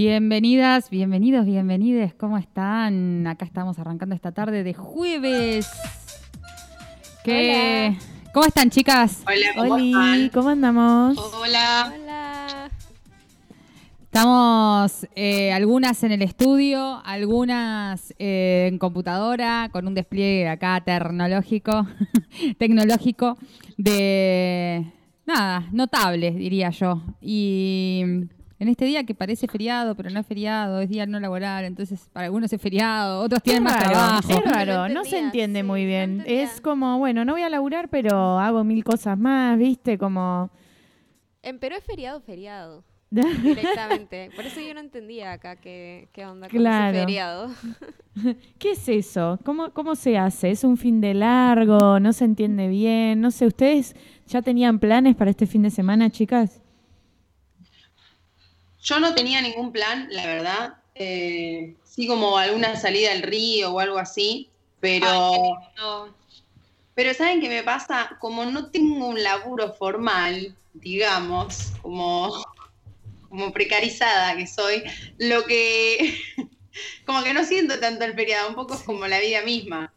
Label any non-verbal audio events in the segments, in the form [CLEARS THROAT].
Bienvenidas, bienvenidos, bienvenides. ¿Cómo están? Acá estamos arrancando esta tarde de jueves. ¿Qué? ¿Cómo están, chicas? Hola, ¿cómo Oli, están? ¿cómo andamos? Hola. Hola. Estamos eh, algunas en el estudio, algunas eh, en computadora, con un despliegue acá tecnológico, [LAUGHS] tecnológico de nada, notable, diría yo. Y en este día que parece feriado, pero no es feriado, es día no laboral, entonces para algunos es feriado, otros tienen más trabajo. es raro, No no se entiende sí, muy bien. es como, bueno, no voy a laburar, pero hago mil cosas más, ¿viste? Como... En Perú es feriado, feriado. [LAUGHS] Directamente. Por eso yo no entendía acá qué, qué onda con Claro. ese feriado. [LAUGHS] ¿Qué es eso? ¿Cómo, ¿Cómo se hace? ¿Es un fin de largo? ¿No se entiende bien? No sé, ¿ustedes ya tenían planes para este fin de semana, chicas? Yo no tenía ningún plan, la verdad. Eh, sí, como alguna salida al río o algo así, pero. Pero ¿saben qué me pasa? Como no tengo un laburo formal, digamos, como, como precarizada que soy, lo que. [LAUGHS] Como que no siento tanto el feriado, un poco es como la vida misma.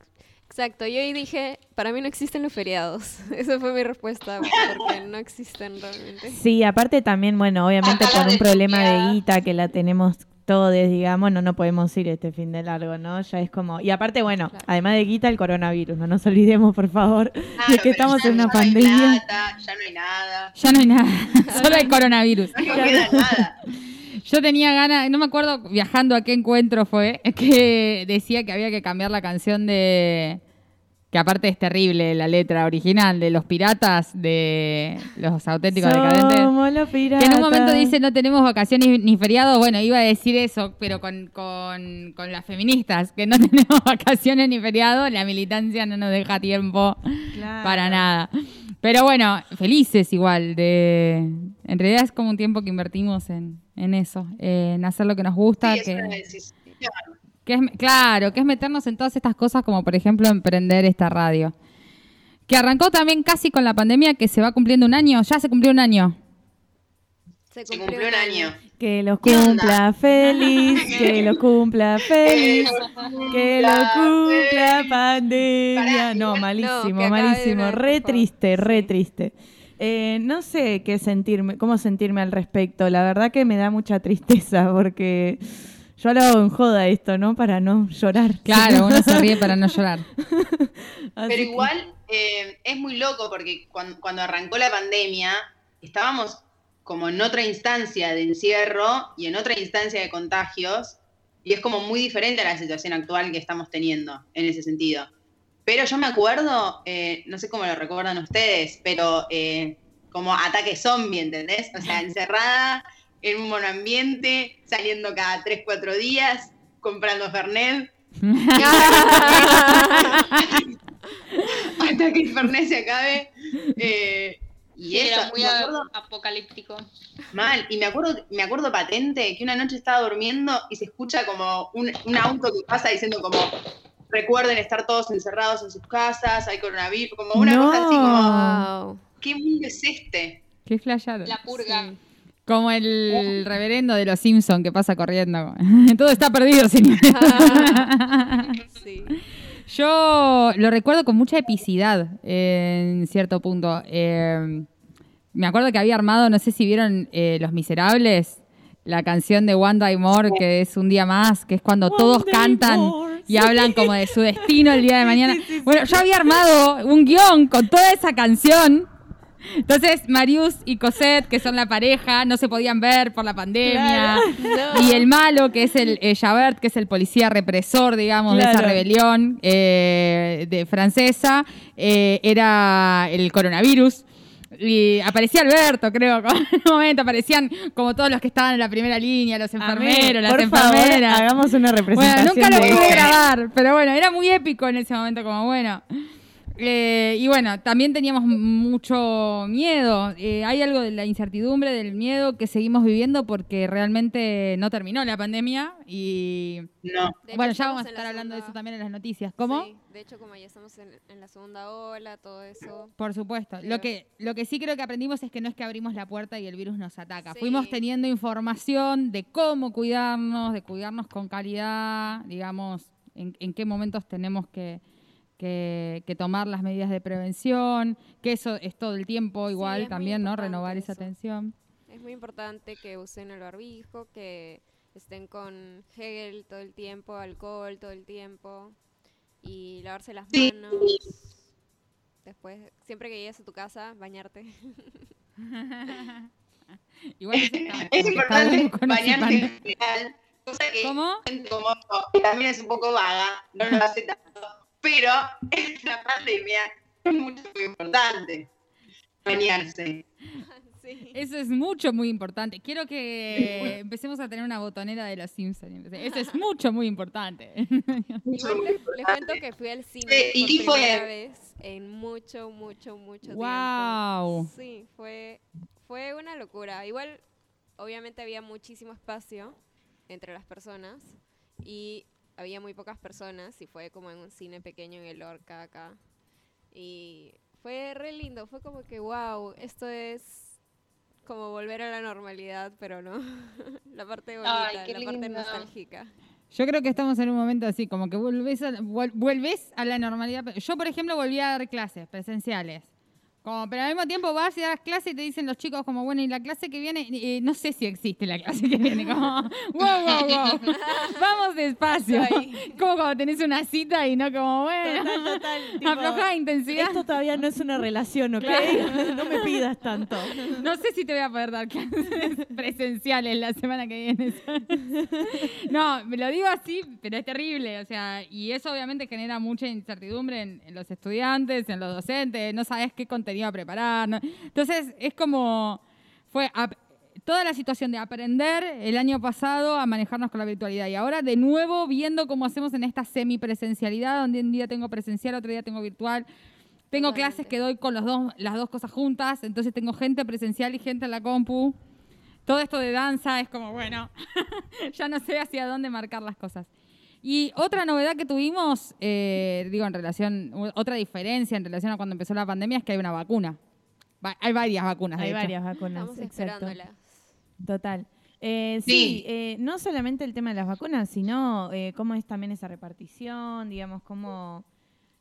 Exacto. Yo ahí dije, para mí no existen los feriados. [LAUGHS] Esa fue mi respuesta, porque no existen realmente. Sí, aparte también, bueno, obviamente por un problema de guita que la tenemos todos, digamos, no no podemos ir este fin de largo, ¿no? Ya es como... Y aparte, bueno, Claro. además de guita, el coronavirus, no nos olvidemos, por favor, [LAUGHS] de Claro, que estamos ya en una no hay pandemia. plata, ya no hay nada, Ya no hay nada, [LAUGHS] solo hay coronavirus. no queda nada. Yo tenía ganas, no me acuerdo viajando a qué encuentro fue, que [LAUGHS] decía que había que cambiar la canción de. Que aparte es terrible la letra original de los piratas, de los auténticos decadentes. Somos los Que piratas. en un momento dice no tenemos vacaciones ni feriados. Bueno, iba a decir eso, pero con, con, con las feministas, que no [LAUGHS] tenemos vacaciones ni feriados, la militancia no nos deja tiempo Claro. para nada. Pero bueno, felices igual. De, en realidad es como un tiempo que invertimos en, en eso, en hacer lo que nos gusta. Sí, que, es, claro, que es meternos en todas estas cosas como por ejemplo emprender esta radio. Que arrancó también casi con la pandemia que se va cumpliendo un año. Ya se cumplió un año. Se cumplió un año. Que los cumpla feliz, [LAUGHS] que los cumpla feliz, que lo cumpla pandemia. No, malísimo, No, malísimo, re triste, re Sí. triste. Eh, no sé qué sentirme, cómo sentirme al respecto. La verdad que me da mucha tristeza [LAUGHS] porque yo lo hago en joda esto, ¿no? Para no llorar. Claro, uno se ríe para no [LAUGHS] llorar. Pero igual eh, es muy loco porque cuando, cuando arrancó la pandemia estábamos como en otra instancia de encierro y en otra instancia de contagios y es como muy diferente a la situación actual que estamos teniendo en ese sentido. Pero yo me acuerdo, eh, no sé cómo lo recuerdan ustedes, pero eh, como ataque zombie, ¿entendés? O sea, encerrada en un monoambiente, saliendo cada 3, 4 días, comprando Fernet, [LAUGHS] hasta que el Fernet se acabe. eh, y Sí, eso, era muy acuerdo apocalíptico. mal, y me acuerdo, me acuerdo patente que una noche estaba durmiendo y se escucha como un, un auto que pasa diciendo como recuerden estar todos encerrados en sus casas, hay coronavirus, como una No. cosa así como, Wow. ¿qué mundo es este? Qué flayado. La purga. Sí. Como el reverendo de los Simpson que pasa corriendo. [LAUGHS] Todo está perdido, señor. [LAUGHS] Sí. Yo lo recuerdo con mucha epicidad en cierto punto. Eh, me acuerdo que había armado, no sé si vieron eh, Los Miserables, la canción de One Day More, que es un día más, que es cuando One todos cantan More, y hablan como de su destino el día de mañana. Bueno, yo había armado un guion con toda esa canción. Entonces, Marius y Cosette, que son la pareja, no se podían ver por la pandemia. Y el malo, que es el eh, Javert, que es el policía represor, digamos, de esa rebelión eh, de francesa, eh, era el coronavirus. Y aparecía Alberto, creo, [LAUGHS] en un momento aparecían como todos los que estaban en la primera línea, los enfermeros, las Por favor, enfermeras. hagamos una Bueno, representación. nunca lo de pude grabar, pero bueno, era muy épico en ese momento, como bueno. Eh, y bueno, también teníamos mucho miedo. Eh, hay algo de la incertidumbre, del miedo que seguimos viviendo porque realmente no terminó la pandemia y No. Hecho, bueno, ya vamos a estar hablando de eso también en las noticias. ¿Cómo? Sí, de hecho, como ya estamos en, en la segunda ola, todo eso. Por supuesto. Lo que, lo que sí creo que aprendimos es que no es que abrimos la puerta y el virus nos ataca. Sí. Fuimos teniendo información de cómo cuidarnos, de cuidarnos con calidad, digamos, en, en qué momentos tenemos que, que- que tomar las medidas de prevención, que eso es todo el tiempo igual también, ¿no? Renovar esa atención. Es muy importante que usen el barbijo, que estén con gel todo el tiempo, alcohol todo el tiempo y lavarse las Sí. manos. Después, siempre que llegues a tu casa, bañarte. [LAUGHS] Igual está- Es importante pan- en general, cosa que ¿Cómo? como también es un poco vaga, no lo hace tanto, pero en [LAUGHS] la pandemia es mucho muy importante bañarse. sí. Eso es mucho, muy importante. Quiero que empecemos a tener una botonera de los Simpsons. Eso es mucho, muy importante. Mucho, muy les, les cuento que fui al cine Sí, ¿y fue? primera vez en mucho, mucho, mucho Guau. tiempo. Sí, fue, fue una locura. Igual, obviamente había muchísimo espacio entre las personas y había muy pocas personas y fue como en un cine pequeño en el Lorca acá. Y fue re lindo, fue como que, wow, esto es como volver a la normalidad, pero no. [LAUGHS] la parte bonita, Ay, qué la parte nostálgica. Yo creo que estamos en un momento así, como que vuelves a, vuel- vuelves a la normalidad. Yo, por ejemplo, volví a dar clases presenciales. Como, pero al mismo tiempo vas y das clases y te dicen los chicos como, bueno, y la clase que viene, Eh, no sé si existe la clase que viene. Como, [LAUGHS] wow, wow, wow. Vamos despacio. [LAUGHS] Como cuando tenés una cita y no como, bueno, Total, total, [LAUGHS] tipo, afloja intensidad. Esto todavía no es una relación, ¿ok? No me pidas tanto. No sé si te voy a poder dar clases presenciales la semana que viene. No, me lo digo así, pero es terrible. O sea, y eso obviamente genera mucha incertidumbre en, en los estudiantes, en los docentes. No sabes qué contenido a preparar. ¿no? Entonces, es como. Fue toda la situación de aprender el año pasado a manejarnos con la virtualidad. Y ahora, de nuevo, viendo cómo hacemos en esta semipresencialidad, donde un día tengo presencial, otro día tengo virtual. Tengo Totalmente. clases que doy con los dos, las dos cosas juntas, entonces tengo gente presencial y gente en la compu. Todo esto de danza es como, bueno, [LAUGHS] ya no sé hacia dónde marcar las cosas. Y otra novedad que tuvimos, eh, digo, en relación, otra diferencia en relación a cuando empezó la pandemia es que hay una vacuna. Va- hay varias vacunas, de Hay hecho. varias vacunas. Estamos exacto. esperándolas. Total. Eh, sí, Sí. eh, no solamente el tema de las vacunas, sino eh, cómo es también esa repartición, digamos, cómo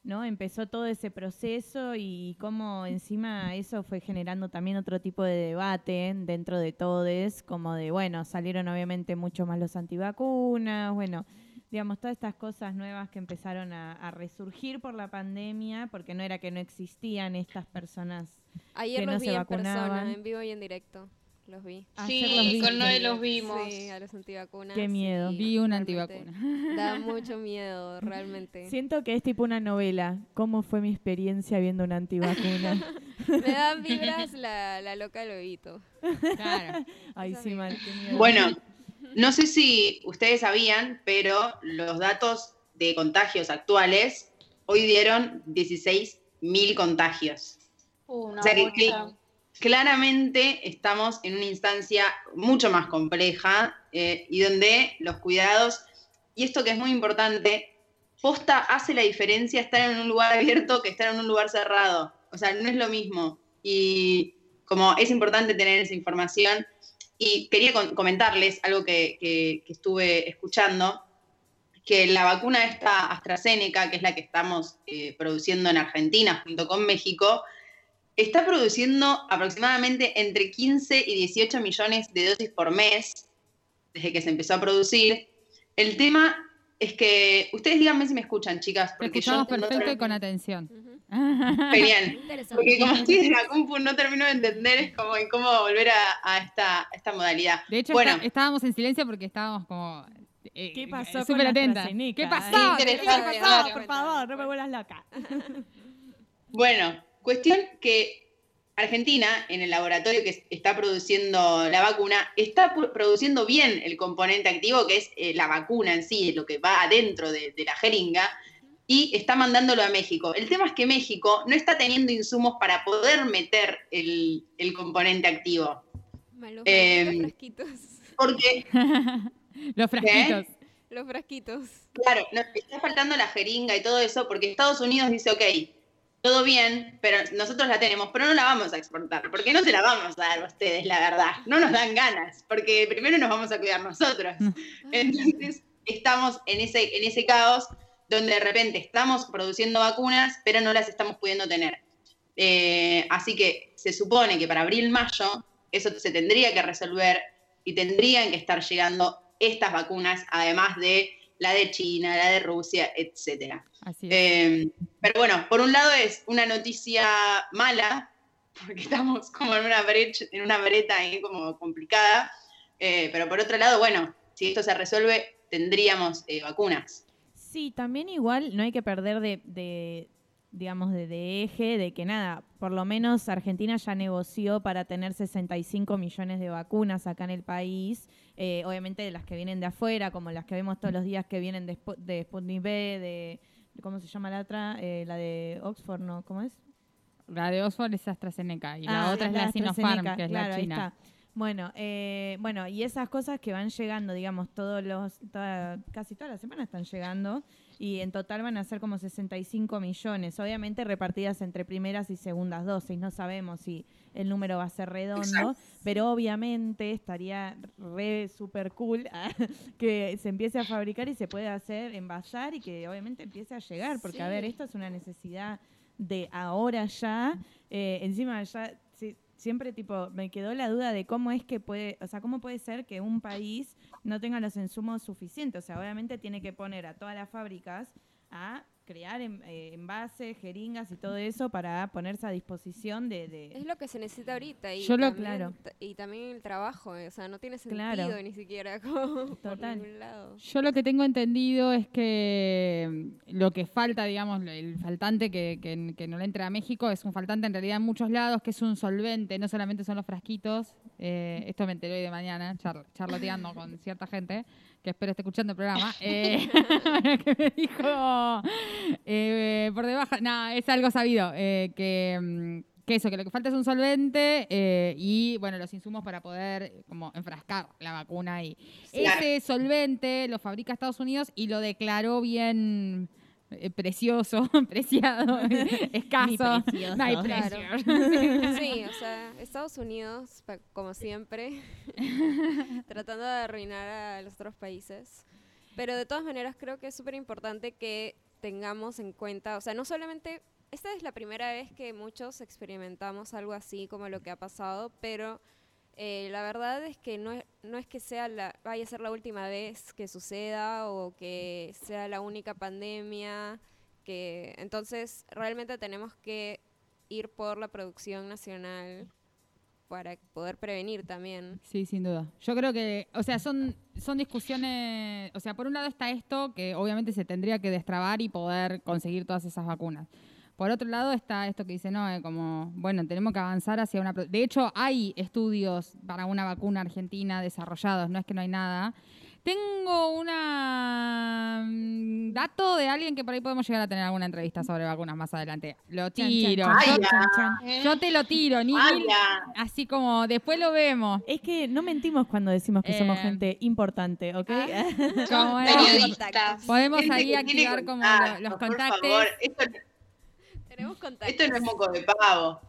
no empezó todo ese proceso y cómo encima eso fue generando también otro tipo de debate dentro de todos, como de, bueno, salieron obviamente mucho más los antivacunas, bueno, digamos, todas estas cosas nuevas que empezaron a, a resurgir por la pandemia, porque no era que no existían estas personas. Ayer que los no vi se en vacunaban. persona, en vivo y en directo. Los vi. Ayer los Sí, vi. con Noé los vimos. Sí, a los antivacunas. Qué miedo. Vi una antivacuna. Da mucho miedo, realmente. Siento que es tipo una novela. ¿Cómo fue mi experiencia viendo una antivacuna? [LAUGHS] Me dan vibras la, la loca Lobito. Claro. Ay, Eso sí, sí. mal, qué miedo. Bueno, no sé si ustedes sabían, pero los datos de contagios actuales hoy dieron 16.000 contagios. Una O sea que-. Claramente estamos en una instancia mucho más compleja eh, y donde los cuidados, y esto que es muy importante, posta hace la diferencia estar en un lugar abierto que estar en un lugar cerrado. O sea, no es lo mismo. Y como es importante tener esa información, y quería con- comentarles algo que, que- que estuve escuchando, que la vacuna esta AstraZeneca, que es la que estamos eh, produciendo en Argentina junto con México, está produciendo aproximadamente entre 15 y 18 millones de dosis por mes desde que se empezó a producir. El tema es que, ustedes díganme si me escuchan, chicas, porque yo escuchamos entiendo perfecto y con atención. [LAUGHS] Genial. Porque como estoy en la compu no termino de entender es como en cómo volver a, a esta, modalidad. De hecho, bueno, está- estábamos en silencio porque estábamos como. eh, ¿Qué pasó eh, Súper? ¿Qué pasó? Qué ¿Qué interesante, pasó? claro. por favor, no me vuelvas loca. [LAUGHS] bueno, cuestión que Argentina, en el laboratorio que está produciendo la vacuna, está produciendo bien el componente activo, que es eh, la vacuna en sí, lo que va adentro de, de la jeringa, y está mandándolo a México. El tema es que México no está teniendo insumos para poder meter el, el componente activo. Malos Em, malditos frasquitos. Porque [LAUGHS] Los frasquitos. Los frasquitos. Claro, no, está faltando la jeringa y todo eso porque Estados Unidos dice, ok, todo bien, pero nosotros la tenemos, pero no la vamos a exportar, porque no se la vamos a dar a ustedes, la verdad. No nos dan ganas, porque primero nos vamos a cuidar nosotros. [LAUGHS] Entonces, estamos en ese, en ese caos donde de repente estamos produciendo vacunas, pero no las estamos pudiendo tener. Eh, así que se supone que para abril-mayo eso se tendría que resolver y tendrían que estar llegando estas vacunas, además de la de China, la de Rusia, es. Eh, pero bueno, por un lado es una noticia mala, porque estamos como en una brecha, en una breta ahí como complicada, eh, pero por otro lado, bueno, si esto se resuelve, tendríamos eh, vacunas. Sí, también igual no hay que perder de, de, digamos, de, de eje, de que nada, por lo menos Argentina ya negoció para tener 65 millones de vacunas acá en el país, eh, obviamente de las que vienen de afuera, como las que vemos todos los días que vienen de, Spu- de Sputnik B, de, ¿cómo se llama la otra? Eh, la de Oxford, ¿no? ¿Cómo es? La de Oxford es AstraZeneca y la Ah, otra es la Sinopharm, que es claro, la ahí china. está. Bueno, eh, bueno, y esas cosas que van llegando, digamos, todos los, toda- casi todas las semanas están llegando, y en total van a ser como 65 millones, obviamente repartidas entre primeras y segundas dosis, no sabemos si el número va a ser redondo, Exacto. pero obviamente estaría re super cool ah, [LAUGHS] que se empiece a fabricar y se pueda hacer, envasar y que obviamente empiece a llegar, porque a ver, esto es una necesidad de ahora ya, eh, encima ya siempre tipo me quedó la duda de cómo es que puede, o sea, cómo puede ser que un país no tenga los insumos suficientes, o sea, obviamente tiene que poner a todas las fábricas a crear en- eh, envases, jeringas y todo eso para ponerse a disposición de, de- Es lo que se necesita ahorita. Y Yo lo- también, claro. t- Y también el trabajo. eh, O sea, no tiene sentido Claro. ni siquiera [LAUGHS] como por Total. ningún lado. Yo lo que tengo entendido es que mm, lo que falta, digamos, el faltante que, que, que no le entra a México es un faltante en realidad en muchos lados, que es un solvente, no solamente son los frasquitos. eh, esto me enteré hoy de mañana, char- charloteando con cierta gente, que espero esté escuchando el programa, [LAUGHS] eh, [LAUGHS] que me dijo eh, por debajo, nada, es algo sabido, eh, que... mm, que eso, que lo que falta es un solvente eh, y, bueno, los insumos para poder como enfrascar la vacuna Claro. ese solvente lo fabrica Estados Unidos y lo declaró bien eh, precioso, [LAUGHS] preciado, [LAUGHS] escaso. precioso. No hay Claro. precio. Sí, o sea, Estados Unidos, pa- como siempre, [LAUGHS] tratando de arruinar a los otros países. Pero de todas maneras creo que es súper importante que tengamos en cuenta, o sea, no solamente, esta es la primera vez que muchos experimentamos algo así como lo que ha pasado, pero eh, la verdad es que no es, no es que sea la, vaya a ser la última vez que suceda o que sea la única pandemia, que entonces realmente tenemos que ir por la producción nacional para poder prevenir también. Sí, sin duda. Yo creo que, o sea, son, son discusiones, o sea, por un lado está esto, que obviamente se tendría que destrabar y poder conseguir todas esas vacunas. Por otro lado está esto que dice, no, eh, como, bueno, tenemos que avanzar hacia una... pro- De hecho, hay estudios para una vacuna argentina desarrollados, no es que no hay nada. Tengo una mm, dato de alguien que por ahí podemos llegar a tener alguna entrevista sobre vacunas más adelante. Lo Chan, chan, tiro. chan, Yo, chan, chan. yo te lo tiro, ni, así como después lo vemos. Es que no mentimos cuando decimos que somos Eh, gente importante, ¿ok? [LAUGHS] Como es. Periodistas. Podemos gente ahí activar como los por contactos. favor. Esto, Tenemos contacto. esto no es moco de pavo.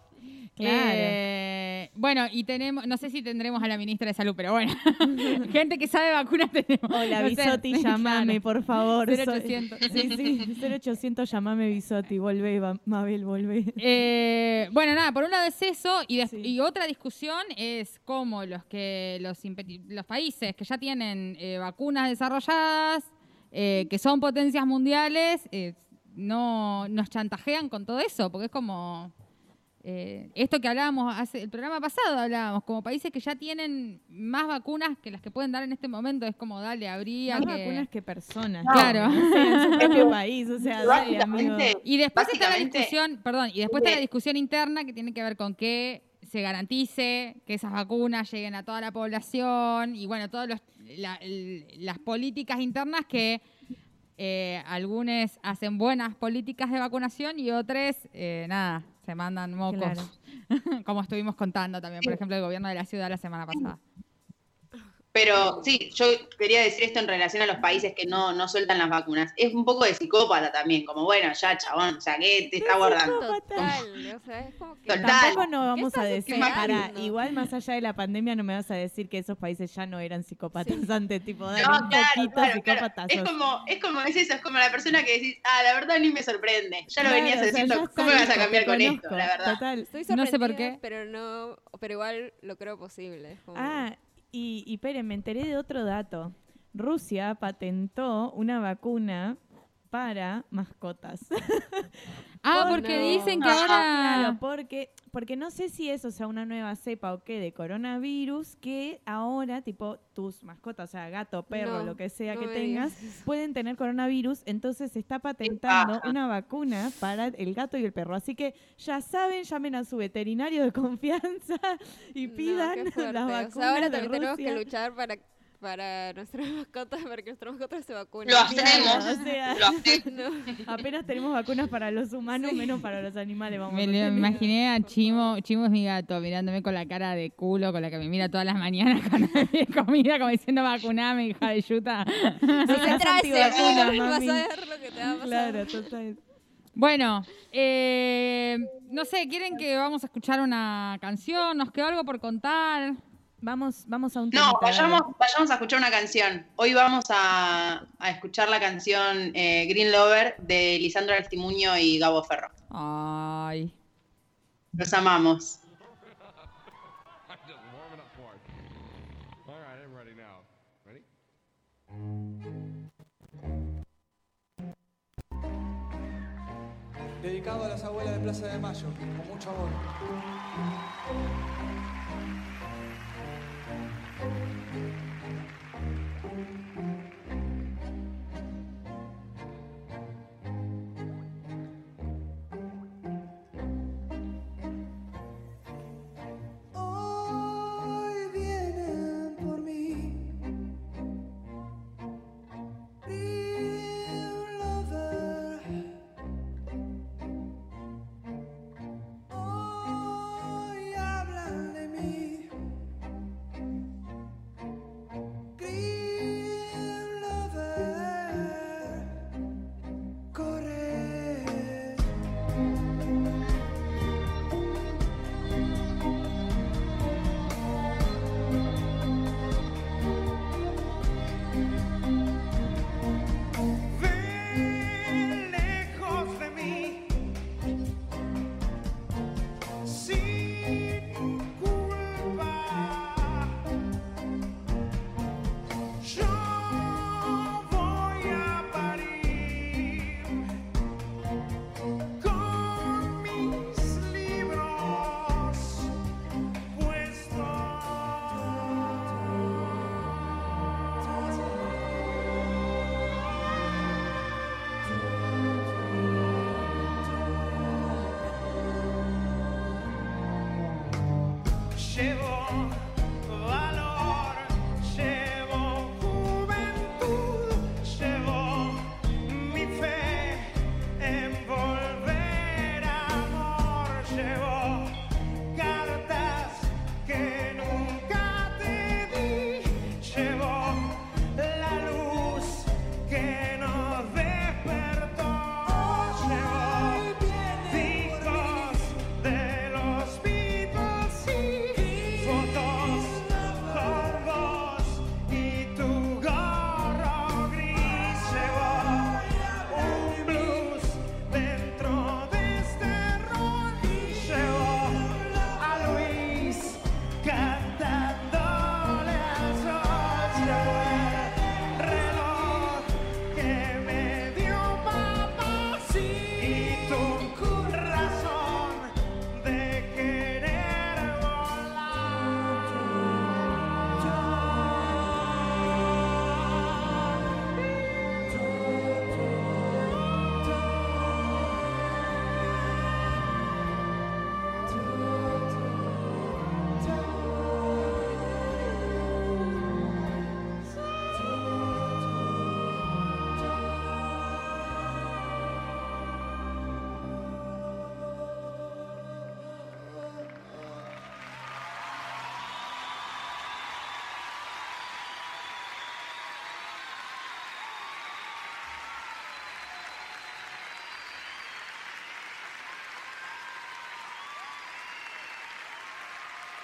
Claro. Eh, bueno, y tenemos, no sé si tendremos a la ministra de Salud, pero bueno, [LAUGHS] gente que sabe vacunas tenemos. Hola, No sé, Bisotti, [LAUGHS] claro. llamame, por favor. Soy- 0800. [LAUGHS] Sí, sí, 0800, llamame Bisotti. Volvé, Mabel, volvé. Eh, bueno, nada, por un lado es eso, y, des- Sí. y otra discusión es cómo los que los, países que ya tienen eh, vacunas desarrolladas, eh, que son potencias mundiales, eh, no nos chantajean con todo eso, porque es como eh, esto que hablábamos hace el programa pasado hablábamos, como países que ya tienen más vacunas que las que pueden dar en este momento, es como dale, habría Más que vacunas que personas. Claro. O sea, en su propio [LAUGHS] país. O sea, dale, amigo. Básicamente, Y después está la discusión, perdón, y después está la Sí. discusión interna que tiene que ver con que se garantice que esas vacunas lleguen a toda la población y bueno, todas las políticas internas que eh, algunos hacen buenas políticas de vacunación y otros, eh, nada, se mandan mocos. Claro. [LAUGHS] Como estuvimos contando también, por ejemplo, el gobierno de la ciudad la semana pasada. Pero sí, yo quería decir esto en relación a los países que no, no sueltan las vacunas. Es un poco de psicópata también, como bueno, ya chabón, o sea, ¿qué te está guardando? Total, o sea, es como que... Total. Tampoco no vamos a decir, para, igual más allá de la pandemia no me vas a decir que esos países ya no eran psicópatas antes, tipo, dale, No, un claro, poquito claro, claro. psicópatas. Es como, es como es eso, es como la persona que decís, ah, la verdad ni me sorprende. Ya lo Claro, venías o sea, ya está ¿cómo me vas a cambiar con conozco, esto? La verdad. Total. Estoy No sé por qué. Pero no, pero igual lo creo posible. como- Ah, y, y Pere, me enteré de otro dato. Rusia patentó una vacuna para mascotas. [LAUGHS] Ah, Oh, porque no. dicen que Ah, Claro, ahora... porque, porque no sé si es, o sea, una nueva cepa o qué de coronavirus, que ahora, tipo, tus mascotas, o sea, gato, perro, No, lo que sea no que tengas, digas eso. pueden tener coronavirus, entonces se está patentando paja. una vacuna para el gato y el perro. Así que ya saben, llamen a su veterinario de confianza [LAUGHS] y pidan las O vacunas sea, ahora de también tenemos que luchar para, para nuestras [LAUGHS] mascotas, para que nuestras mascotas se vacunen. Lo hacemos. Claro, o sea, Lo hacemos. [LAUGHS] No. apenas tenemos vacunas para los humanos, menos para los animales. Vamos Me a lo imaginé a Chimo, Chimo es mi gato, mirándome con la cara de culo, con la que me mira todas las mañanas [LAUGHS] cuando me comida, como diciendo vacuname, hija de yuta. Si te traes vas a ver lo que te va a pasar. Claro, total. Bueno, eh, no sé, ¿quieren que vamos a escuchar una canción? ¿Nos quedó algo por contar? Vamos, vamos a un No, vayamos, vayamos a escuchar una canción. Hoy vamos a, a escuchar la canción eh, Green Lover de Lisandro Aristimuño y Gabo Ferro. Ay. Los amamos. Dedicado a las abuelas de Plaza de Mayo, con mucho amor.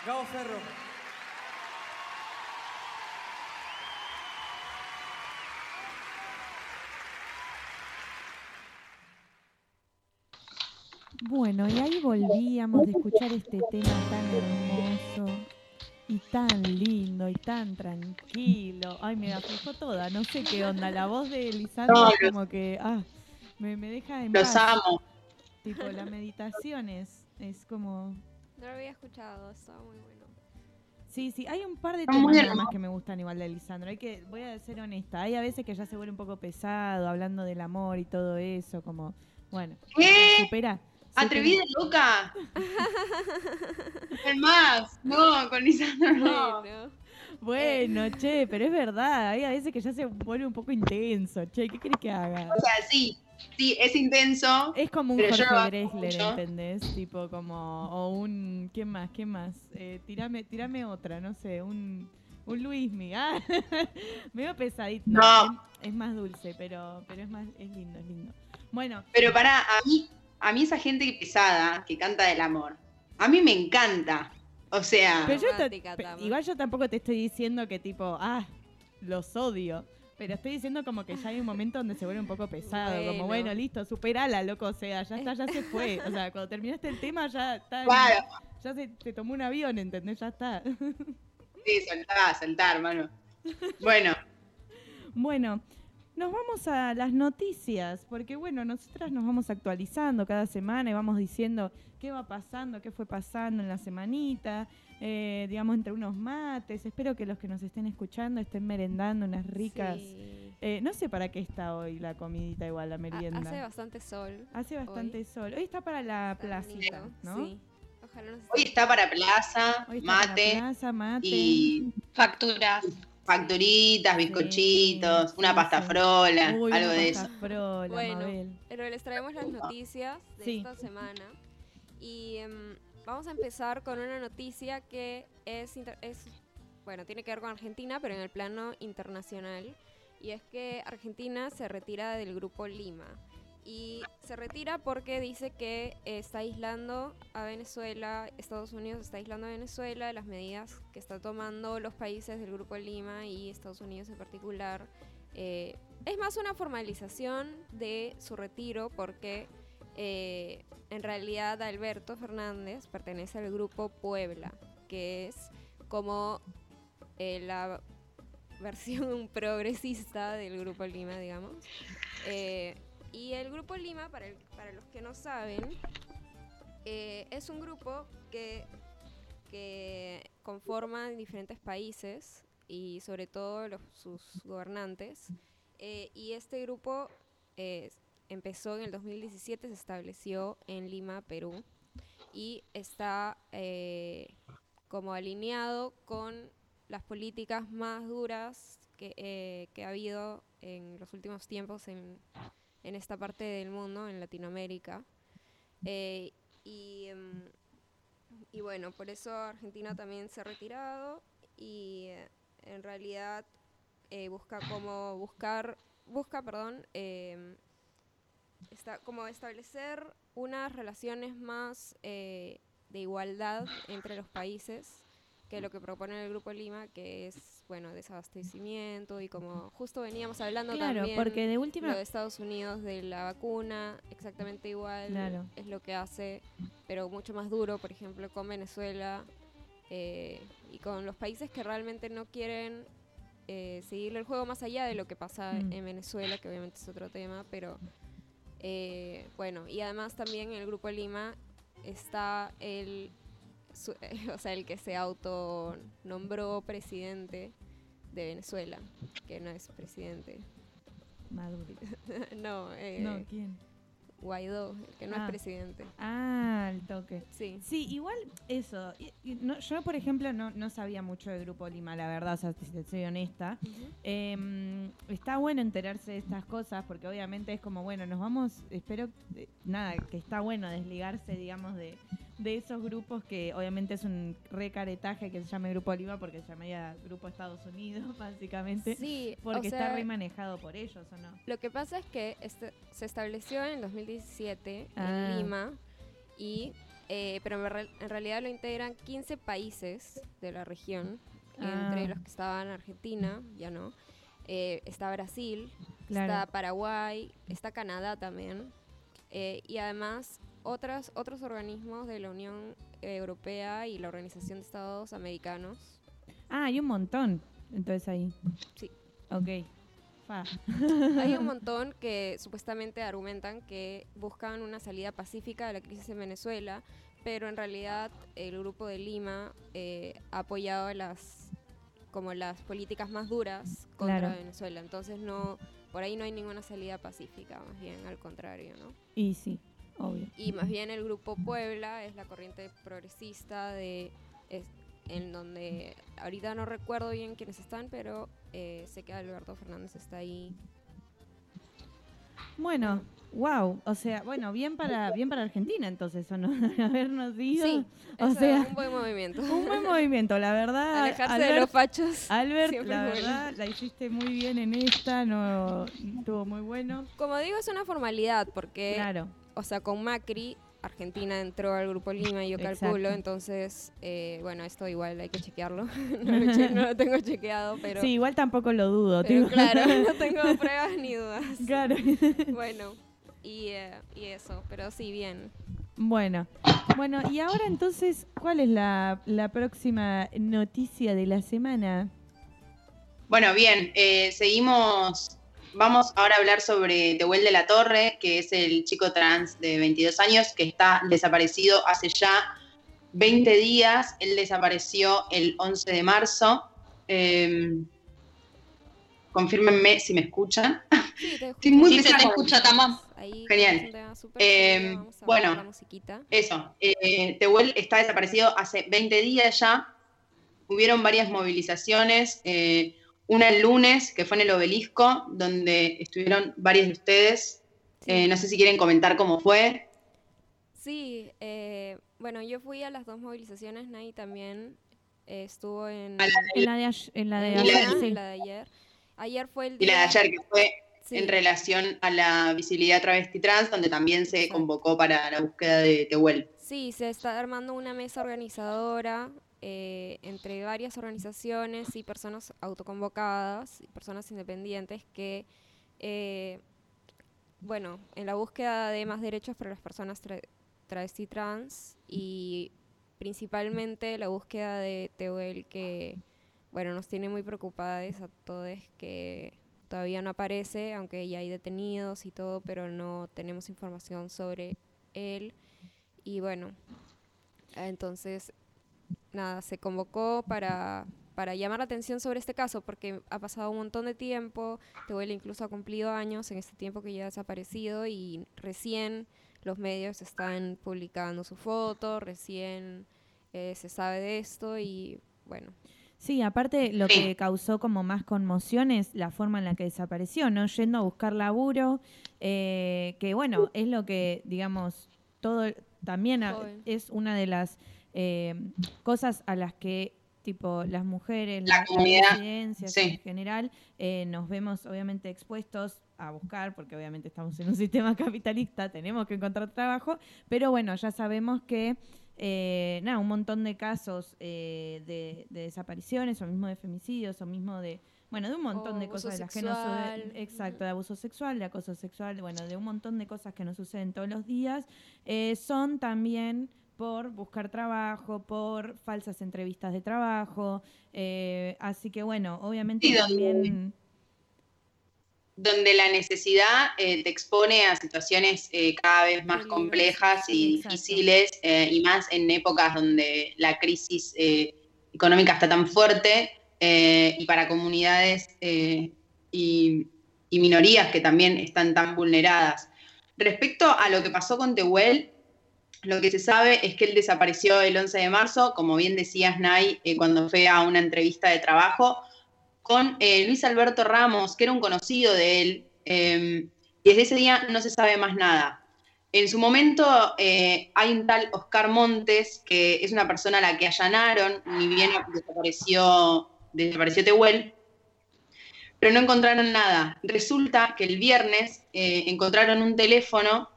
Gabo Ferro. Bueno, y ahí volvíamos de escuchar este tema tan hermoso y tan lindo y tan tranquilo. Ay, me aflojó toda, no sé qué onda. La voz de Lisandro No, es como que ah, me, me deja en Los paz. amo. Tipo, la meditación es, es como... No lo había escuchado, estaba muy bueno. Sí, sí, hay un par de temas que me gustan igual de Lisandro. Hay que, voy a ser honesta, hay a veces que ya se vuelve un poco pesado hablando del amor y todo eso, como, bueno, ¿Qué? supera. Atrevida loca. [LAUGHS] El más. No, con Lisandro no. Bueno, Bueno, che, pero es verdad, hay a veces que ya se vuelve un poco intenso. Che, ¿qué querés que haga? O sea, sí. Sí, es intenso. Es como un Jorge mucho. ¿entendés? Tipo como, o un, ¿quién más? ¿Quién más? Eh, tirame, tirame otra, no sé, un, un Luismi. Ah, [LAUGHS] medio pesadito. No. Es, es más dulce, pero, pero es más, es lindo, es lindo. Bueno, Pero para a mí, a mí esa gente pesada que canta del amor, a mí me encanta. O sea, pero yo igual yo tampoco te estoy diciendo que tipo, ah, los odio. Pero estoy diciendo como que ya hay un momento donde se vuelve un poco pesado, como Bueno. bueno, listo, superala, loco, o sea, ya está, ya se fue. [LAUGHS] O sea, cuando terminaste el tema ya está. claro, Ya se, se tomó un avión, ¿entendés? Ya está. sí, soltá, soltá, hermano. Bueno, Bueno, nos vamos a las noticias, porque bueno, nosotras nos vamos actualizando cada semana y vamos diciendo qué va pasando, qué fue pasando en la semanita, eh, digamos entre unos mates. Espero que los que nos estén escuchando estén merendando unas ricas. sí. eh, no sé para qué está hoy la comidita igual, la Ha- merienda. Hace bastante sol. Hace bastante hoy. sol. Hoy está para la Está placita, bonito, ¿no? Sí. Ojalá hoy está para plaza, Hoy está para mate plaza, mate. y Facturas. facturitas, bizcochitos, Sí, una pasta sí. frola, Uy, algo una de pasta eso. frola, Bueno. Mabel. Pero les traemos las noticias de Sí. esta semana. Y em, vamos a empezar con una noticia que es, es, bueno, tiene que ver con Argentina, pero en el plano internacional. Y es que Argentina se retira del grupo Lima. Y se retira porque dice que está aislando a Venezuela, Estados Unidos está aislando a Venezuela, las medidas que está tomando los países del grupo Lima y Estados Unidos en particular. Eh, es más una formalización de su retiro porque eh, en realidad Alberto Fernández pertenece al grupo Puebla, que es como eh, la versión [LAUGHS] progresista del grupo Lima, digamos. Eh, y el grupo Lima, para, los que no saben, eh, es un grupo que, que conforma diferentes países y sobre todo sus gobernantes. Y este grupo empezó en el 2017, se estableció en Lima, Perú, y está eh, como alineado con las políticas más duras que, eh, que ha habido en los últimos tiempos en, en esta parte del mundo, en Latinoamérica. Eh, y, em, y bueno, por eso Argentina también se ha retirado y en realidad busca como buscar, busca, perdón, está como establecer unas relaciones más eh, de igualdad entre los países que lo que propone el Grupo Lima, que es, bueno, desabastecimiento y como justo veníamos hablando Claro, también porque de última- lo de Estados Unidos de la vacuna, exactamente igual Claro. es lo que hace, pero mucho más duro, por ejemplo, con Venezuela eh, y con los países que realmente no quieren eh, seguirle el juego más allá de lo que pasa Mm. en Venezuela, que obviamente es otro tema, pero eh, bueno, y además también en el Grupo Lima está el, su- [LAUGHS] o sea, el que se autonombró presidente de Venezuela, que no es presidente. Maduro. [LAUGHS] no, eh, No, ¿quién? Guaidó, el que no Ah. es presidente. Ah, el toque. Sí. Sí, igual eso. no- yo, por ejemplo, no, no sabía mucho del Grupo Lima, la verdad, o sea, si te soy honesta. Em, está bueno enterarse de estas cosas porque obviamente es como, bueno, nos vamos, espero, eh, nada, que está bueno desligarse, digamos, de, de esos grupos que obviamente es un recaretaje que se llama Grupo Lima porque se llamaría Grupo Estados Unidos, [LAUGHS] básicamente. Sí, Porque está sea, re manejado por ellos, ¿o no? Lo que pasa es que este- se estableció en 2017 Ah. en Lima y eh, pero en, real- en realidad lo integran 15 países de la región, Ah. entre los que estaban Argentina, ya no, eh, está Brasil, Claro. está Paraguay, está Canadá también, eh, y además otras, otros organismos de la Unión Europea y la Organización de Estados Americanos. Ah, hay un montón. Entonces ahí. Sí. Ok. Fa. [LAUGHS] Hay un montón que supuestamente argumentan que buscan una salida pacífica de la crisis en Venezuela, pero en realidad el grupo de Lima eh, ha apoyado las como las políticas más duras contra Claro. Venezuela. Entonces no, por ahí no hay ninguna salida pacífica, más bien al contrario, ¿no? Y sí, obvio. Y más bien el grupo Puebla es la corriente progresista de es- en donde ahorita no recuerdo bien quiénes están, pero eh, sé que Alberto Fernández está ahí. Bueno, wow. O sea, bueno, bien para bien para Argentina entonces, ¿o no? [LAUGHS] Habernos ido. Sí, o sea, un buen movimiento. un buen movimiento, la verdad. Alejarse de Albert- los fachos. Albert, la bueno. verdad, la hiciste muy bien en esta, no estuvo muy bueno. Como digo, es una formalidad porque, Claro. O sea, con Macri, Argentina entró al Grupo Lima, yo Exacto. calculo, entonces, eh, bueno, esto igual hay que chequearlo. [LAUGHS] no, lo [LAUGHS] che- no lo tengo chequeado, pero, sí, igual tampoco lo dudo. pero claro, [LAUGHS] no tengo pruebas ni dudas. Claro. Bueno, y, eh, y eso, pero sí, bien. Bueno, bueno, y ahora entonces, ¿cuál es la, la próxima noticia de la semana? Bueno, bien, eh, seguimos. Vamos ahora a hablar sobre Tehuel de la Torre, que es el chico trans de 22 años que está desaparecido hace ya 20 días. Él desapareció el 11 de marzo. Eh, confírmenme si me escuchan. Sí, te Estoy muy Sí, se te escucha, Tamam. Genial. Eh, a bueno. Eso, eh, Tehuel está desaparecido hace 20 días ya. Hubieron varias movilizaciones. eh, una el lunes, que fue en el obelisco, donde estuvieron varios de ustedes. Sí. Eh, no sé si quieren comentar cómo fue. Sí, eh, bueno, yo fui a las dos movilizaciones, Nay también eh, estuvo en, la En la de, ay- en la de Y la- ayer, sí. la de ayer. Ayer fue el Y la de día- ayer, que fue sí, en relación a la visibilidad travesti trans, donde también se convocó para la búsqueda de Tehuel. Sí, se está armando una mesa organizadora eh, entre varias organizaciones y personas autoconvocadas, y personas independientes que, eh, bueno, en la búsqueda de más derechos para las personas tra travesti trans y principalmente la búsqueda de Tehuel que, bueno, nos tiene muy preocupadas a todos que todavía no aparece, aunque ya hay detenidos y todo, pero no tenemos información sobre él. Y bueno, entonces, nada, se convocó para, para llamar la atención sobre este caso, porque ha pasado un montón de tiempo, Tehuel incluso ha cumplido años en este tiempo que ya ha desaparecido y recién los medios están publicando su foto, recién eh, se sabe de esto y bueno, Sí, aparte lo Sí. que causó como más conmoción es la forma en la que desapareció, ¿no? Yendo a buscar laburo, eh, que bueno, es lo que, digamos, todo también a- es una de las eh, cosas a las que tipo las mujeres, La la- comunidad, sí. en general, eh, nos vemos obviamente expuestos a buscar, porque obviamente estamos en un sistema [LAUGHS] capitalista, tenemos que encontrar trabajo, pero bueno, ya sabemos que eh, nada, un montón de casos eh, de, de desapariciones, o mismo de femicidios, o mismo de, bueno, de un montón de cosas de las que suceden, exacto, de abuso sexual, de acoso sexual, bueno, de un montón de cosas que nos suceden todos los días, eh, son también por buscar trabajo, por falsas entrevistas de trabajo, eh, así que bueno, obviamente Sí, donde- también... donde la necesidad eh, te expone a situaciones eh, cada vez más complejas y exacto. difíciles, y más en épocas donde la crisis económica está tan fuerte, y para comunidades y, y minorías que también están tan vulneradas. Respecto a lo que pasó con Tehuel, lo que se sabe es que él desapareció el 11 de marzo, como bien decías, Nay, eh, cuando fue a una entrevista de trabajo, con eh, Luis Alberto Ramos, que era un conocido de él, eh, y desde ese día no se sabe más nada. En su momento eh, hay un tal Oscar Montes, que es una persona a la que allanaron, ni bien desapareció, desapareció Tehuel, pero no encontraron nada. Resulta que el viernes encontraron un teléfono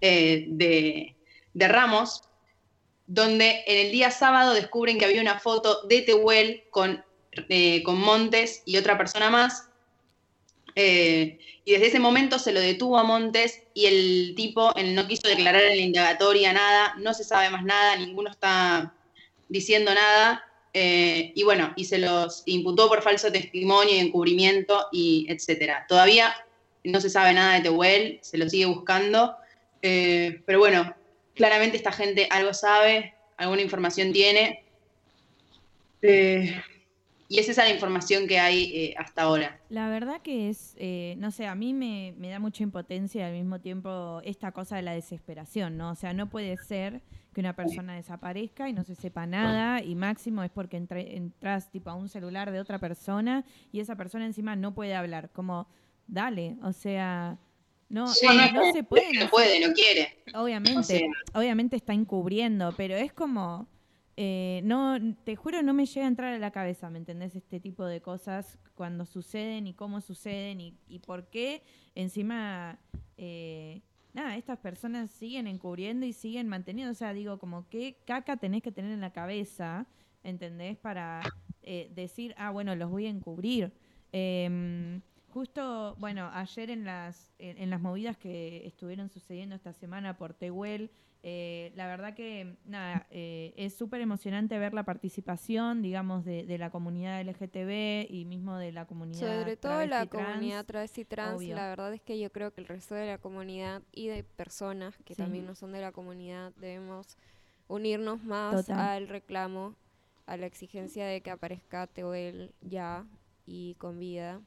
de, de Ramos donde en el día sábado descubren que había una foto de Tehuel con, eh, con Montes y otra persona más. Eh, y desde ese momento se lo detuvo a Montes y el tipo él no quiso declarar en la indagatoria nada, no se sabe más nada, ninguno está diciendo nada. eh, y bueno, y se los imputó por falso testimonio y encubrimiento y etcétera. Todavía no se sabe nada de Tehuel, se lo sigue buscando. pero bueno, claramente esta gente algo sabe, alguna información tiene. eh, y es esa la información que hay eh, hasta ahora. La verdad que es, eh, no sé, a mí me, me da mucha impotencia y al mismo tiempo esta cosa de la desesperación, ¿no? O sea, no puede ser que una persona desaparezca y no se sepa nada y máximo es porque entre- entras tipo a un celular de otra persona y esa persona encima no puede hablar, como, dale, o sea, no, Sí, no, no se puede. No puede, no quiere. Obviamente, O sea. obviamente está encubriendo, pero es como, eh, no, te juro, no me llega a entrar a la cabeza, ¿me entendés? Este tipo de cosas cuando suceden y cómo suceden y, y por qué encima, eh, nada, estas personas siguen encubriendo y siguen manteniendo, o sea, digo, como qué caca tenés que tener en la cabeza, ¿entendés? Para eh, decir, ah, bueno, los voy a encubrir. Em, Justo, bueno, ayer en las, en, en las movidas que estuvieron sucediendo esta semana por Tehuel, eh, la verdad que, nada, eh, es súper emocionante ver la participación, digamos, de, de la comunidad LGTB y mismo de la comunidad Sobre todo la trans. comunidad travesti trans, obvio. la verdad es que yo creo que el resto de la comunidad y de personas que Sí. también no son de la comunidad debemos unirnos más Total. al reclamo, a la exigencia de que aparezca Tehuel ya y con vida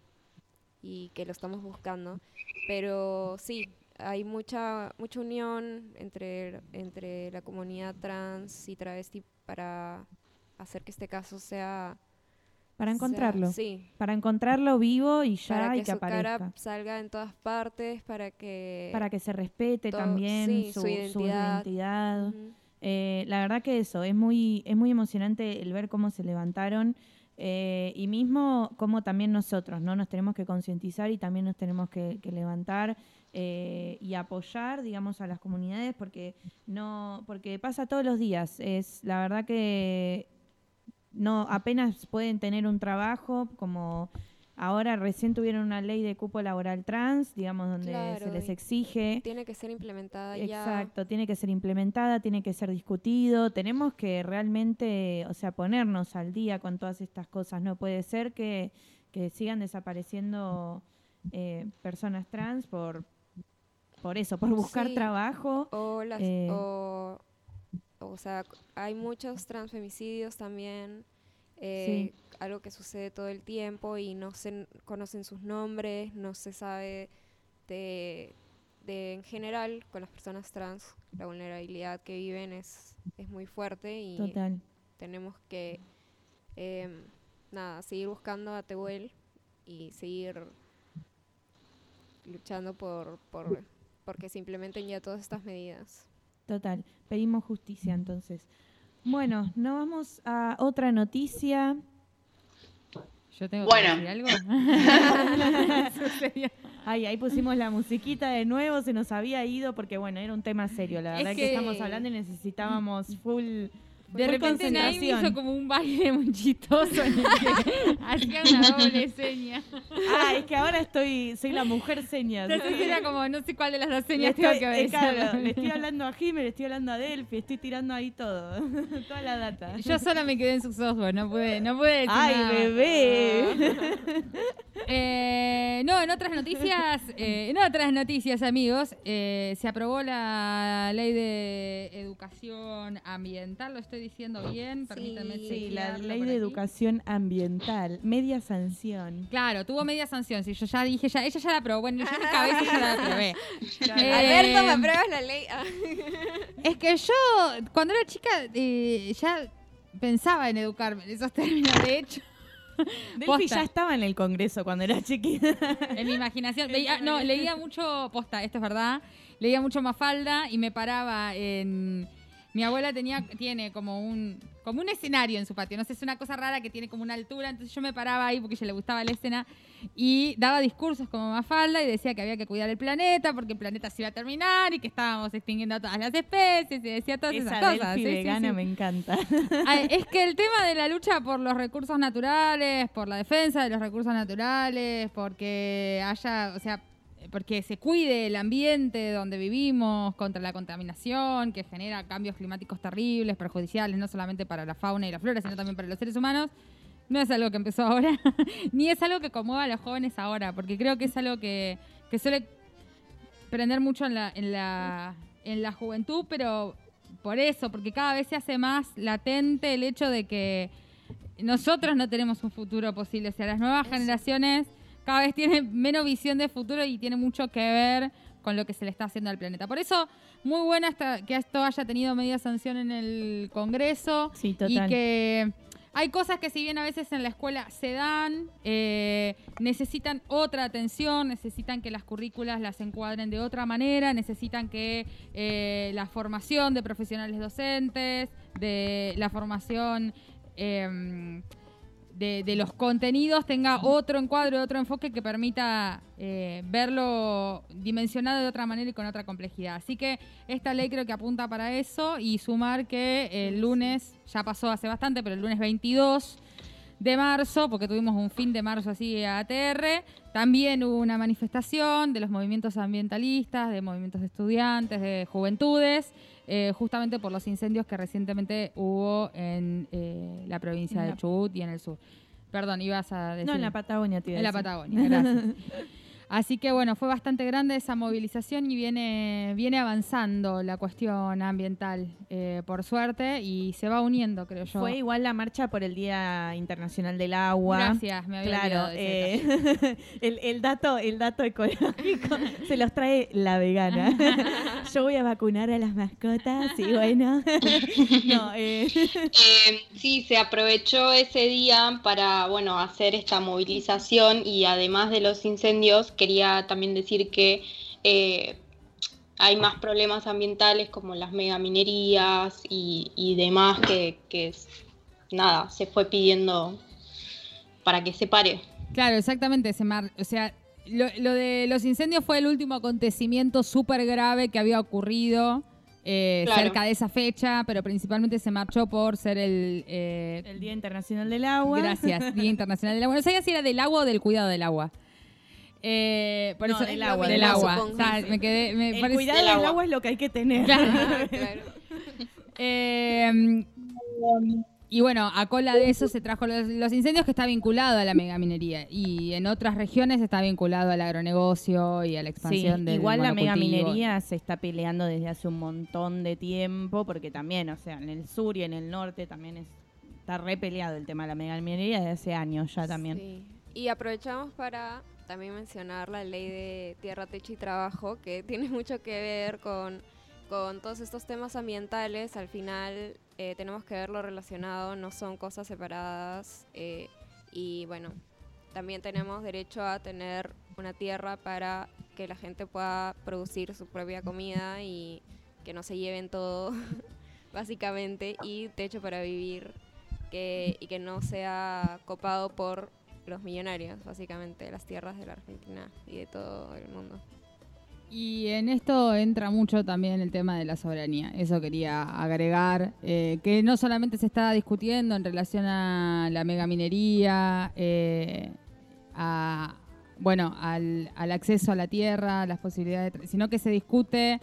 y que lo estamos buscando. Pero sí, hay mucha mucha unión entre, entre la comunidad trans y travesti para hacer que este caso sea... Para sea- encontrarlo. sí, Para encontrarlo vivo y ya para y que que su cara aparezca. salga en todas partes, para que... Para que se respete todo- también sí, su, su su identidad. identidad. Ujú. Eh, la verdad que eso, es muy, es muy emocionante el ver cómo se levantaron eh, y mismo cómo también nosotros no nos tenemos que concientizar y también nos tenemos que, que levantar eh, y apoyar, digamos, a las comunidades porque no, porque pasa todos los días. Es la verdad que no apenas pueden tener un trabajo como ahora recién tuvieron una ley de cupo laboral trans, digamos, donde Claro, se les exige. Tiene que ser implementada ya. Exacto, tiene que ser implementada, tiene que ser discutido. Tenemos que realmente, o sea, ponernos al día con todas estas cosas. No puede ser que, que sigan desapareciendo eh, personas trans por, por eso, por buscar Sí. trabajo. O, las, Eh. o, o sea, hay muchos transfemicidios también. Eh, Algo que sucede todo el tiempo y no se conocen sus nombres, no se sabe de, de en general con las personas trans la vulnerabilidad que viven es, es muy fuerte y Total. tenemos que em, nada seguir buscando a Tehuel y seguir luchando por, por porque se implementen ya todas estas medidas. Total, pedimos justicia entonces. Bueno, nos vamos a otra noticia. Yo tengo Bueno. que decir algo. [LAUGHS] Ay, ahí pusimos la musiquita de nuevo, se nos había ido porque bueno, era un tema serio, la Es verdad que, que- estamos hablando y necesitábamos full, De repente concentración. hizo como un baile muy chistoso en el que hacía una doble seña. Ah, es que ahora estoy, soy la mujer señas. Entonces era como, no sé cuál de las dos señas tengo que eh, claro, le estoy [LAUGHS] hablando a Jiménez, le estoy hablando a Delphi, estoy tirando ahí todo, [LAUGHS] toda la data. Yo sola me quedé en sus ojos, no pude, no pude decir Ay, nada bebé. Eh, no, en otras noticias, eh, en otras noticias, amigos, eh, se aprobó la ley de educación ambiental, lo estoy diciendo bien, permítanme Sí, la chequearlo ley de aquí. educación ambiental, media sanción. Claro, tuvo media sanción, si yo ya dije, ya, ella ya la aprobó, bueno, yo en mi cabeza ya la aprobé. Eh, Alberto, ¿me apruebas la ley? Ah. Es que yo, cuando era chica, eh, ya pensaba en educarme en esos términos, de hecho. Delphi Posta. ya estaba en el Congreso cuando era chiquita. En mi imaginación. Veía- no, leía mucho, posta, esto es verdad. Leía mucho Mafalda y me paraba en, mi abuela tenía, tiene como un, como un escenario en su patio. No sé, es una cosa rara que tiene como una altura. Entonces yo me paraba ahí porque a ella le gustaba la escena y daba discursos como Mafalda y decía que había que cuidar el planeta porque el planeta se iba a terminar y que estábamos extinguiendo a todas las especies y decía todas Esa esas cosas. Sí, sí, vegana sí. me encanta. Ay, Es que el tema de la lucha por los recursos naturales, por la defensa de los recursos naturales, porque haya, o sea, porque se cuide el ambiente donde vivimos contra la contaminación que genera cambios climáticos terribles, perjudiciales, no solamente para la fauna y la flora, sino también para los seres humanos. No es algo que empezó ahora, [LAUGHS] ni es algo que conmueva a los jóvenes ahora, porque creo que es algo que, que suele prender mucho en la, en la, en la juventud, pero por eso, porque cada vez se hace más latente el hecho de que nosotros no tenemos un futuro posible. O sea, las nuevas generaciones cada vez tienen menos visión de futuro y tiene mucho que ver con lo que se le está haciendo al planeta. Por eso, muy buena esta- que esto haya tenido media sanción en el Congreso Sí, y total. que hay cosas que si bien a veces en la escuela se dan, eh, necesitan otra atención, necesitan que las currículas las encuadren de otra manera, necesitan que eh, la formación de profesionales docentes, de la formación em, de, de los contenidos tenga otro encuadro, otro enfoque que permita eh, verlo dimensionado de otra manera y con otra complejidad. Así que esta ley creo que apunta para eso y sumar que el lunes, ya pasó hace bastante, pero el lunes 22 de marzo, porque tuvimos un fin de marzo así ATR, también hubo una manifestación de los movimientos ambientalistas, de movimientos de estudiantes, de juventudes, eh, justamente por los incendios que recientemente hubo en eh, la provincia de Chubut y en el sur. Perdón, ibas a decir. No, en la Patagonia, a En la. Patagonia, gracias. [LAUGHS] Así que bueno, fue bastante grande esa movilización y viene, viene avanzando la cuestión ambiental, eh, por suerte, y se va uniendo, creo yo. Fue igual la marcha por el Día Internacional del Agua. Gracias, me había Claro, olvidado de ese eh, [LAUGHS] el, el dato, el dato ecológico [LAUGHS] se los trae la vegana. [LAUGHS] Yo voy a vacunar a las mascotas y bueno, no, eh, Eh, sí, se aprovechó ese día para, bueno, hacer esta movilización y además de los incendios, quería también decir que eh, hay más problemas ambientales como las megaminerías y, y demás que, que es- nada, se fue pidiendo para que se pare. Claro, exactamente. Se mar- o sea, lo, lo de los incendios fue el último acontecimiento súper grave que había ocurrido eh, Claro. cerca de esa fecha, pero principalmente se marchó por ser el... eh, el Día Internacional del Agua. Gracias, Día Internacional del Agua. No sabía si era del agua o del cuidado del agua. Eh, por No, eso, del agua, Del agua. agua. O sea, me quedé, me El parece- cuidado del agua. es lo que hay que tener. Ah, [LAUGHS] claro. Eh, y bueno, a cola de eso se trajo los, los incendios que está vinculado a la megaminería y en otras regiones está vinculado al agronegocio y a la Sí, expansión del igual la megaminería se está peleando desde hace un montón de tiempo, porque también, o sea, en el sur y en el norte también es, está re peleado el tema de la megaminería desde hace años ya también. Sí. Y aprovechamos para también mencionar la ley de tierra, techo y trabajo, que [LAUGHS] tiene mucho que ver con, con todos estos temas ambientales. Al final eh, tenemos que verlo relacionado, no son cosas separadas. eh, y bueno, también tenemos derecho a tener una tierra para que la gente pueda producir su propia comida y que no se lleven todo, [LAUGHS] básicamente, y techo para vivir que, y que no sea copado por los millonarios, básicamente, las tierras de la Argentina y de todo el mundo. Y en esto entra mucho también el tema de la soberanía. Eso quería agregar, eh, que no solamente se está discutiendo en relación a la megaminería, eh, a, bueno, al, acceso a la tierra, las posibilidades, sino que se discute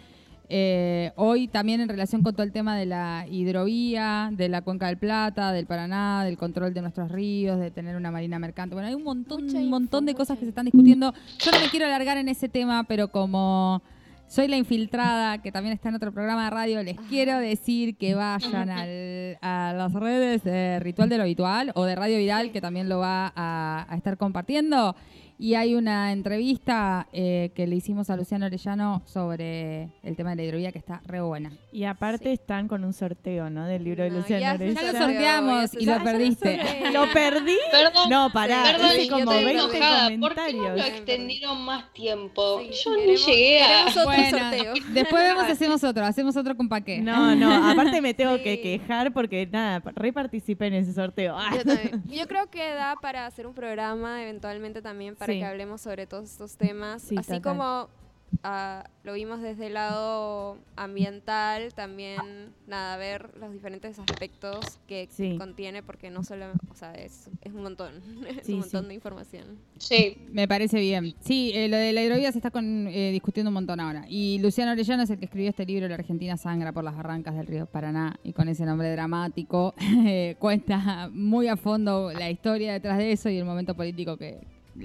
eh, hoy también en relación con todo el tema de la hidrovía, de la cuenca del Plata, del Paraná, del control de nuestros ríos, de tener una marina mercante. Bueno, hay un montón, un montón de cosas que se están discutiendo. Yo no me quiero alargar en ese tema, pero como soy la infiltrada, que también está en otro programa de radio, les quiero decir que vayan al- a las redes de Ritual de lo Habitual o de Radio Viral, que también lo va a, a estar compartiendo. Y hay una entrevista eh, que le hicimos a Luciano Orellano sobre el tema de la hidrovía que está re buena. Y aparte están con un sorteo, ¿no? Del libro de No, Luciano ya- ya lo sorteamos y lo perdiste. ¿Lo perdí? Perdón, No, pará, perdón, hice como estoy 20 enojada. ¿Por qué no comentarios. lo extendieron más tiempo? Sí, yo ni llegué a... otro Bueno, sorteo. después vemos [LAUGHS] hacemos otro, hacemos otro con paqué. No, no, aparte me tengo Sí. que quejar porque nada, re participé en ese sorteo. Ah. Yo también. Yo creo que da para hacer un programa eventualmente también para Sí. que hablemos sobre todos estos temas. Sí, Así total. como ah, lo vimos desde el lado ambiental, también nada, ver los diferentes aspectos que Sí. contiene, porque no solo, o sea, es, es un montón, [LAUGHS] es Sí, un montón sí. de información. Sí, Me parece bien. Sí, eh, lo de la hidrovía se está con- eh, discutiendo un montón ahora. Y Luciano Orellano es el que escribió este libro, La Argentina sangra por las barrancas del río Paraná, y con ese nombre dramático [LAUGHS] cuenta muy a fondo la historia detrás de eso y el momento político que...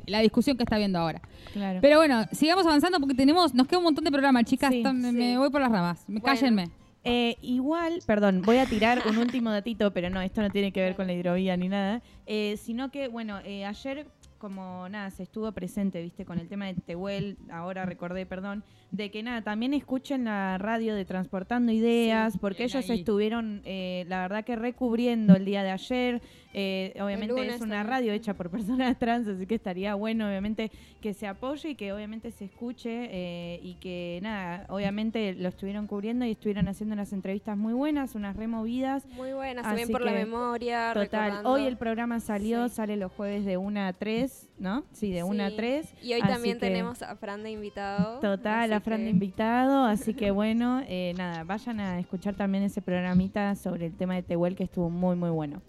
La discusión que está viendo ahora. Claro. Pero bueno, sigamos avanzando porque tenemos, nos queda un montón de programas, chicas. Sí, me, sí. me voy por las ramas. Bueno. Cállenme. Eh, igual, perdón, voy a tirar un último datito, pero no, esto no tiene que ver con la hidrovía ni nada, eh, sino que, bueno, eh, ayer, como nada, se estuvo presente, viste, con el tema de Tehuel, ahora recordé, perdón, de que nada, también escuchen la radio de Transportando Ideas, porque ellos ahí. estuvieron, eh, la verdad que recubriendo el día de ayer, eh, obviamente es una radio hecha por personas [LAUGHS] trans, así que estaría bueno, obviamente, que se apoye y que obviamente se escuche eh, y que nada, obviamente lo estuvieron cubriendo y estuvieron haciendo unas entrevistas muy buenas, unas removidas. Muy buenas, también por la memoria. Total, recordando. hoy el programa salió, Sí. sale los jueves de 1 a 3, ¿no? Sí, de 1 a Sí. 3. Y hoy así también que- tenemos a Fran de invitado. Total, a Fran de invitado, así que bueno, [LAUGHS] eh, nada, vayan a escuchar también ese programita sobre el tema de Tehuel que estuvo muy, muy bueno.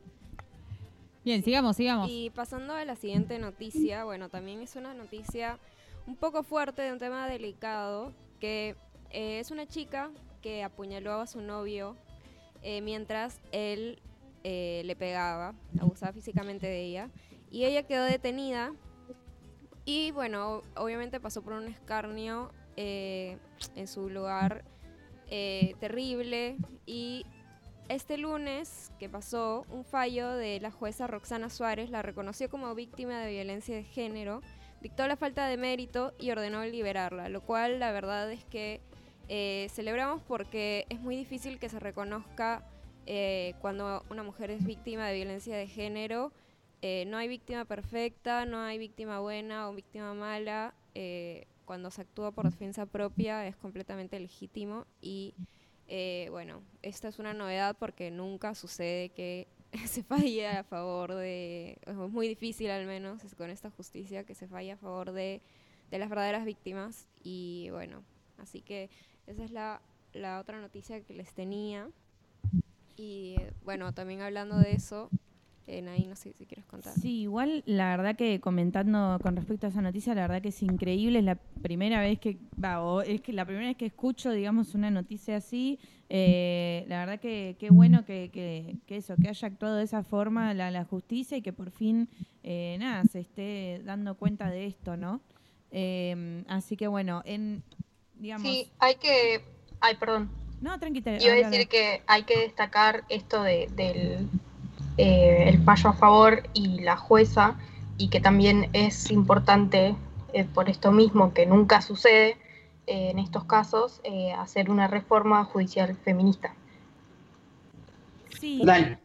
Bien, sigamos, sigamos. Y pasando a la siguiente noticia, bueno, también es una noticia un poco fuerte de un tema delicado, que eh, es una chica que apuñaló a su novio eh, mientras él eh, le pegaba, abusaba físicamente de ella, y ella quedó detenida. Y bueno, obviamente pasó por un escarnio eh, en su lugar eh, terrible. Y este lunes que pasó, un fallo de la jueza Roxana Suárez la reconoció como víctima de violencia de género, dictó la falta de mérito y ordenó liberarla, lo cual la verdad es que celebramos porque es muy difícil que se reconozca eh, cuando una mujer es víctima de violencia de género. Eh, no hay víctima perfecta, no hay víctima buena o víctima mala. eh, cuando se actúa por defensa propia es completamente legítimo y eh, bueno, esta es una novedad porque nunca sucede que [LAUGHS] se falle a favor de, es muy difícil al menos es con esta justicia que se falle a favor de, de las verdaderas víctimas y bueno, así que esa es la, la otra noticia que les tenía y bueno, también hablando de eso, eh, Nay, no sé si quieres contar. Sí, igual la verdad que comentando con respecto a esa noticia, la verdad que es increíble, es la primera vez que, va, o es que la primera vez que escucho, digamos, una noticia así, eh, la verdad que qué bueno que, que, que eso, que haya actuado de esa forma la, la justicia y que por fin, eh, nada, se esté dando cuenta de esto, ¿no? Eh, así que bueno, en, digamos... sí, hay que... Ay, perdón. No, tranquila. Iba a decir que hay que destacar esto de, del eh, el fallo a favor y la jueza, y que también es importante eh, por esto mismo, que nunca sucede eh, en estos casos, eh, hacer una reforma judicial feminista. Sí. Dale.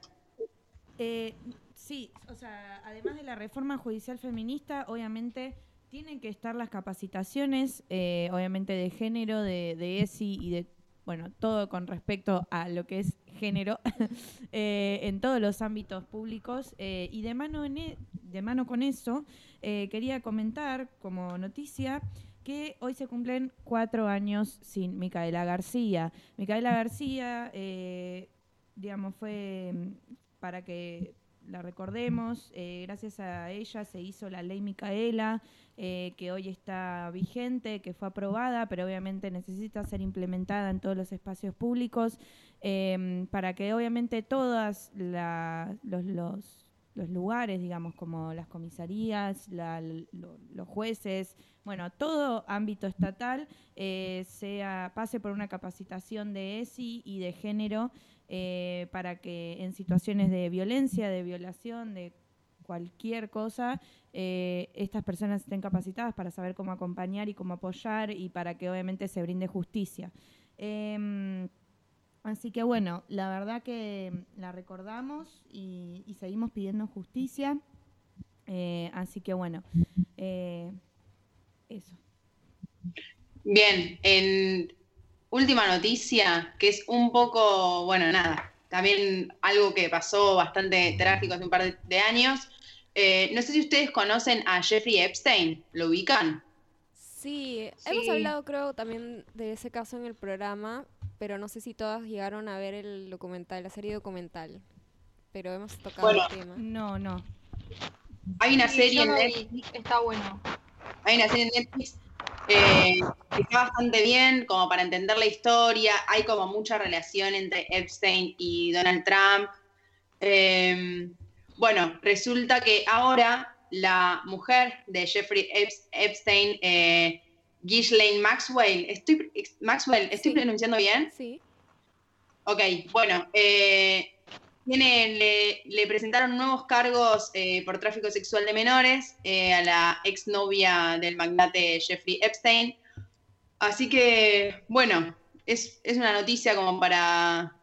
Eh, sí, o sea, además de la reforma judicial feminista, obviamente tienen que estar las capacitaciones, eh, obviamente de género, de, de ESI y de, bueno, todo con respecto a lo que es género [LAUGHS] eh, en todos los ámbitos públicos. eh, y de mano, e- de mano con eso, eh, quería comentar como noticia que hoy se cumplen cuatro años sin Micaela García. Micaela García, digamos, fue mm, para que la recordemos, eh, gracias a ella se hizo la ley Micaela, eh, que hoy está vigente, que fue aprobada, pero obviamente necesita ser implementada en todos los espacios públicos, eh, para que obviamente todos los, los, lugares, digamos, como las comisarías, los jueces, bueno, todo ámbito estatal eh, sea pase por una capacitación de ESI y de género eh, para que en situaciones de violencia, de violación, de cualquier cosa, eh, estas personas estén capacitadas para saber cómo acompañar y cómo apoyar y para que obviamente se brinde justicia. Em, así que bueno, la verdad que la recordamos y, seguimos pidiendo justicia. Eh, así que bueno, eso. Bien, en última noticia, que es un poco, bueno, nada, también algo que pasó bastante trágico hace un par de, de años. Eh, no sé si ustedes conocen a Jeffrey Epstein, ¿lo ubican? Sí, hemos hablado creo también de ese caso en el programa, pero no sé si todas llegaron a ver el documental, la serie documental. Pero hemos tocado Bueno. el tema. No, no. Hay una Sí, serie en Netflix Está bueno. Hay una serie en Netflix eh, está bastante bien, como para entender la historia. Hay como mucha relación entre Epstein y Donald Trump. Eh, bueno, resulta que ahora la mujer de Jeffrey Ep- Epstein, eh, Ghislaine Maxwell, estoy, Maxwell, ¿estoy Sí. pronunciando bien? Sí. Ok, bueno, eh, tiene, le, le presentaron nuevos cargos eh, por tráfico sexual de menores eh, a la exnovia del magnate Jeffrey Epstein. Así que, bueno, es, es una noticia como para,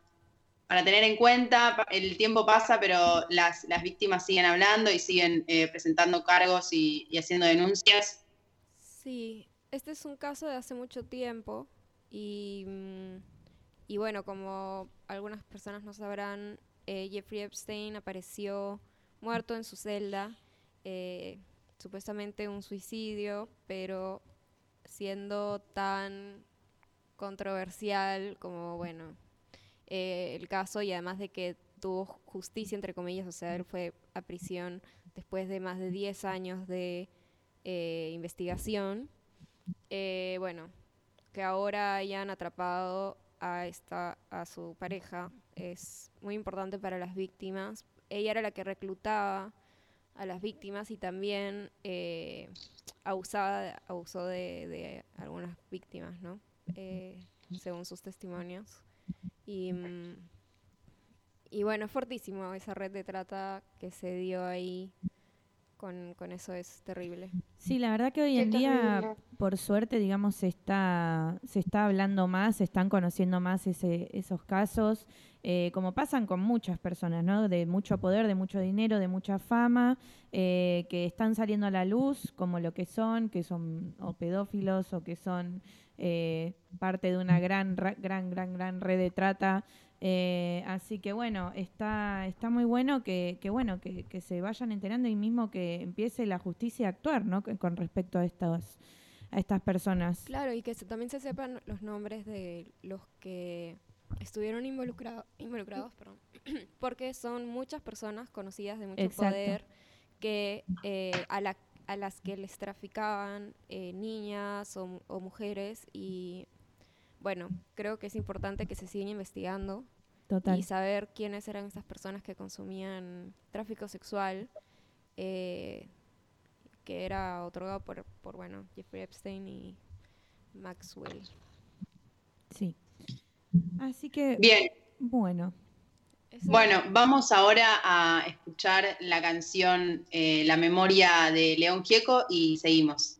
para tener en cuenta. El tiempo pasa, pero las, las víctimas siguen hablando y siguen eh, presentando cargos y, y haciendo denuncias. Sí, este es un caso de hace mucho tiempo y, mm, y bueno, como algunas personas no sabrán, eh, Jeffrey Epstein apareció muerto en su celda, eh, supuestamente un suicidio, pero siendo tan controversial como, bueno, eh, el caso y además de que tuvo justicia, entre comillas, o sea, él fue a prisión después de más de 10 años de investigación. Bueno, que ahora hayan atrapado a esta a su pareja es muy importante para las víctimas. Ella era la que reclutaba a las víctimas y también eh, abusaba, abusó de, de algunas víctimas, ¿no? Eh, según sus testimonios. Y, mm, y bueno, es fortísimo esa red de trata que se dio ahí. Con, con eso es terrible. Sí, la verdad que hoy Qué en día, terrible. por suerte, digamos, se está, se está hablando más, se están conociendo más ese, esos casos, eh, como pasan con muchas personas, ¿no? De mucho poder, de mucho dinero, de mucha fama, eh, que están saliendo a la luz como lo que son, que son o pedófilos o que son eh, parte de una gran, ra- gran, gran, gran red de trata. Eh, así que bueno, está, está muy bueno que, que bueno, que, que se vayan enterando y mismo que empiece la justicia a actuar, ¿no? Con- respecto a estos, a estas personas. Claro, y que se- también se sepan los nombres de los que estuvieron involucrado- involucrados, perdón, [CLEARS THROAT] porque son muchas personas conocidas de mucho Exacto. poder que eh, a, la- a las que les traficaban eh, niñas o, mu- o mujeres y bueno, creo que es importante que se sigan investigando Total. y saber quiénes eran estas personas que consumían tráfico sexual eh, que era otorgado por, por bueno Jeffrey Epstein y Maxwell. Sí. Así que, Bien, bueno, bueno, vamos ahora a escuchar la canción eh, La memoria de León Gieco y seguimos.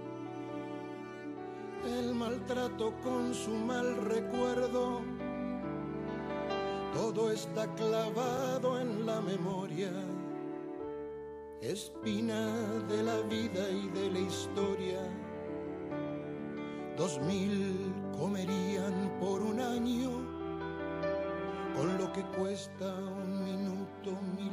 el maltrato con su mal recuerdo. Todo está clavado en la memoria, espina de la vida y de la historia. Dos mil comerían por un año con lo que cuesta un minuto militar.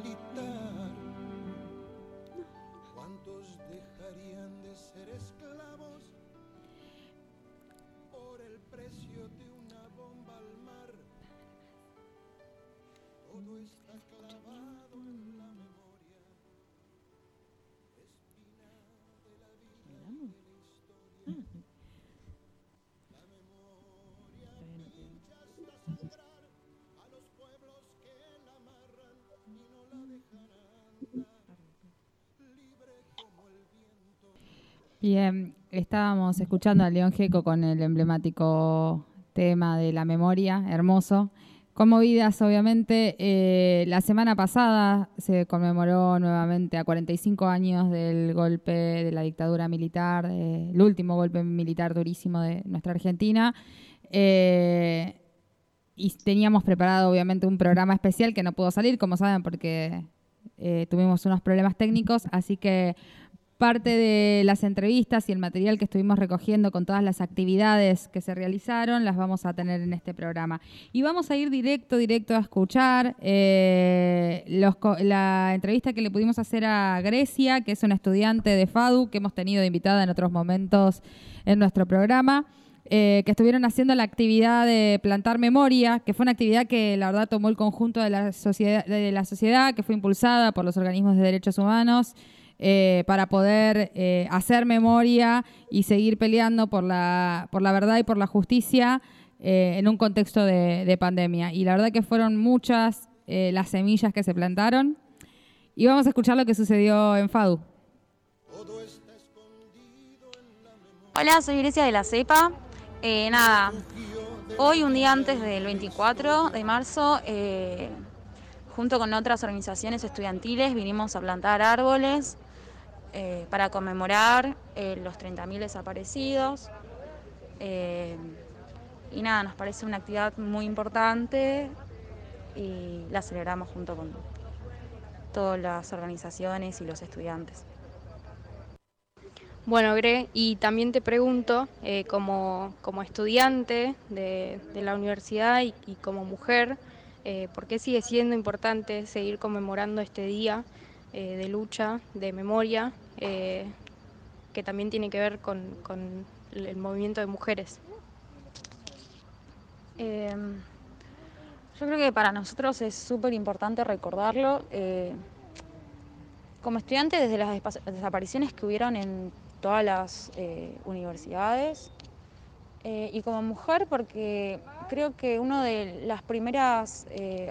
Bien, estábamos escuchando a León Gieco con el emblemático tema de la memoria, hermoso. Conmovidas, obviamente, eh, la semana pasada se conmemoró nuevamente a 45 años del golpe de la dictadura militar, eh, el último golpe militar durísimo de nuestra Argentina. Eh, y teníamos preparado, obviamente, un programa especial que no pudo salir, como saben, porque tuvimos unos problemas técnicos, así que parte de las entrevistas y el material que estuvimos recogiendo con todas las actividades que se realizaron las vamos a tener en este programa. Y vamos a ir directo, directo a escuchar eh, la entrevista que le pudimos hacer a Grecia, que es una estudiante de FADU que hemos tenido de invitada en otros momentos en nuestro programa. eh, que estuvieron haciendo la actividad de plantar memoria, que fue una actividad que la verdad tomó el conjunto de la sociedad, de la sociedad que fue impulsada por los organismos de derechos humanos, eh, para poder eh, hacer memoria y seguir peleando por la, por la verdad y por la justicia eh, en un contexto de, de pandemia. Y la verdad que fueron muchas las semillas que se plantaron. Y vamos a escuchar lo que sucedió en FADU. Hola, soy Grecia de la CEPA. Nada, hoy un día antes del 24 de marzo, junto con otras organizaciones estudiantiles, vinimos a plantar árboles eh, para conmemorar eh, los 30.000 desaparecidos. Eh, y nada, nos parece una actividad muy importante y la celebramos junto con todas las organizaciones y los estudiantes. Bueno, Gre, y también te pregunto, como, como estudiante de, la universidad y, como mujer, ¿por qué sigue siendo importante seguir conmemorando este día eh, de lucha, de memoria, eh, que también tiene que ver con, el movimiento de mujeres? Eh, yo creo que para nosotros es súper importante recordarlo. eh, como estudiante, desde las desapariciones que hubieron en todas las universidades, y como mujer, porque creo que una de las primeras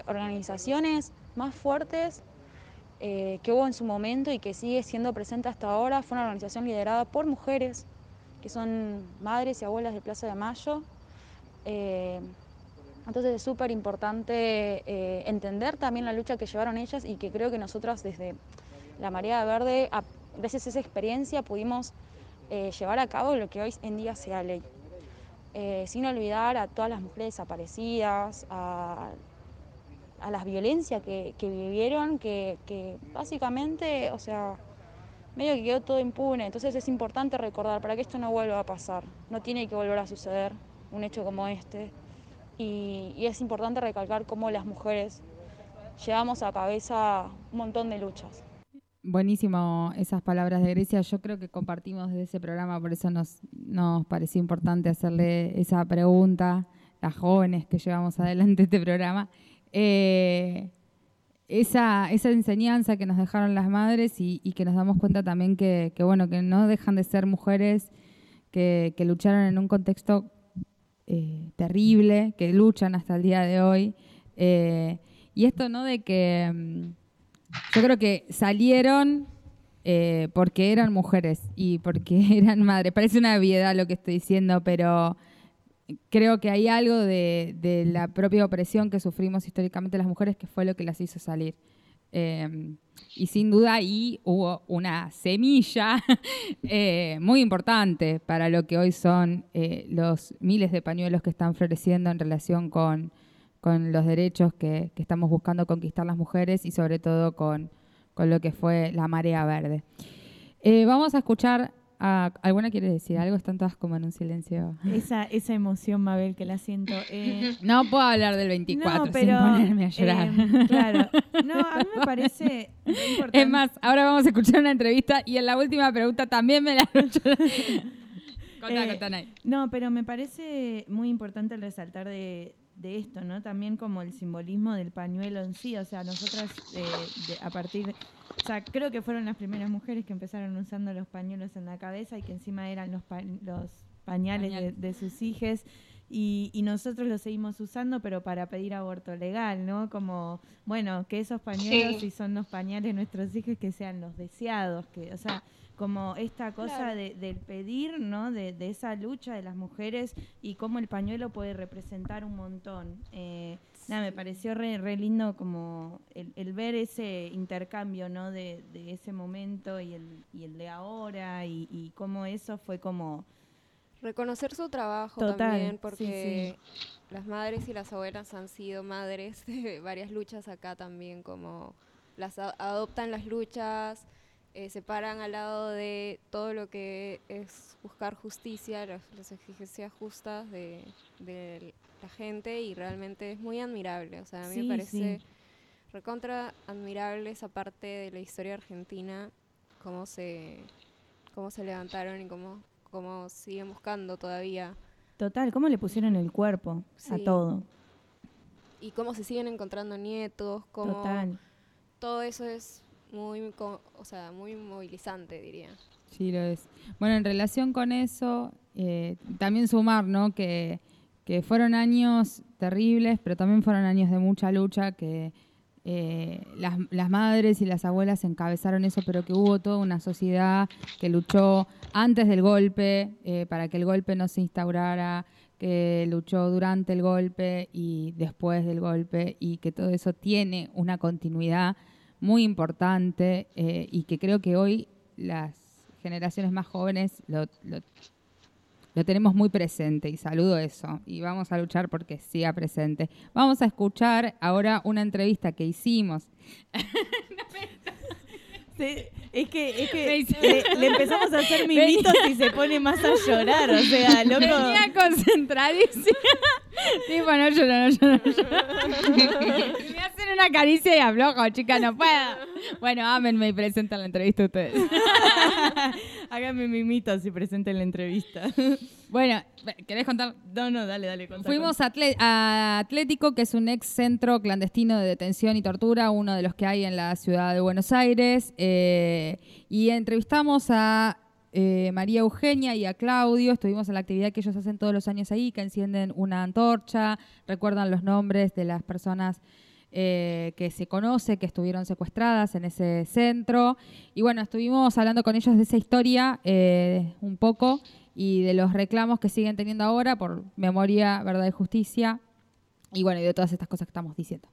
organizaciones más fuertes eh, que hubo en su momento y que sigue siendo presente hasta ahora fue una organización liderada por mujeres, que son madres y abuelas de Plaza de Mayo. Eh, entonces es súper importante eh, entender también la lucha que llevaron ellas y que creo que nosotras desde la Marea Verde, a- gracias a esa experiencia, pudimos eh, llevar a cabo lo que hoy en día sea ley. Eh, sin olvidar a todas las mujeres desaparecidas, a, a las violencias que, vivieron, que, que básicamente, o sea, medio que quedó todo impune. Entonces es importante recordar para que esto no vuelva a pasar. No tiene que volver a suceder un hecho como este. Y, y es importante recalcar cómo las mujeres llevamos a cabeza un montón de luchas. buenísimo esas palabras de Grecia. Yo creo que compartimos desde ese programa, por eso nos, nos pareció importante hacerle esa pregunta, las jóvenes que llevamos adelante este programa. Eh, esa, esa enseñanza que nos dejaron las madres y, que nos damos cuenta también que, bueno, que no dejan de ser mujeres que, lucharon en un contexto eh, terrible, que luchan hasta el día de hoy. Eh, y esto, ¿no? De que mm, yo creo que salieron porque eran mujeres y porque [LAUGHS] eran madres. Parece una obviedad lo que estoy diciendo, pero creo que hay algo de, la propia opresión que sufrimos históricamente las mujeres que fue lo que las hizo salir. Eh, y sin duda ahí hubo una semilla [LAUGHS] eh, muy importante para lo que hoy son eh, los miles de pañuelos que están floreciendo en relación con, con los derechos que, que estamos buscando conquistar las mujeres y sobre todo con, con lo que fue la marea verde. Eh, vamos a escuchar a, ¿Alguna quiere decir algo? Están todas como en un silencio. Esa, esa emoción, Mabel, que la siento. Eh, [LAUGHS] No puedo hablar del 24 no, pero, sin ponerme a llorar. eh, claro. No, a mí me parece re [LAUGHS] importante. Es más, ahora vamos a escuchar una entrevista y en la última pregunta también me la [LAUGHS] Contá, Eh, contá. No, pero me parece muy importante resaltar de, de esto, ¿no? También como el simbolismo del pañuelo en sí. O sea, nosotras eh, de- a partir. O sea, creo que fueron las primeras mujeres que empezaron usando los pañuelos en la cabeza y que encima eran los, pa- los pañales de, de sus hijas. Y, y nosotros los seguimos usando, pero para pedir aborto legal, ¿no? Como, bueno, que esos pañuelos, Sí. si son los pañales de nuestros hijos, que sean los deseados, que, o sea, como esta cosa Claro. de, del pedir, ¿no? De, de esa lucha de las mujeres y cómo el pañuelo puede representar un montón. Eh, nada, me pareció re, re lindo como el, el ver ese intercambio, ¿no? De, de ese momento y el, y el de ahora y, y cómo eso fue como... Reconocer su trabajo Total, también, sí, porque las madres y las abuelas han sido madres de [LAUGHS] varias luchas acá también, como las adoptan las luchas, eh, se paran al lado de todo lo que es buscar justicia, las, las exigencias justas de, de la gente y realmente es muy admirable. O sea, a mí Sí, me parece recontra admirable esa parte de la historia argentina, cómo se, cómo se levantaron y cómo, cómo siguen buscando todavía Total, cómo le pusieron el cuerpo a todo. y cómo se siguen encontrando nietos, cómo Total. todo eso es muy, o sea, muy movilizante, diría. Sí, lo es. Bueno, en relación con eso, eh, también sumar, ¿no? Que, que fueron años terribles, pero también fueron años de mucha lucha, que eh, las, madres y las abuelas encabezaron eso, pero que hubo toda una sociedad que luchó antes del golpe eh, para que el golpe no se instaurara, que luchó durante el golpe y después del golpe, y que todo eso tiene una continuidad muy importante eh, y que creo que hoy las generaciones más jóvenes lo, lo- lo tenemos muy presente y saludo eso y vamos a luchar porque siga presente. Vamos a escuchar ahora una entrevista que hicimos. [LAUGHS] Sí, es que, es que le, le empezamos a hacer mimitos y se pone más a llorar, o sea, [LAUGHS] loco. Venía concentradísima. tipo, no lloro, no lloro, no [LAUGHS] lloro. Me hacen una caricia y aflojo, chica, no puedo. Bueno, ámenme y presenten la entrevista ustedes. [LAUGHS] Háganme mimitos y presenten la entrevista. Bueno, ¿querés contar? No, no, dale, dale. contá, Fuimos a Atlético, que es un ex centro clandestino de detención y tortura, uno de los que hay en la ciudad de Buenos Aires, eh, y entrevistamos a eh, María Eugenia y a Claudio. Estuvimos en la actividad que ellos hacen todos los años ahí, que encienden una antorcha, recuerdan los nombres de las personas eh, que se conoce, que estuvieron secuestradas en ese centro. Y bueno, estuvimos hablando con ellos de esa historia eh, un poco y de los reclamos que siguen teniendo ahora por memoria, verdad y justicia. Y bueno, y de todas estas cosas que estamos diciendo.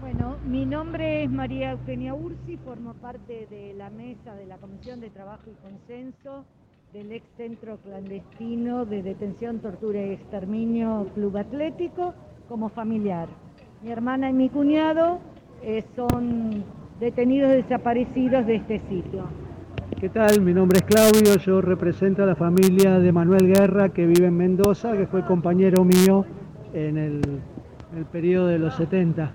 Bueno, mi nombre es María Eugenia Ursi, formo parte de la mesa de la Comisión de Trabajo y Consenso del ex centro clandestino de detención, tortura y exterminio Club Atlético como familiar. Mi hermana y mi cuñado eh, son detenidos desaparecidos de este sitio. ¿Qué tal? Mi nombre es Claudio, yo represento a la familia de Manuel Guerra que vive en Mendoza, que fue compañero mío en el, periodo de los 70.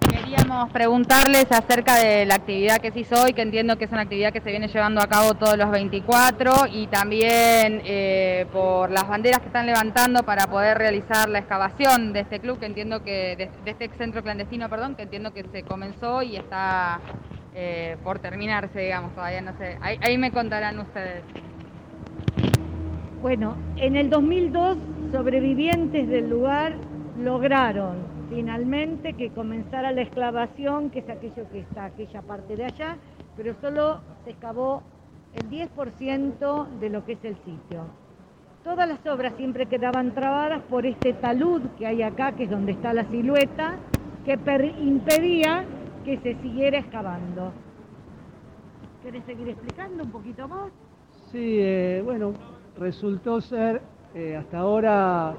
Quería queríamos preguntarles acerca de la actividad que se hizo hoy, que entiendo que es una actividad que se viene llevando a cabo todos los 24 y también eh, por las banderas que están levantando para poder realizar la excavación de este club, que entiendo que, de, de este centro clandestino, perdón, que entiendo que se comenzó y está eh, por terminarse, digamos, todavía no sé. Ahí, ahí me contarán ustedes. Bueno, en el 2002 sobrevivientes del lugar lograron finalmente que comenzara la excavación, que es aquello que está aquella parte de allá, pero solo se excavó el 10% de lo que es el sitio. Todas las obras siempre quedaban trabadas por este talud que hay acá, que es donde está la silueta, que impedía que se siguiera excavando. ¿Querés seguir explicando un poquito más? Sí, eh, bueno, resultó ser, eh, hasta ahora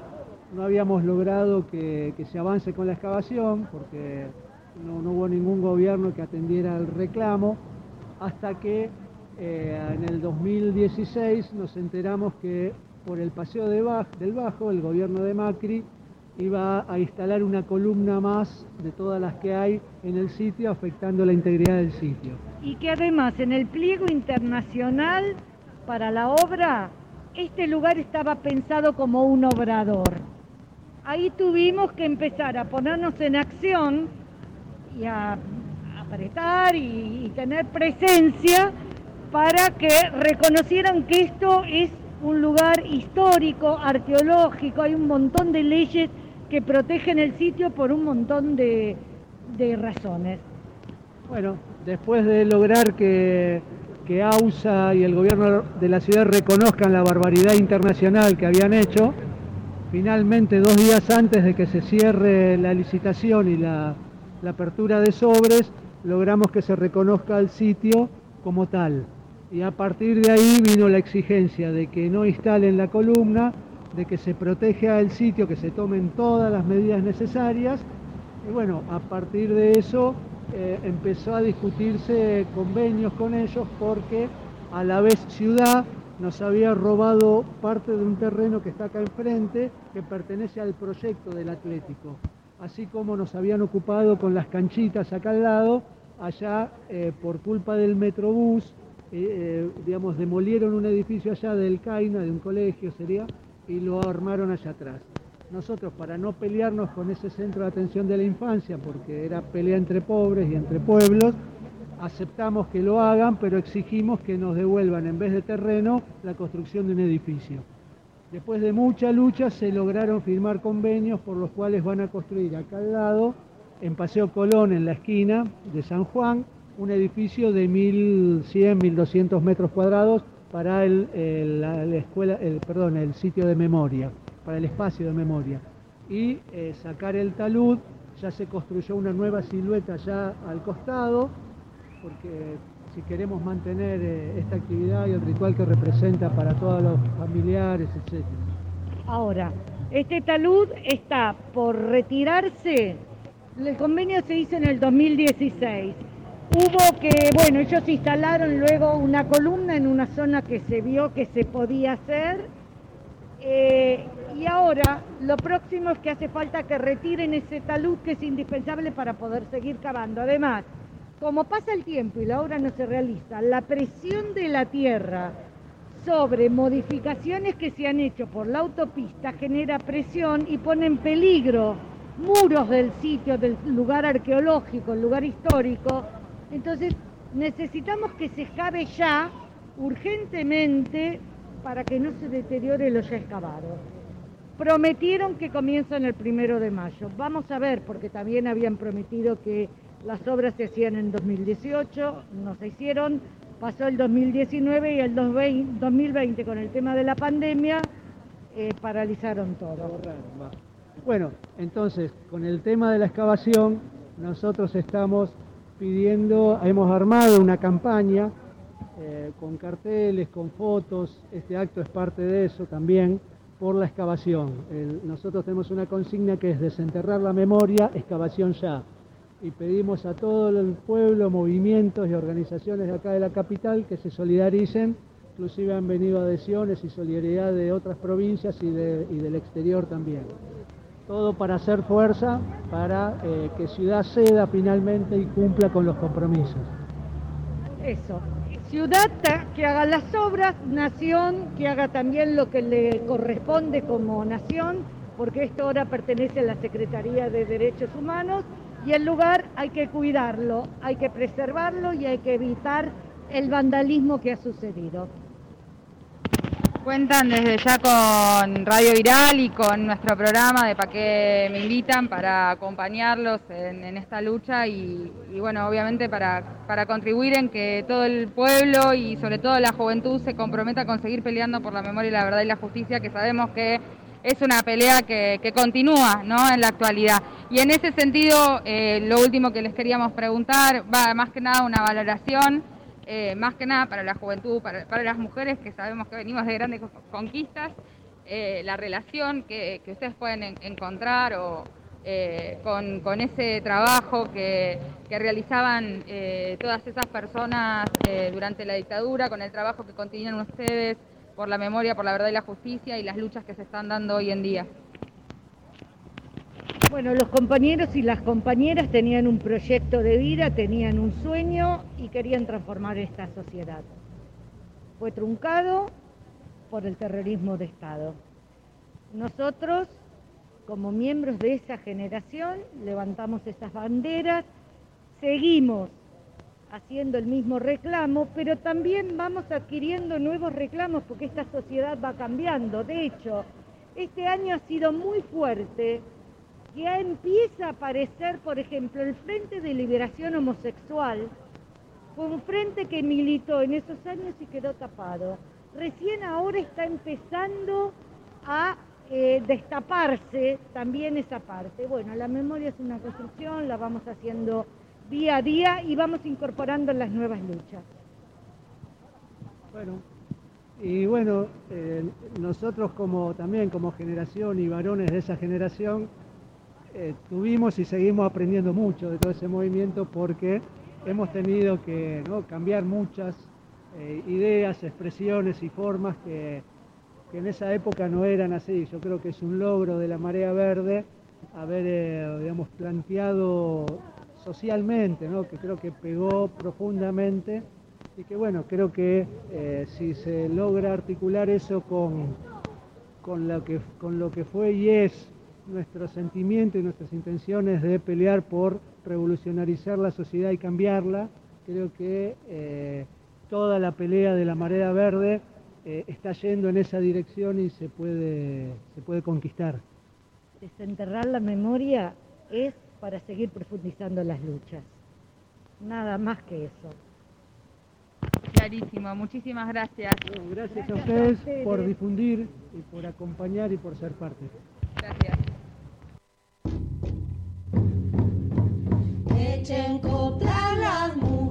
no habíamos logrado que, se avance con la excavación porque no, hubo ningún gobierno que atendiera el reclamo, hasta que eh, en el 2016 nos enteramos que por el Paseo del Bajo, el gobierno de Macri iba a instalar una columna más de todas las que hay en el sitio, afectando la integridad del sitio. Y que además en el pliego internacional para la obra, este lugar estaba pensado como un obrador. Ahí tuvimos que empezar a ponernos en acción y a apretar y, tener presencia para que reconocieran que esto es un lugar histórico, arqueológico, hay un montón de leyes que protegen el sitio por un montón de, razones. Bueno, después de lograr que, que AUSA y el gobierno de la ciudad reconozcan la barbaridad internacional que habían hecho, finalmente dos días antes de que se cierre la licitación y la apertura de sobres, logramos que se reconozca el sitio como tal. Y a partir de ahí vino la exigencia de que no instalen la columna, de que se proteja el sitio, que se tomen todas las medidas necesarias. Y bueno, a partir de eso eh, empezó a discutirse convenios con ellos porque a la vez ciudad nos había robado parte de un terreno que está acá enfrente, que pertenece al proyecto del Atlético. Así como nos habían ocupado con las canchitas acá al lado, allá eh, por culpa del Metrobús, eh, digamos, demolieron un edificio allá del CAINA, de un colegio sería, y lo armaron allá atrás. Nosotros, para no pelearnos con ese centro de atención de la infancia, porque era pelea entre pobres y entre pueblos, aceptamos que lo hagan, pero exigimos que nos devuelvan en vez de terreno la construcción de un edificio. Después de mucha lucha se lograron firmar convenios por los cuales van a construir acá al lado, en Paseo Colón, en la esquina de San Juan, un edificio de 1.100, 1.200 metros cuadrados para el, la escuela, el, perdón, el sitio de memoria, para el espacio de memoria. Y eh, sacar el talud, ya se construyó una nueva silueta ya al costado, porque si queremos mantener eh, esta actividad y el ritual que representa para todos los familiares, etc. Ahora, este talud está por retirarse. El convenio se hizo en el 2016. Hubo que, bueno, ellos instalaron luego una columna en una zona que se vio que se podía hacer. Eh, y ahora lo próximo es que hace falta que retiren ese talud que es indispensable para poder seguir cavando. Además, como pasa el tiempo y la obra no se realiza, la presión de la tierra sobre modificaciones que se han hecho por la autopista genera presión y pone en peligro muros del sitio, del lugar arqueológico, el lugar histórico. Entonces necesitamos que se excave ya, urgentemente, para que no se deteriore lo ya excavado. Prometieron que comienzan el primero de mayo. Vamos a ver, porque también habían prometido que las obras se hacían en 2018, no se hicieron, pasó el 2019 y el 2020 2020 con el tema de la pandemia eh, paralizaron todo. Bueno, entonces, con el tema de la excavación, nosotros estamos pidiendo, hemos armado una campaña eh, con carteles, con fotos, este acto es parte de eso también, por la excavación. Nosotros tenemos una consigna que es desenterrar la memoria, excavación ya. Y pedimos a todo el pueblo, movimientos y organizaciones de acá de la capital que se solidaricen, inclusive han venido adhesiones y solidaridad de otras provincias y del exterior también. Todo para hacer fuerza para eh, que Ciudad ceda finalmente y cumpla con los compromisos. Eso. Ciudad que haga las obras, nación que haga también lo que le corresponde como nación, porque esto ahora pertenece a la Secretaría de Derechos Humanos y el lugar hay que cuidarlo, hay que preservarlo y hay que evitar el vandalismo que ha sucedido. Cuentan desde ya con Radio Viral y con nuestro programa de Pa' qué me invitan para acompañarlos en, en esta lucha y, y bueno, obviamente para, para contribuir en que todo el pueblo y sobre todo la juventud se comprometa con seguir peleando por la memoria y la verdad y la justicia, que sabemos que es una pelea que, que continúa ¿no? en la actualidad. Y en ese sentido, eh, lo último que les queríamos preguntar va más que nada una valoración eh, más que nada para la juventud, para, para las mujeres que sabemos que venimos de grandes co- conquistas, eh, la relación que, que ustedes pueden en- encontrar o, eh, con, con ese trabajo que, que realizaban todas esas personas durante la dictadura, con el trabajo que continúan ustedes por la memoria, por la verdad y la justicia y las luchas que se están dando hoy en día. Bueno, los compañeros y las compañeras tenían un proyecto de vida, tenían un sueño y querían transformar esta sociedad. Fue truncado por el terrorismo de Estado. Nosotros, como miembros de esa generación, levantamos esas banderas, seguimos haciendo el mismo reclamo, pero también vamos adquiriendo nuevos reclamos porque esta sociedad va cambiando. De hecho, este año ha sido muy fuerte ya empieza a aparecer, por ejemplo, el Frente de Liberación Homosexual, fue un frente que militó en esos años y quedó tapado. Recién ahora está empezando a eh, destaparse también esa parte. Bueno, la memoria es una construcción, la vamos haciendo día a día y vamos incorporando en las nuevas luchas. Bueno, y bueno, eh, nosotros como también como generación y varones de esa generación, tuvimos y seguimos aprendiendo mucho de todo ese movimiento porque hemos tenido que cambiar muchas eh, ideas, expresiones y formas que, que en esa época no eran así. Yo creo que es un logro de la marea verde haber, eh, digamos, planteado socialmente, que creo que pegó profundamente y que bueno, creo que eh, si se logra articular eso con, con, lo que, con lo que fue y es nuestro sentimiento y nuestras intenciones de pelear por revolucionarizar la sociedad y cambiarla, creo que eh, toda la pelea de la marea verde eh, está yendo en esa dirección y se puede, se puede conquistar. Desenterrar la memoria es para seguir profundizando las luchas. Nada más que eso. Clarísimo, muchísimas gracias. Gracias a ustedes por difundir y por acompañar y por ser parte. Gracias. Mitenko plaramu.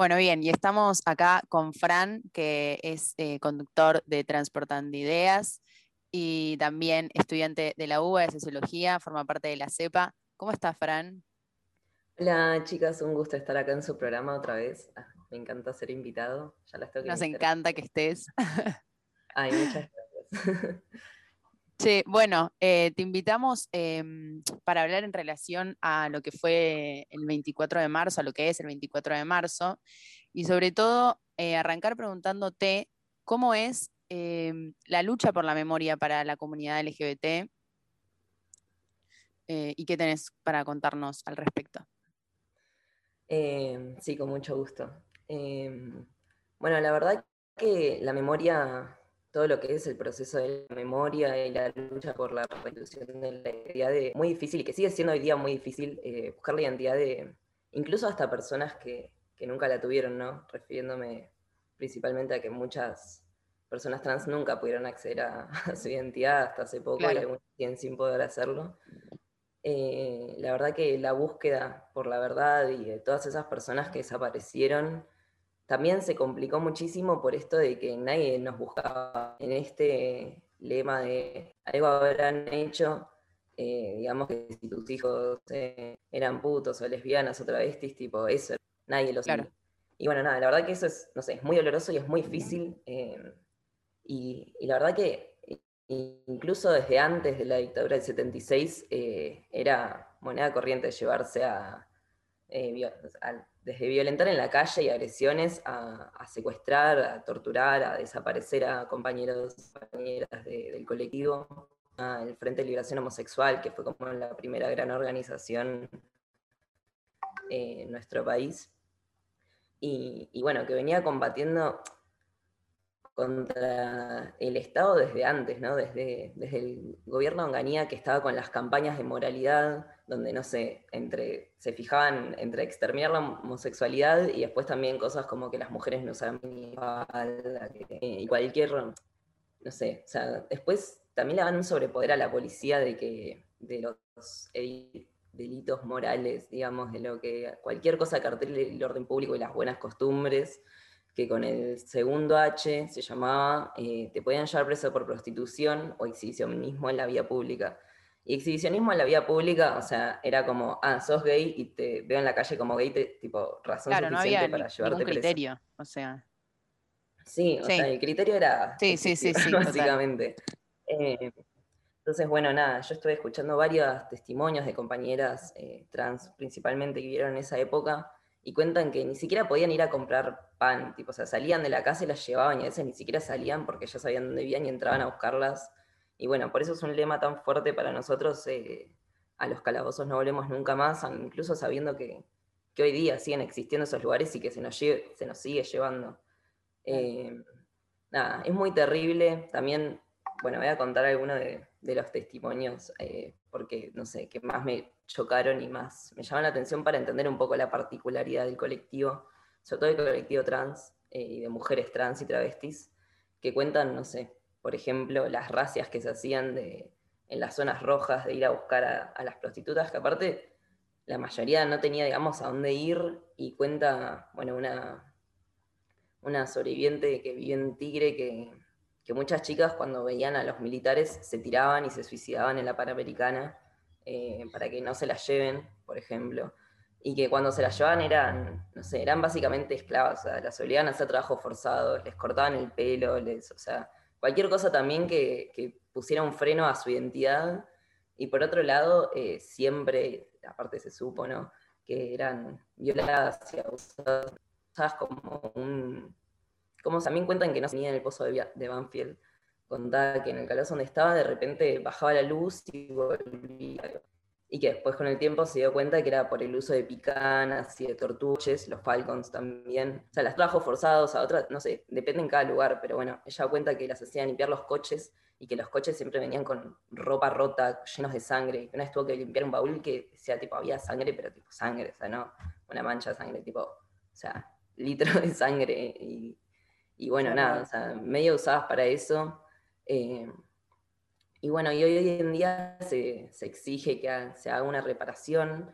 Bueno, bien, y estamos acá con Fran, que es eh, conductor de Transportando Ideas y también estudiante de la UBA de Sociología, forma parte de la CEPA. ¿Cómo estás, Fran? Hola chicas, un gusto estar acá en su programa otra vez. Ah, me encanta ser invitado. Ya las tengo que Nos encanta que estés. Ay, muchas gracias. [LAUGHS] Che, bueno, eh, te invitamos em, para hablar en relación a lo que fue el 24 de marzo, a lo que es el 24 de marzo, y sobre todo eh, arrancar preguntándote cómo es em, la lucha por la memoria para la comunidad LGBT eh, y qué tenés para contarnos al respecto. Eh, sí, con mucho gusto. Bueno, la verdad que la memoria, todo lo que es el proceso de la memoria y la lucha por la restitución de la identidad, de, muy difícil y que sigue siendo hoy día muy difícil eh, buscar la identidad de incluso hasta personas que, que nunca la tuvieron, ¿no? Refiriéndome principalmente a que muchas personas trans nunca pudieron acceder a, [LAUGHS] a su identidad hasta hace poco y Claro. algunos siguen sin poder hacerlo. Eh, la verdad que la búsqueda por la verdad y de todas esas personas que desaparecieron también se complicó muchísimo por esto de que nadie nos buscaba en este lema de algo habrán hecho, eh, digamos que si tus hijos eh, eran putos o lesbianas o travestis, tipo eso, nadie lo sabía. Y bueno, nada, la verdad que eso es, no sé, es muy doloroso y es muy difícil. eh, y, y la verdad que incluso desde antes de la dictadura del 76 eh, era moneda corriente llevarse a- desde violentar en la calle y agresiones a, secuestrar, a torturar, a desaparecer a compañeros compañeras de- del colectivo, al Frente de Liberación Homosexual, que fue como la primera gran organización en nuestro país. Y, y bueno, que venía combatiendo contra el Estado desde antes, ¿no? Desde, desde el gobierno de Onganía que estaba con las campañas de moralidad, donde, no sé, entre, se fijaban entre exterminar la homosexualidad y después también cosas como que las mujeres no usaban y cualquier, no sé, o sea, después también le dan un sobrepoder a la policía de que, de los delitos morales, digamos, de lo que, cualquier cosa que altere el orden público y las buenas costumbres, que con el segundo H se llamaba, eh, te podían llevar preso por prostitución o exhibicionismo en la vía pública. Y exhibicionismo en la vía pública, o sea, era como, ah, sos gay y te veo en la calle como gay, te- tipo, razón Claro, no suficiente había para ni- llevarte ningún preso. criterio, o sea. Sí, o Sí. sea, el criterio era Sí, sí, sí, sí, [LAUGHS] básicamente. Eh, entonces, bueno, nada, yo estuve escuchando varios testimonios de compañeras eh, trans, principalmente, que vivieron en esa época, y cuentan que ni siquiera podían ir a comprar pan, tipo, o sea, salían de la casa y las llevaban, y a veces ni siquiera salían porque ya sabían dónde vivían y entraban a buscarlas. Y bueno, por eso es un lema tan fuerte para nosotros, eh, a los calabozos no volvemos nunca más, incluso sabiendo que, que hoy día siguen existiendo esos lugares y que se nos, se nos sigue llevando. Eh, nada, es muy terrible. También, bueno, voy a contar algunos de, de los testimonios, eh, porque, no sé, que más me chocaron y más me llaman la atención para entender un poco la particularidad del colectivo, sobre todo el colectivo trans eh, y de mujeres trans y travestis, que cuentan, no sé, por ejemplo, las racias que se hacían de, en las zonas rojas de ir a buscar a, a las prostitutas, que aparte la mayoría no tenía, digamos, a dónde ir, y cuenta, bueno, una, una sobreviviente que vive en Tigre que, que muchas chicas cuando veían a los militares se tiraban y se suicidaban en la Panamericana eh, para que no se las lleven, por ejemplo. Y que cuando se las llevaban eran, no sé, eran básicamente esclavas, o sea, las obligaban a hacer trabajo forzado, les cortaban el pelo, les, o sea, cualquier cosa también que, pusiera un freno a su identidad. Y por otro lado, eh, siempre, aparte se supo, ¿no? Que eran violadas y abusadas usadas como un... Como también cuentan que no se en el pozo de, de Banfield. Contaba que en el calabozo donde estaba de repente bajaba la luz y volvía. Y que después con el tiempo se dio cuenta que era por el uso de picanas y de tortuches, los Falcons también. O sea, las trabajos forzados a otras, no sé, depende en cada lugar, pero bueno, ella cuenta que las hacían limpiar los coches y que los coches siempre venían con ropa rota, llenos de sangre. Una vez tuvo que limpiar un baúl que decía, tipo, había sangre, pero tipo sangre, o sea, no una mancha de sangre, tipo, o sea, litro de sangre. Y, y bueno, nada, o sea, medio usadas para eso. eh, y bueno, y hoy, hoy en día se, se exige que ha- se haga una reparación,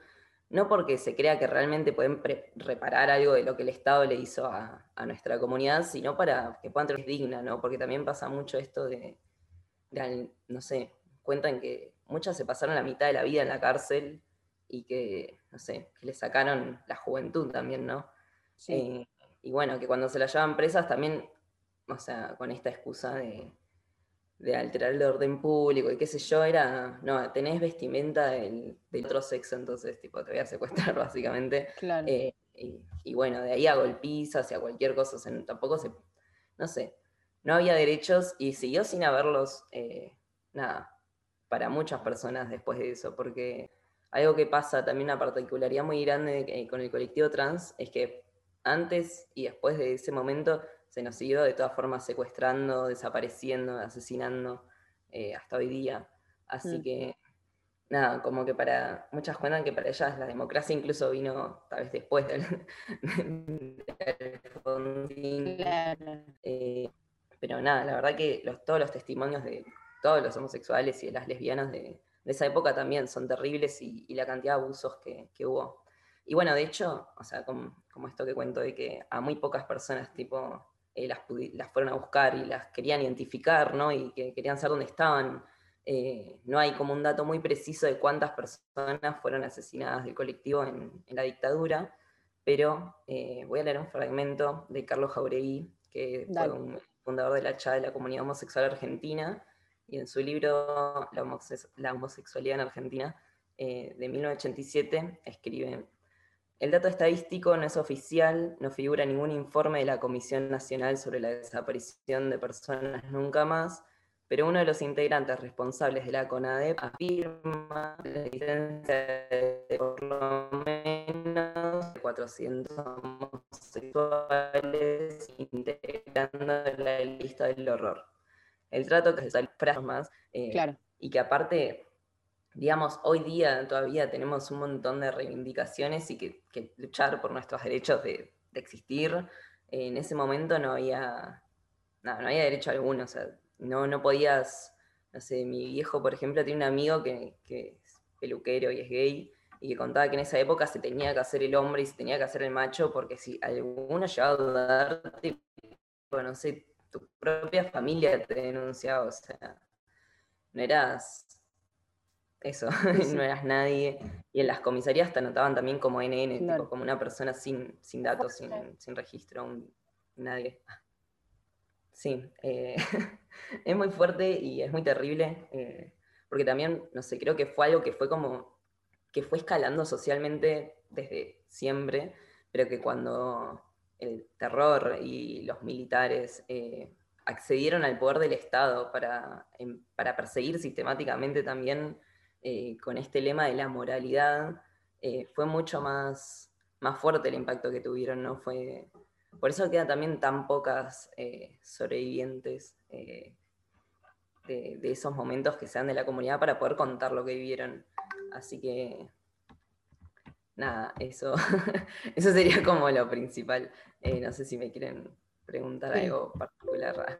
no porque se crea que realmente pueden reparar algo de lo que el Estado le hizo a, a nuestra comunidad, sino para que puedan tener digna, ¿no? Porque también pasa mucho esto de, no sé, cuentan que muchas se pasaron la mitad de la vida en la cárcel y que, no sé, que le sacaron la juventud también, ¿no? Eh, y bueno, que cuando se las llevan presas también, o sea, con esta excusa de, de alterar el orden público y qué sé yo, era, no, tenés vestimenta del, del otro sexo, entonces, tipo, te voy a secuestrar [LAUGHS] básicamente. Claro. Eh, y, y bueno, de ahí a golpizas y a cualquier cosa, o sea, tampoco se, no sé, no había derechos y siguió sin haberlos, eh, nada, para muchas personas después de eso, porque algo que pasa también, una particularidad muy grande eh, con el colectivo trans, es que antes y después de ese momento se nos siguió de todas formas secuestrando, desapareciendo, asesinando, eh, hasta hoy día. Así Mm. que, nada, como que para, muchas cuentan que para ellas la democracia incluso vino tal vez después del, del Alfonsín. [LAUGHS] Eh, pero nada, la verdad que los, todos los testimonios de todos los homosexuales y de las lesbianas de, de esa época también son terribles y, y la cantidad de abusos que, que hubo. Y bueno, de hecho, o sea, como, como esto que cuento de que a muy pocas personas tipo eh, las, las fueron a buscar y las querían identificar, ¿no? Y que querían saber dónde estaban. Eh, no hay como un dato muy preciso de cuántas personas fueron asesinadas del colectivo en, en la dictadura, pero eh, voy a leer un fragmento de Carlos Jauregui, que Dale. fue un fundador de la CHA de la comunidad homosexual argentina, y en su libro La, homosex- la homosexualidad en Argentina, de 1987, escribe, el dato estadístico no es oficial, no figura ningún informe de la Comisión Nacional sobre la Desaparición de Personas Nunca Más, pero uno de los integrantes responsables de la CONADEP afirma la existencia de por lo menos 400 homosexuales integrando la lista del horror. El trato que se sale más, eh, Claro. y que aparte digamos, hoy día todavía tenemos un montón de reivindicaciones y que, luchar por nuestros derechos de, existir. en ese momento no había, no, no había derecho alguno, o sea, no, no podías, no sé, mi viejo, por ejemplo, tiene un amigo que, es peluquero y es gay, y que contaba que en esa época se tenía que hacer el hombre y se tenía que hacer el macho, porque si alguno llegaba a dudarte, no sé, tu propia familia te denunciaba, o sea, no eras eso, [LAUGHS] [LAUGHS] no eras nadie. Y en las comisarías te anotaban también como NN, Claro. tipo, como una persona sin, sin datos, sin, sin registro, un- nadie. Sí, eh, [LAUGHS] es muy fuerte y es muy terrible, eh, porque también, no sé, creo que fue algo que fue como, que fue escalando socialmente desde siempre, pero que cuando el terror y los militares eh, accedieron al poder del Estado para, em- para perseguir sistemáticamente también eh, con este lema de la moralidad, eh, fue mucho más, más fuerte el impacto que tuvieron, ¿no? Fue, por eso quedan también tan pocas eh, sobrevivientes de, de esos momentos que sean de la comunidad para poder contar lo que vivieron. Así que, nada, eso, [LAUGHS] eso sería como lo principal. No sé si me quieren preguntar Sí. algo particular.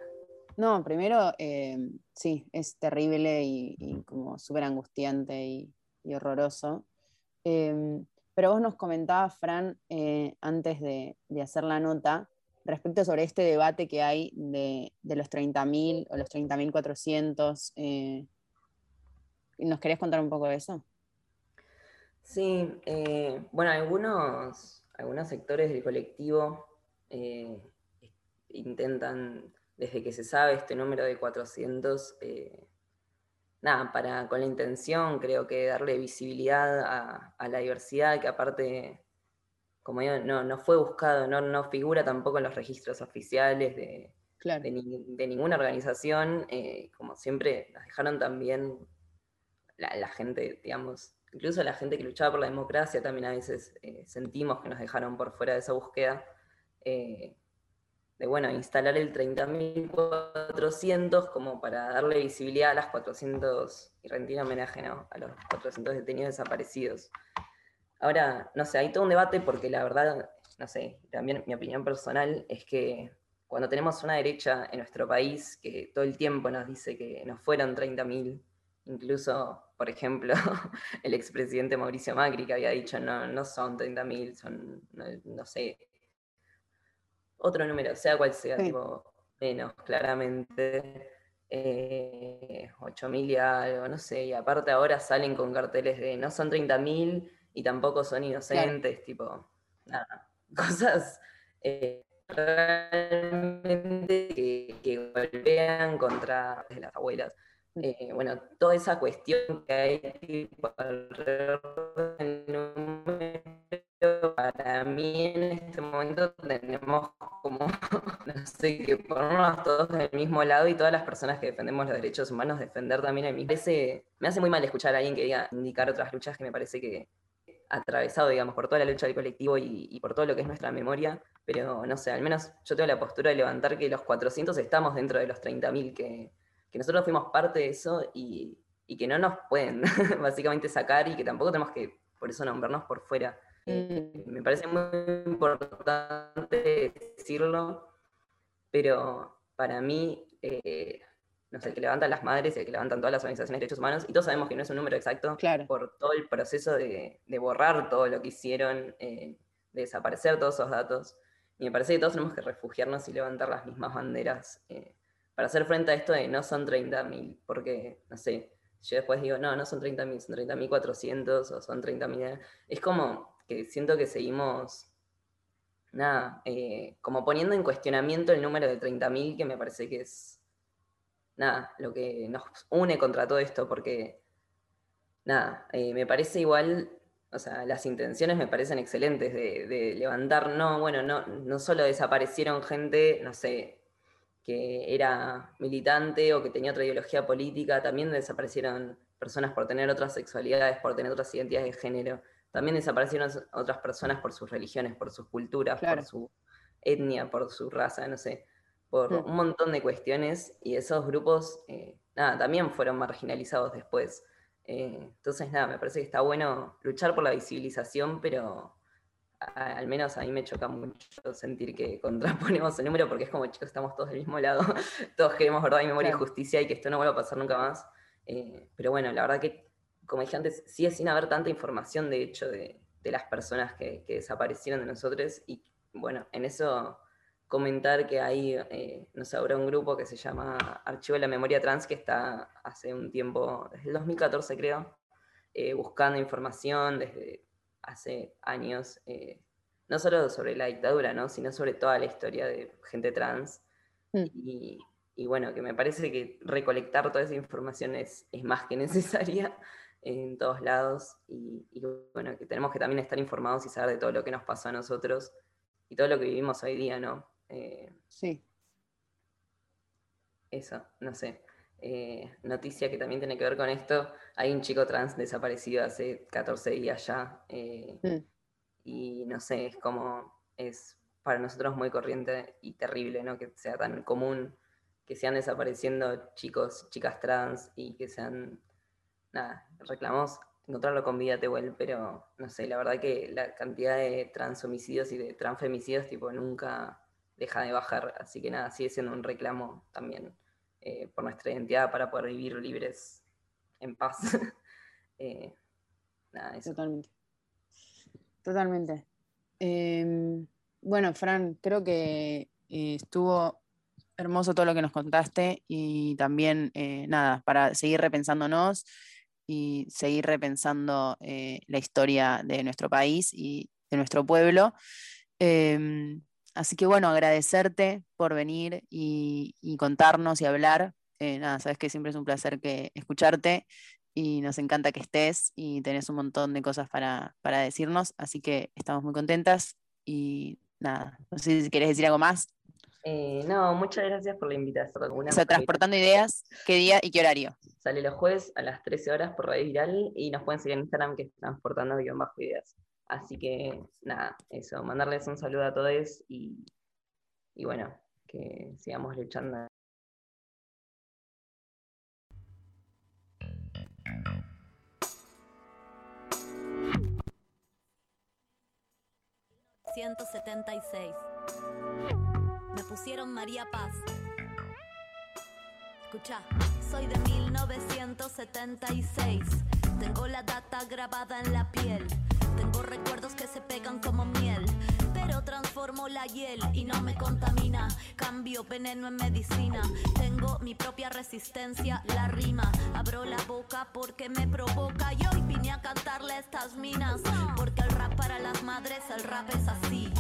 No, primero, eh, sí, es terrible y, como súper angustiante y, horroroso. Eh, pero vos nos comentabas, Fran, eh, antes de, hacer la nota, respecto sobre este debate que hay de, de los 30.000 o los 30.400. Eh, ¿Nos querías contar un poco de eso? Sí, bueno, algunos, algunos sectores del colectivo intentan, desde que se sabe este número de 400, eh, nada, para, con la intención, creo que darle visibilidad a, a la diversidad, que aparte, como digo, no, no fue buscado, no, no figura tampoco en los registros oficiales de, de, ni- de ninguna organización, eh, como siempre nos dejaron también la, la gente, digamos, incluso la gente que luchaba por la democracia también a veces eh, sentimos que nos dejaron por fuera de esa búsqueda. eh, de bueno, instalar el 30.400 como para darle visibilidad a las 400 y rendir homenaje ¿no? a los 400 detenidos desaparecidos. Ahora, no sé, hay todo un debate porque la verdad, no sé, también mi opinión personal es que cuando tenemos una derecha en nuestro país que todo el tiempo nos dice que nos fueron 30.000 incluso, por ejemplo, [LAUGHS] el expresidente Mauricio Macri que había dicho no, no son 30.000, son, no, no sé, otro número, sea cual sea, Sí. tipo, menos, claramente. Eh, 8.000 y algo, no sé, y aparte ahora salen con carteles de no son 30.000 y tampoco son inocentes, tipo, nada, [LAUGHS] cosas eh, realmente que, que golpean contra las abuelas. Eh, bueno, toda esa cuestión que hay tipo, alrededor para mí en este momento tenemos como, [LAUGHS] no sé, que ponernos todos del mismo lado y todas las personas que defendemos los derechos humanos defender también mismo. Me hace, me hace muy mal escuchar a alguien que diga, indicar otras luchas que me parece que atravesado, digamos, por toda la lucha del colectivo y, y por todo lo que es nuestra memoria, pero no sé, al menos yo tengo la postura de levantar que los 400 estamos dentro de los 30.000, que, que nosotros fuimos parte de eso y, y que no nos pueden [LAUGHS] básicamente sacar y que tampoco tenemos que por eso nombrarnos por fuera. Eh, me parece muy importante decirlo, pero para mí, eh, no sé, el que levantan las madres y el que levantan todas las organizaciones de derechos humanos, y todos sabemos que no es un número exacto, por todo el proceso de, de borrar todo lo que hicieron, eh, de desaparecer todos esos datos. Y me parece que todos tenemos que refugiarnos y levantar las mismas banderas eh, para hacer frente a esto de no son 30.000, porque, no sé, yo después digo, no, no son 30.000, son 30.400 o son 30.000. Es como que siento que seguimos, nada, eh, como poniendo en cuestionamiento el número de 30.000, que me parece que es, nada, lo que nos une contra todo esto, porque, nada, eh, me parece igual, o sea, las intenciones me parecen excelentes de, de levantar, no, bueno, no, no solo desaparecieron gente, no sé, que era militante o que tenía otra ideología política, también desaparecieron personas por tener otras sexualidades, por tener otras identidades de género, también desaparecieron otras personas por sus religiones, por sus culturas, por su etnia, por su raza, no sé, por Mm. un montón de cuestiones y esos grupos, eh, nada, también fueron marginalizados después. Eh, entonces, nada, me parece que está bueno luchar por la visibilización, pero a- al menos a mí me choca mucho sentir que contraponemos el número porque es como, chicos, estamos todos del mismo lado, [LAUGHS] todos queremos verdad y memoria Claro. y justicia y que esto no vuelva a pasar nunca más. Eh, pero bueno, la verdad que, como dije antes, sigue sin haber tanta información, de hecho, de, de las personas que, que desaparecieron de nosotros y bueno, en eso comentar que hay, eh, no sé, habrá un grupo que se llama Archivo de la Memoria Trans que está hace un tiempo, desde el 2014 creo, eh, buscando información desde hace años, eh, no solo sobre la dictadura, ¿no? sino sobre toda la historia de gente trans. Y, y bueno, que me parece que recolectar toda esa información es, es más que necesaria en todos lados y, y bueno, que tenemos que también estar informados y saber de todo lo que nos pasó a nosotros y todo lo que vivimos hoy día, ¿no? Eh, Sí. eso, no sé. Eh, noticia que también tiene que ver con esto, hay un chico trans desaparecido hace 14 días ya. eh, Mm. y no sé, es como, es para nosotros muy corriente y terrible, ¿no? Que sea tan común que sean desapareciendo chicos, chicas trans y que sean, nada, reclamamos encontrarlo con vida Tehuel, pero no sé, la verdad que la cantidad de transhomicidios y de transfemicidios tipo nunca deja de bajar, así que nada, sigue siendo un reclamo también eh, por nuestra identidad para poder vivir libres en paz. [LAUGHS] Eh, nada, eso. Totalmente. Totalmente. Em, bueno, Fran, creo que eh, estuvo hermoso todo lo que nos contaste y también, nada, para seguir repensándonos y seguir repensando eh, la historia de nuestro país y de nuestro pueblo. Em, así que bueno, agradecerte por venir y, contarnos y hablar. Eh, nada, sabes que siempre es un placer que escucharte y nos encanta que estés y tenés un montón de cosas para, para decirnos, así que estamos muy contentas y nada, no sé si querés decir algo más. Eh, no, muchas gracias por la invitación. Una O sea, transportando ideas, ¿qué día y qué horario? Sale los jueves a las 13 horas por Radio Viral y nos pueden seguir en Instagram que es transportando guion bajo ideas. Así que nada, eso, mandarles un saludo a todos y, y bueno, que sigamos luchando. ...176... Me pusieron María Paz. Escucha, soy de 1976. Tengo la data grabada en la piel. Tengo recuerdos que se pegan como miel. Pero transformo la hiel y no me contamina. Cambio veneno en medicina. Tengo mi propia resistencia, la rima. Abro la boca porque me provoca. Y hoy vine a cantarle estas minas. Porque el rap para las madres, el rap es así.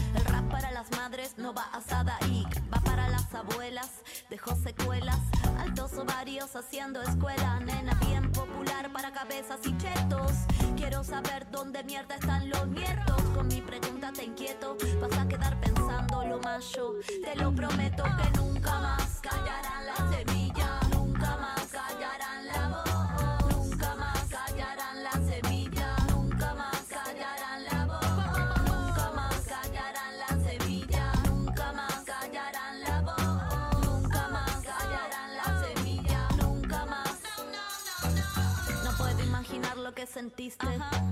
Para las madres no va asada y va para las abuelas. Dejó secuelas, altos ovarios haciendo escuela. Nena bien popular para cabezas y chetos. Quiero saber dónde mierda están los nietos. Con mi pregunta te inquieto. Vas a quedar pensando lo macho. Te lo prometo que nunca más callarán la semilla.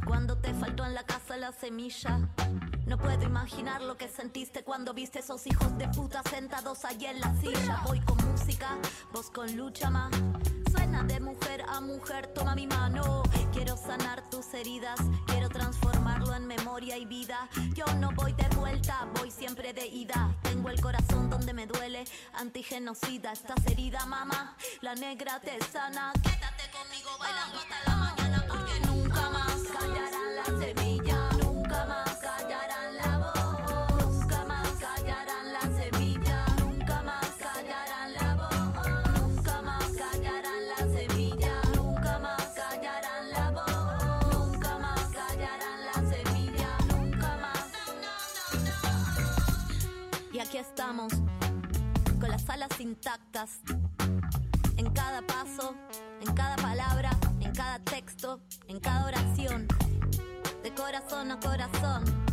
Cuando te faltó en la casa la semilla. No puedo imaginar lo que sentiste cuando viste esos hijos de puta sentados allí en la silla. Voy con música, vos con lucha más. Suena de mujer a mujer, toma mi mano. Quiero sanar tus heridas, quiero transformarlo en memoria y vida. Yo no voy de vuelta, voy siempre de ida. Tengo el corazón donde me duele, antigenocida. Estás herida, mamá, la negra te sana. Quédate conmigo bailando hasta la mañana estamos, con las alas intactas. En cada paso, en cada palabra, en cada texto, en cada oración. Corazón a corazón.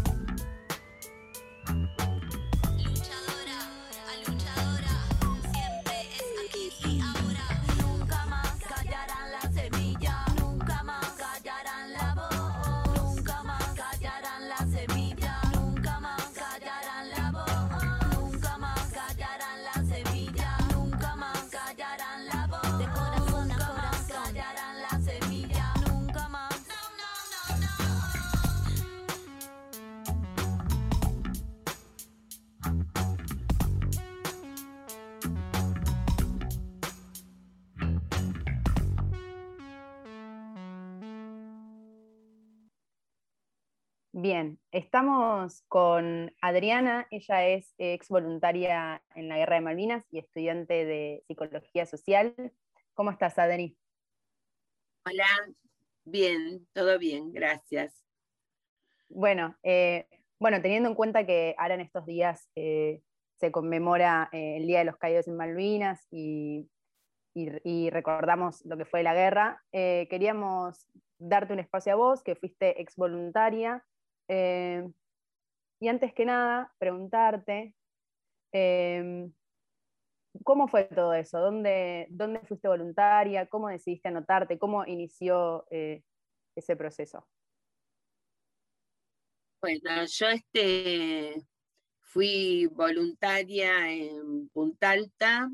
Bien, estamos con Adriana, ella es ex voluntaria en la Guerra de Malvinas y estudiante de Psicología Social. ¿Cómo estás, Adri? Hola, bien, todo bien, gracias. Bueno, eh, bueno, teniendo en cuenta que ahora en estos días eh, se conmemora eh, el Día de los Caídos en Malvinas y, y- y recordamos lo que fue la guerra, queríamos darte un espacio a vos, que fuiste ex voluntaria, eh, y antes que nada, preguntarte, eh, ¿cómo fue todo eso? ¿Dónde, dónde fuiste voluntaria? ¿Cómo decidiste anotarte? ¿Cómo inició eh, ese proceso? Bueno, yo este, fui voluntaria en Punta Alta,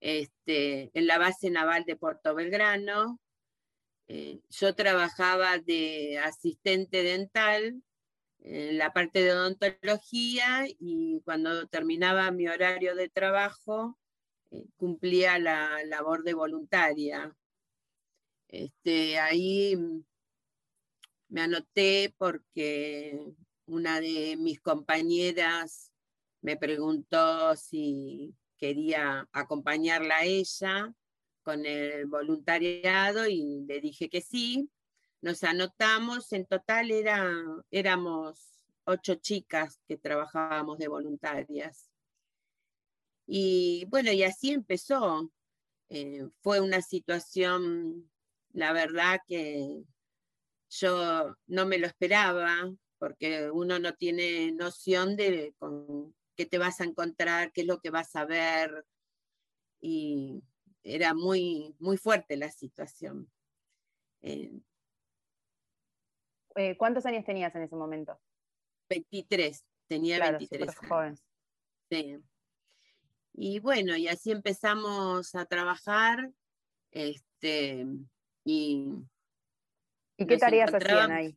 este, en la base naval de Puerto Belgrano. Eh, yo trabajaba de asistente dental en la parte de odontología y cuando terminaba mi horario de trabajo eh, cumplía la labor de voluntaria. Este, ahí me anoté porque una de mis compañeras me preguntó si quería acompañarla a ella con el voluntariado y le dije que sí. Nos anotamos, en total era, éramos ocho chicas que trabajábamos de voluntarias. Y bueno, y así empezó. Eh, fue una situación, la verdad que yo no me lo esperaba, porque uno no tiene noción de qué te vas a encontrar, qué es lo que vas a ver. Y era muy, muy fuerte la situación. Eh, Eh, ¿Cuántos años tenías en ese momento? 23, tenía Claro, 23. súper joven. Sí. Y bueno, y así empezamos a trabajar. Este, y ¿Y qué tareas hacían ahí?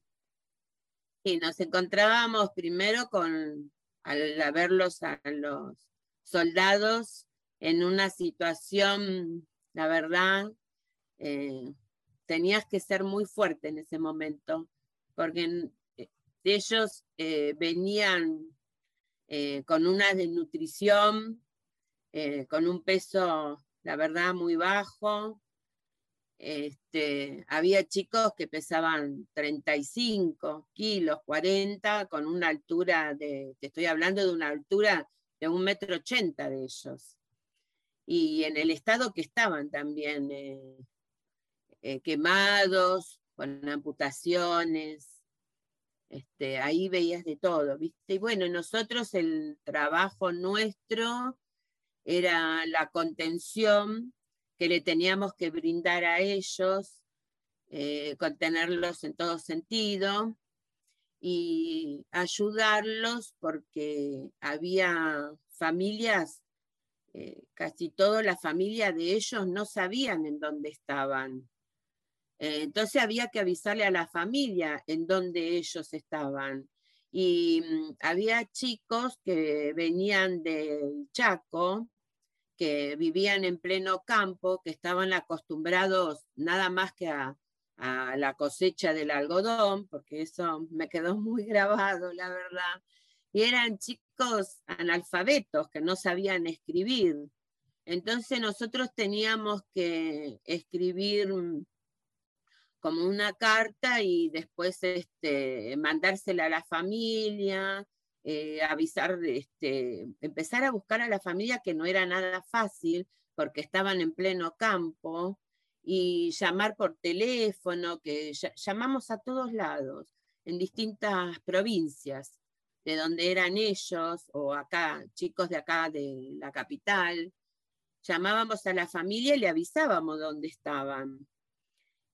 Y nos encontrábamos primero con, al a verlos a los soldados en una situación, la verdad, eh, tenías que ser muy fuerte en ese momento, porque eh, ellos eh, venían eh, con una desnutrición, con un peso, la verdad, muy bajo. Este, había chicos que pesaban 35 kilos, 40, con una altura de, te estoy hablando de una altura de un metro ochenta de ellos. Y en el estado que estaban también, eh, eh, quemados, con amputaciones, este, ahí veías de todo. Y bueno, nosotros el trabajo nuestro era la contención que le teníamos que brindar a ellos, eh, contenerlos en todo sentido y ayudarlos porque había familias, eh, casi toda la familia de ellos no sabían en dónde estaban. Eh, entonces había que avisarle a la familia en dónde ellos estaban. Y mm, había chicos que venían del Chaco, que vivían en pleno campo, que estaban acostumbrados nada más que a, a la cosecha del algodón, porque eso me quedó muy grabado, la verdad. Eran chicos analfabetos que no sabían escribir. Entonces nosotros teníamos que escribir como una carta y después este, mandársela a la familia, eh, avisar, este, empezar a buscar a la familia que no era nada fácil porque estaban en pleno campo y llamar por teléfono, que ll- llamamos a todos lados, en distintas provincias, de donde eran ellos o acá, chicos de acá de la capital. Llamábamos a la familia y le avisábamos dónde estaban.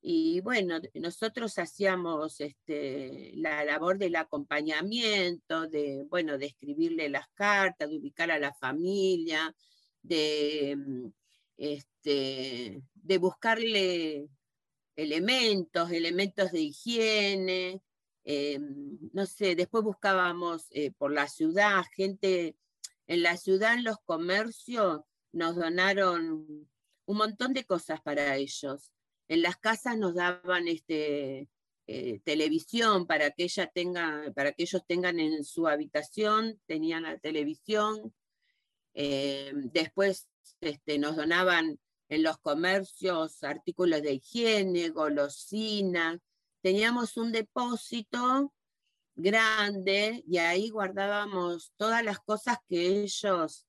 Y bueno, nosotros hacíamos este, la labor del acompañamiento, de, bueno, de escribirle las cartas, de ubicar a la familia, de, mm, este, de buscarle elementos, elementos de higiene, eh, no sé, después buscábamos eh, por la ciudad, gente en la ciudad, en los comercios, nos donaron un montón de cosas para ellos. En las casas nos daban este, eh, televisión para que, ella tenga, para que ellos tengan en su habitación, tenían la televisión. Después este, nos donaban en los comercios artículos de higiene, golosinas. Teníamos un depósito grande y ahí guardábamos todas las cosas que ellos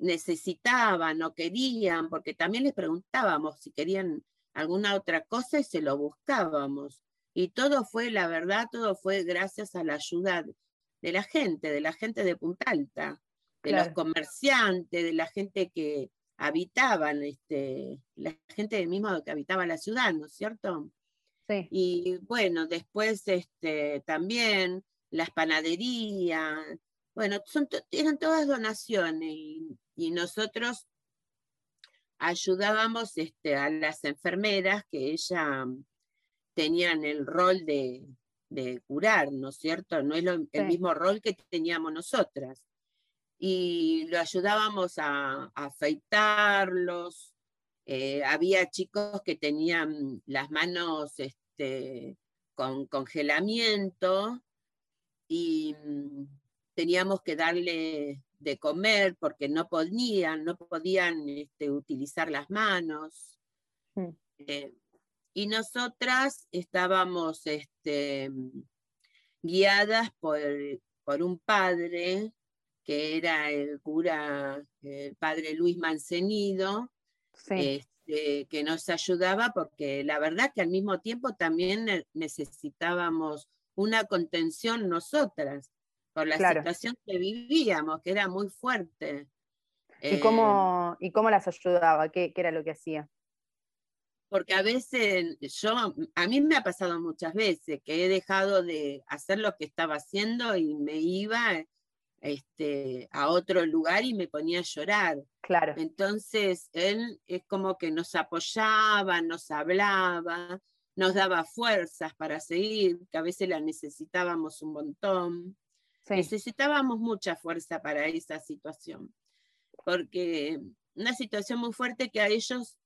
necesitaban o querían, porque también les preguntábamos si querían alguna otra cosa y se lo buscábamos. Y todo fue, la verdad, todo fue gracias a la ayuda de la gente, de la gente de Punta Alta, de los comerciantes, de la gente que habitaban, este, la gente misma que habitaba la ciudad, ¿no es cierto? Sí. Y bueno, después este, también las panaderías, bueno, son to- eran todas donaciones y, y nosotros ayudábamos este, a las enfermeras que ellas tenían el rol de, de curar, ¿no es cierto? No es lo- el mismo rol que teníamos nosotras. Y lo ayudábamos a, a afeitarlos. eh, había chicos que tenían las manos este, con congelamiento y mm, teníamos que darle de comer porque no podían, no podían este, utilizar las manos. Mm. Eh, y nosotras estábamos este, guiadas por, por un padre que era el cura, el padre Luis Mancenido, Sí. Que nos ayudaba porque la verdad que al mismo tiempo también ne- necesitábamos una contención nosotras por la Claro. situación que vivíamos, que era muy fuerte. ¿Y Eh, cómo, ¿Y cómo las ayudaba? ¿Qué, qué era lo que hacía? porque a veces yo, a mí me ha pasado muchas veces que he dejado de hacer lo que estaba haciendo y me iba este, a otro lugar y me ponía a llorar. Claro. Entonces, él es como que nos apoyaba, nos hablaba, nos daba fuerzas para seguir, que a veces la necesitábamos un montón. Necesitábamos mucha fuerza para esa situación, porque una situación muy fuerte que a ellos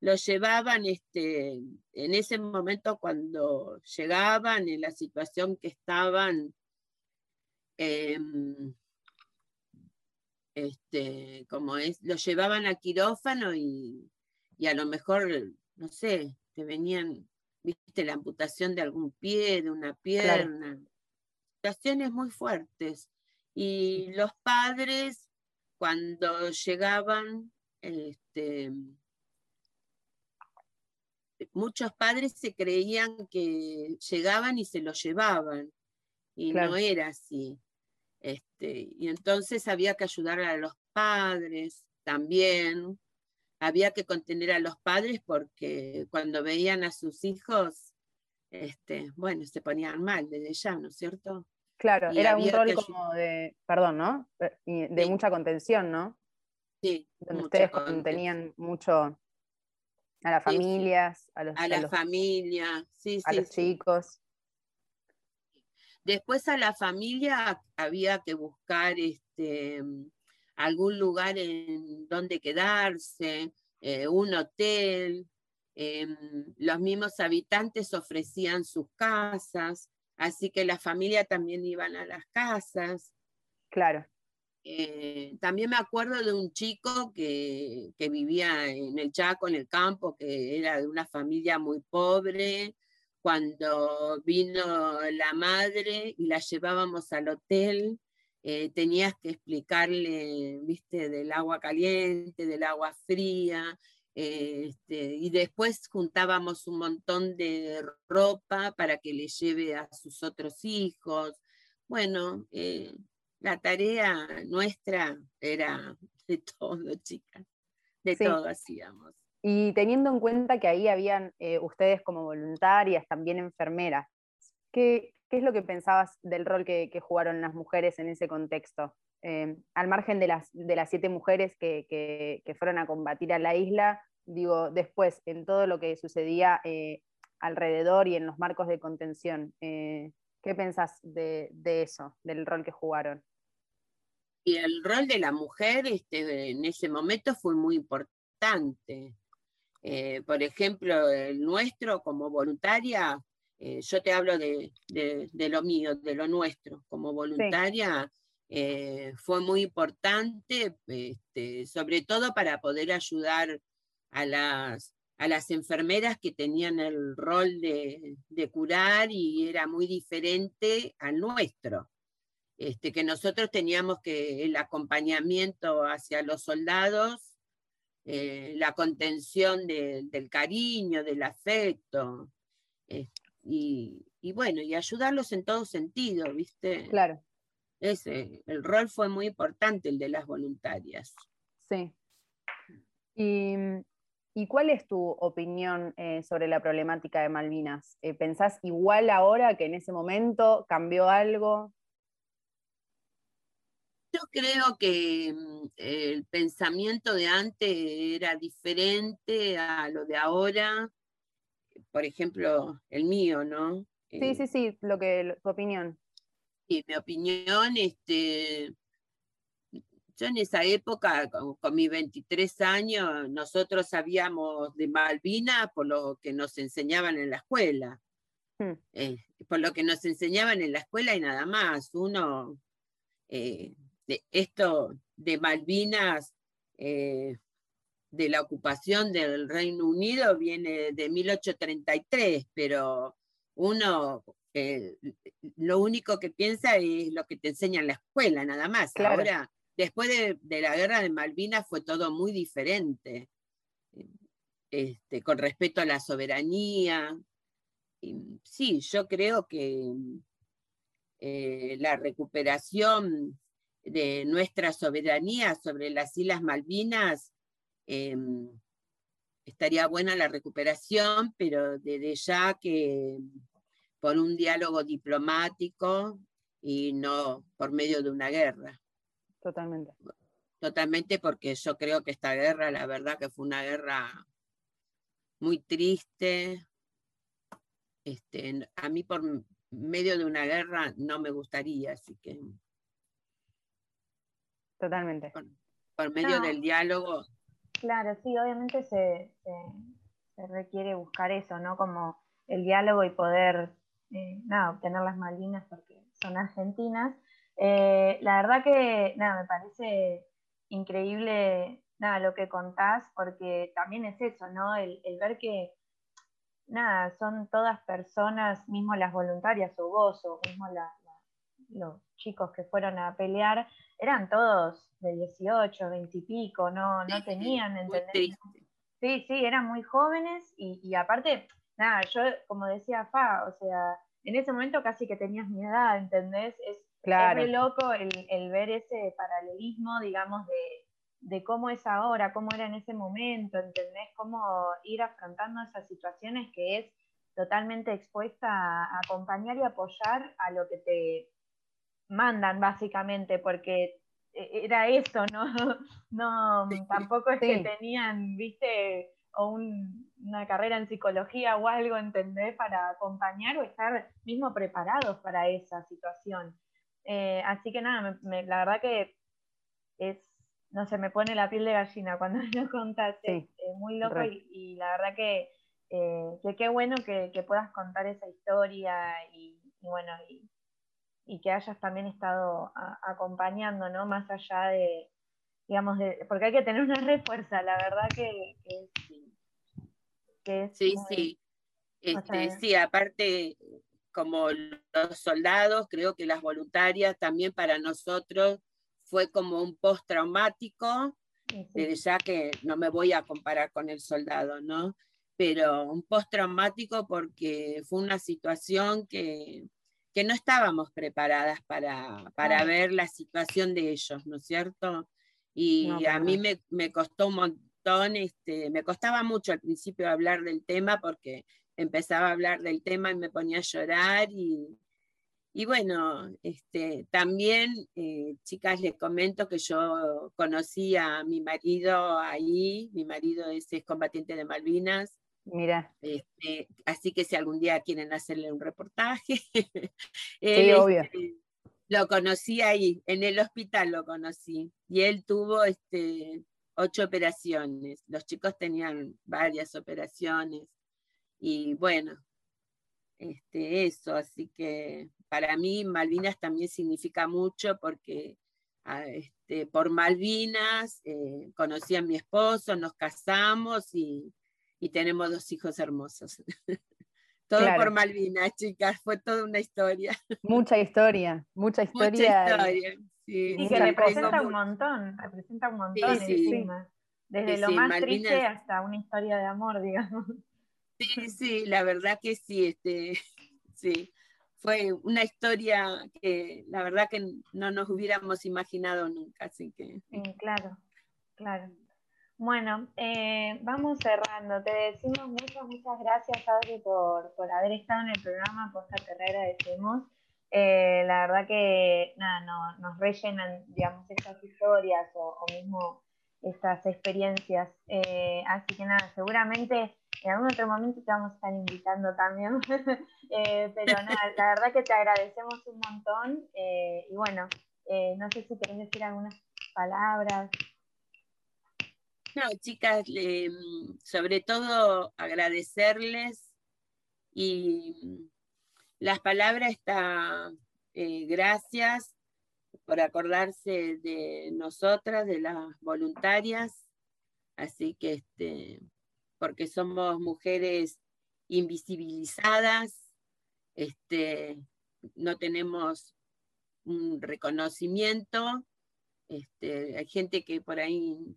los llevaban este, en ese momento cuando llegaban, en la situación que estaban, em, este, como es, los llevaban a quirófano y, y a lo mejor, no sé, te venían, viste, la amputación de algún pie, de una pierna, situaciones muy fuertes. Y los padres, cuando llegaban, este, muchos padres se creían que llegaban y se lo llevaban, y no era así. Este, y entonces había que ayudar a los padres también, había que contener a los padres porque cuando veían a sus hijos, este, bueno, se ponían mal desde ya, ¿no es cierto? Claro, Y era un rol como de, perdón, ¿no? Eh, De Sí. mucha contención, ¿no? Sí, Donde ustedes contenían mucho a las Sí, sí. familias, a los, a a la los- familia, sí, a sí, los sí. chicos. Después a la familia había que buscar este, algún lugar en donde quedarse, eh, un hotel. em, los mismos habitantes ofrecían sus casas, así que la familia también iban a las casas. Claro. Eh, también me acuerdo de un chico que, que vivía en el Chaco, en el campo, que era de una familia muy pobre. Cuando vino la madre y la llevábamos al hotel, eh, tenías que explicarle, viste, del agua caliente, del agua fría, eh, este, y después juntábamos un montón de ropa para que le lleve a sus otros hijos. Bueno, eh, la tarea nuestra era de [LAUGHS] todo, chicas, de Sí. todo hacíamos. Y teniendo en cuenta que ahí habían eh, ustedes como voluntarias, también enfermeras, ¿qué, qué es lo que pensabas del rol que, jugaron las mujeres en ese contexto? Eh, al margen de las, de las siete mujeres que, que- fueron a combatir a la isla, digo, después, en todo lo que sucedía eh, alrededor y en los marcos de contención, ¿qué pensás de, de eso, del rol que jugaron? Y el rol de la mujer este, en ese momento fue muy importante. Eh, por ejemplo, el nuestro como voluntaria, eh, yo te hablo de, de- de lo mío, de lo nuestro, como voluntaria, eh, fue muy importante, este, sobre todo para poder ayudar a las, a las enfermeras que tenían el rol de, de curar y era muy diferente al nuestro. Este, que nosotros teníamos que el acompañamiento hacia los soldados, eh, la contención de- del cariño, del afecto, eh, y, y bueno, y ayudarlos en todo sentido, ¿viste? Claro. Ese, el rol fue muy importante, el de las voluntarias. Sí. ¿Y, y cuál es tu opinión eh, sobre la problemática de Malvinas? ¿Pensás igual ahora que en ese momento cambió algo? Yo creo que mm, el pensamiento de antes era diferente a lo de ahora, por ejemplo, el mío, ¿no? Sí, sí, sí, lo que, tu opinión. Y mi opinión, este, yo en esa época, con, con mis 23 años, nosotros sabíamos de Malvinas por lo que nos enseñaban en la escuela. Hmm. eh, por lo que nos enseñaban en la escuela y nada más. Uno, eh, de esto de Malvinas, eh, de la ocupación del Reino Unido, viene de 1833, pero uno eh, lo único que piensa es lo que te enseña en la escuela, nada más. Claro. Ahora, después de, de la guerra de Malvinas fue todo muy diferente, este, con respecto a la soberanía. Y sí, yo creo que eh, la recuperación de nuestra soberanía sobre las Islas Malvinas em, estaría buena la recuperación, pero desde ya que por un diálogo diplomático y no por medio de una guerra. Totalmente. Totalmente porque yo creo que esta guerra, la verdad que fue una guerra muy triste. Este, a mí por medio de una guerra no me gustaría, así que Totalmente. por medio No. del diálogo, Claro, sí, obviamente se, se- se requiere buscar eso, ¿no? Como el diálogo y poder, eh, nada, obtener las Malvinas porque son argentinas. Eh, la verdad que, nada, me parece increíble, nada, lo que contás, porque también es eso, ¿no? El, el ver que, nada, son todas personas, mismo las voluntarias o vos, o mismo la- la- los chicos que fueron a pelear, eran todos de 18, 20 y pico, no, no tenían, ¿entendés? Sí, sí, eran muy jóvenes y, y aparte, nada, yo como decía Fa, o sea, en ese momento casi que tenías mi edad, ¿entendés? Es, Claro. es loco el, el ver ese paralelismo, digamos, de, de cómo es ahora, cómo era en ese momento, ¿entendés? Cómo ir afrontando esas situaciones que es totalmente expuesta a acompañar y apoyar a lo que te mandan, básicamente, porque e- era eso, ¿no? [LAUGHS] No, tampoco es que tenían, viste, o un- una carrera en psicología o algo, ¿entendés? Para acompañar o estar mismo preparados para esa situación. Eh, así que nada, me- me- la verdad que es, no sé, me pone la piel de gallina cuando [LAUGHS] lo contás, es, Sí, muy loco y, y la verdad que, eh, que qué bueno que, que puedas contar esa historia y, y bueno, y, y que hayas también estado a- acompañando, ¿no? Más allá de, digamos, de, porque hay que tener una refuerza, la verdad que, que es, que es sí, muy- sí. Este, sí, aparte, como los soldados, creo que las voluntarias también para nosotros fue como un postraumático, desde ya que no me voy a comparar con el soldado, ¿no? Pero un postraumático porque fue una situación que, que no estábamos preparadas para, para ver la situación de ellos, ¿no es cierto? Y No, a mí me, me costó un montón, este, me costaba mucho al principio hablar del tema porque empezaba a hablar del tema y me ponía a llorar y, y bueno, este, también, eh, chicas, les comento que yo conocí a mi marido ahí, mi marido es combatiente de Malvinas, Mira, este, así que si algún día quieren hacerle un reportaje, [LAUGHS] sí, obvio. este, lo conocí ahí, en el hospital lo conocí, y él tuvo este, ocho operaciones, los chicos tenían varias operaciones, y bueno, este, eso, así que para mí Malvinas también significa mucho porque ah, este, por Malvinas eh, conocí a mi esposo, nos casamos y, y tenemos dos hijos hermosos. [LAUGHS] Todo Claro. por Malvinas, chicas, fue toda una historia. Mucha historia, mucha [LAUGHS] historia. Mucha historia. Sí, Y sí, que representa un montón, representa un montón sí. encima. Desde Sí, lo sí, más Malvinas- triste hasta una historia de amor, digamos. Sí, sí, la verdad que sí, este, sí. Fue una historia que la verdad que no nos hubiéramos imaginado nunca, así que. Mm, Claro, claro. Bueno, eh, vamos cerrando. Te decimos muchas, muchas gracias, Adri, por, por haber estado en el programa. Posta, te agradecemos. Eh, la verdad que nada, no, nos rellenan, digamos, estas historias o, o mismo estas experiencias. Eh, así que nada, seguramente en algún otro momento te vamos a estar invitando también. [LAUGHS] Eh, pero nada, [LAUGHS] la verdad que te agradecemos un montón. eh, y bueno, eh, no sé si querés decir algunas palabras. No, chicas, le- sobre todo agradecerles y mm, las palabras está eh, gracias por acordarse de nosotras, de las voluntarias, así que este, porque somos mujeres invisibilizadas, este, no tenemos un reconocimiento, este, hay gente que por ahí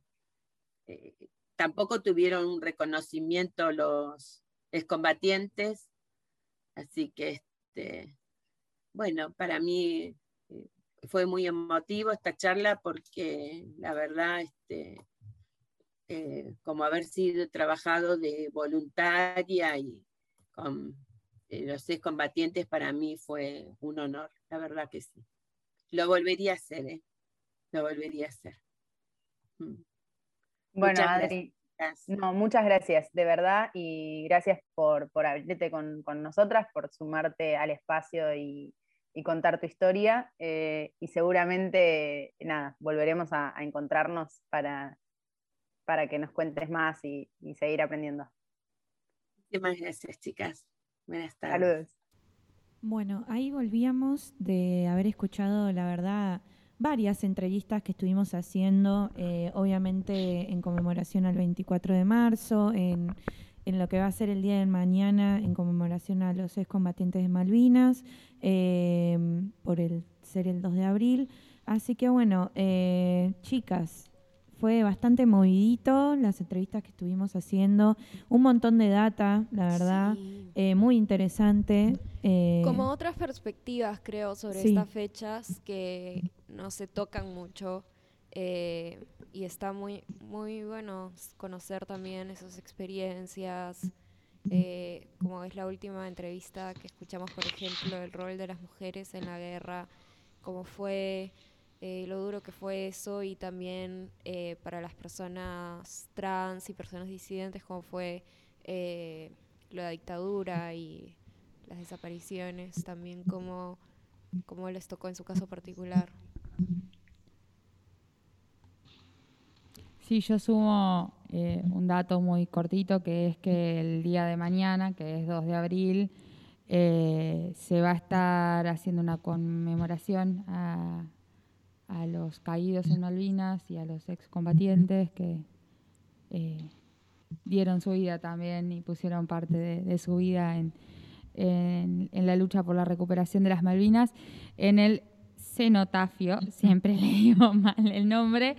eh, tampoco tuvieron un reconocimiento los excombatientes, así que este, bueno, para mí eh, fue muy emotivo esta charla porque la verdad, este, eh, como haber sido trabajado de voluntaria y con los excombatientes para mí fue un honor, la verdad que sí. Lo volvería a hacer, lo volvería a hacer. Mm. Bueno, Muchas Adri, no, muchas gracias, de verdad, y gracias por, por abrirte con, con nosotras, por sumarte al espacio y, y contar tu historia. eh, y seguramente, nada, volveremos a, a encontrarnos para, para que nos cuentes más y, y seguir aprendiendo. Muchísimas gracias, chicas. Buenas tardes. Saludos. Bueno, ahí volvíamos de haber escuchado, la verdad, varias entrevistas que estuvimos haciendo, eh, obviamente en conmemoración al 24 de marzo, en, en lo que va a ser el día de mañana, en conmemoración a los excombatientes de Malvinas, eh, por el ser el 2 de abril. Así que bueno, eh, chicas, fue bastante movidito las entrevistas que estuvimos haciendo, un montón de data, la verdad, eh, muy interesante. eh, Como otras perspectivas, creo, sobre Sí. estas fechas que no se tocan mucho. eh, y está muy, muy bueno conocer también esas experiencias. eh, como es la última entrevista que escuchamos, por ejemplo, el rol de las mujeres en la guerra, cómo fue, eh, lo duro que fue eso, y también eh, para las personas trans y personas disidentes, cómo fue eh, la dictadura y las desapariciones, también cómo, cómo les tocó en su caso particular. Sí, yo sumo eh, un dato muy cortito que es que el día de mañana, que es 2 de abril, eh, se va a estar haciendo una conmemoración a, los caídos en Malvinas y a los excombatientes que eh, dieron su vida también y pusieron parte de, su vida en- en la lucha por la recuperación de las Malvinas. En el cenotafio, siempre [LAUGHS] le digo mal el nombre,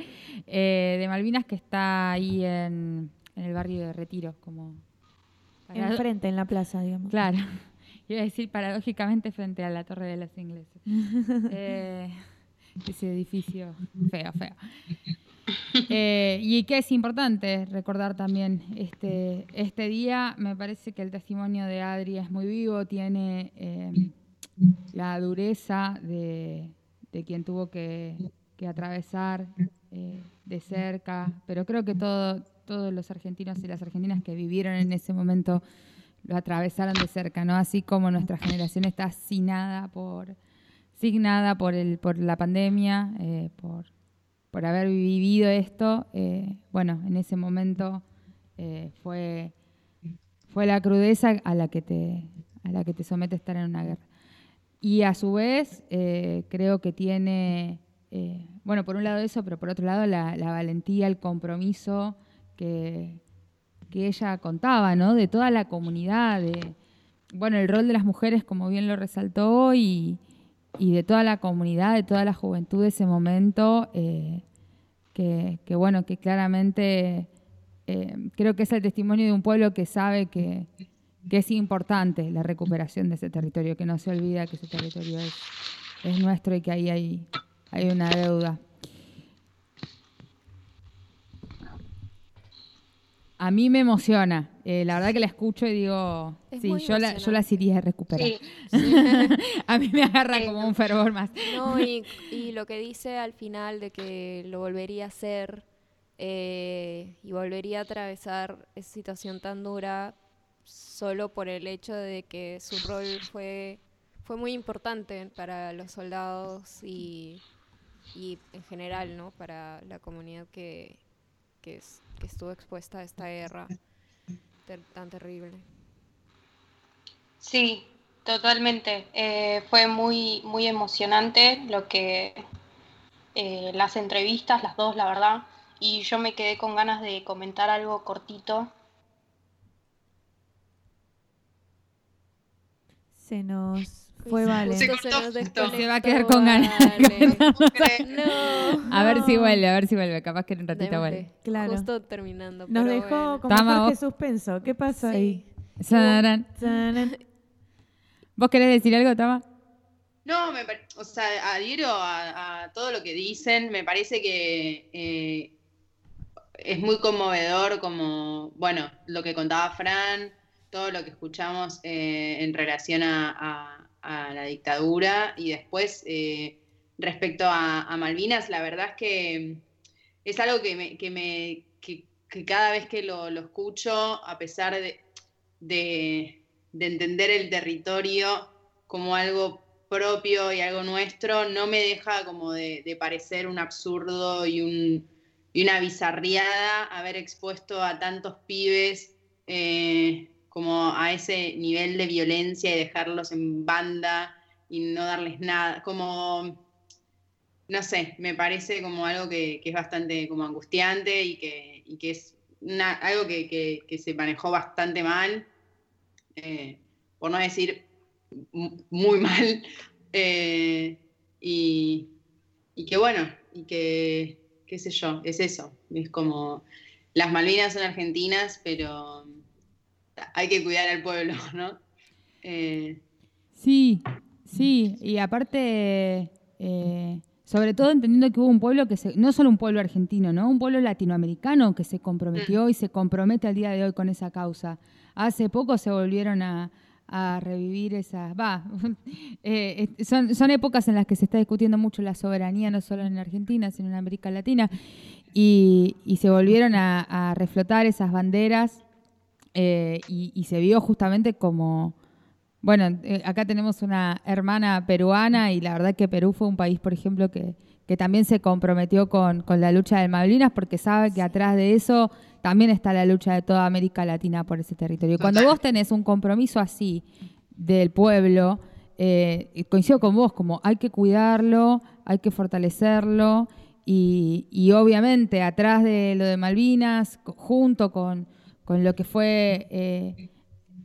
eh, de Malvinas que está ahí en, en el barrio de Retiro, como... Enfrente, en la plaza, digamos. Claro. [LAUGHS] Iba a decir paradójicamente frente a la Torre de los Ingleses. [LAUGHS] Eh, ese edificio feo, feo. Eh, y que es importante recordar también este, este día. Me parece que el testimonio de Adri es muy vivo, tiene eh, la dureza de, de quien tuvo que, que atravesar eh, de cerca, pero creo que todo, todos los argentinos y las argentinas que vivieron en ese momento lo atravesaron de cerca, ¿no? Así como nuestra generación está asignada por, signada por, el, por la pandemia, eh, por, por haber vivido esto, eh, bueno, en ese momento fue, fue la crudeza a la que te, a la que te somete estar en una guerra. Y a su vez, eh, creo que tiene, eh, bueno, por un lado eso, pero por otro lado la, la valentía, el compromiso que, que ella contaba, ¿no? De toda la comunidad, de, bueno, el rol de las mujeres, como bien lo resaltó, y, y de toda la comunidad, de toda la juventud de ese momento, eh, que, que, bueno, que claramente creo que es el testimonio de un pueblo que sabe que, que es importante la recuperación de ese territorio, que no se olvida que ese territorio es, es nuestro y que ahí hay, hay una deuda. A mí me emociona. Eh, la verdad que la escucho y digo, Es sí, yo la, yo la iría a recuperar. Sí, [LAUGHS] sí. a mí me agarra como un fervor más. No, y, y lo que dice al final de que lo volvería a hacer eh, y volvería a atravesar esa situación tan dura solo por el hecho de que su rol fue, fue muy importante para los soldados y, y en general, ¿no? Para la comunidad que, que, es- que estuvo expuesta a esta guerra tan terrible. Sí, totalmente. Eh, fue muy, muy emocionante lo que eh, las entrevistas, las dos, la verdad. Y yo me quedé con ganas de comentar algo cortito. Se nos fue Vale. Se cortó Se nos justo. Se va a quedar con ganas. [LAUGHS] No. A ver si vuelve, a ver si vuelve. Capaz que en un ratito vuelve. Claro. Justo terminando. Nos pero dejó bueno. como Tama, Jorge suspenso. ¿Qué pasó ahí? Sarán. Sarán. [LAUGHS] ¿Vos querés decir algo, Tama? No, me o sea, adhiero a, a todo lo que dicen. Me parece que eh, es muy conmovedor como, bueno, lo que contaba Fran, todo lo que escuchamos eh, en relación a, la dictadura y después, eh, respecto a, Malvinas, la verdad es que es algo que, me, cada vez que lo, escucho, a pesar de, de, de entender el territorio como algo propio y algo nuestro, no me deja como de, parecer un absurdo y una bizarriada haber expuesto a tantos pibes eh, como a ese nivel de violencia y dejarlos en banda y no darles nada, como, no sé, me parece como algo que, es bastante como angustiante y que, que es algo que, que- se manejó bastante mal, eh, por no decir muy [LAUGHS] mal, eh, y que bueno, y que, qué sé yo, es eso, es como, las Malvinas son argentinas, pero hay que cuidar al pueblo, [LAUGHS] ¿no? Eh, Sí, sí, y aparte, eh, sobre todo entendiendo que hubo un pueblo que se, no solo un pueblo argentino, ¿no? Un pueblo latinoamericano que se comprometió y se compromete al día de hoy con esa causa. Hace poco se volvieron a, a revivir esas, va, [LAUGHS] eh, eh, son, son épocas en las que se está discutiendo mucho la soberanía, no solo en Argentina, sino en América Latina, y, y se volvieron a, a reflotar esas banderas eh, y, y se vio justamente como, bueno, eh, acá tenemos una hermana peruana y la verdad que Perú fue un país, por ejemplo, que, que también se comprometió con, con la lucha de Malvinas porque sabe que atrás de eso también está la lucha de toda América Latina por ese territorio. Cuando vos tenés un compromiso así del pueblo, eh, coincido con vos, como hay que cuidarlo, hay que fortalecerlo y, y obviamente atrás de lo de Malvinas, junto con, con lo que fue... eh,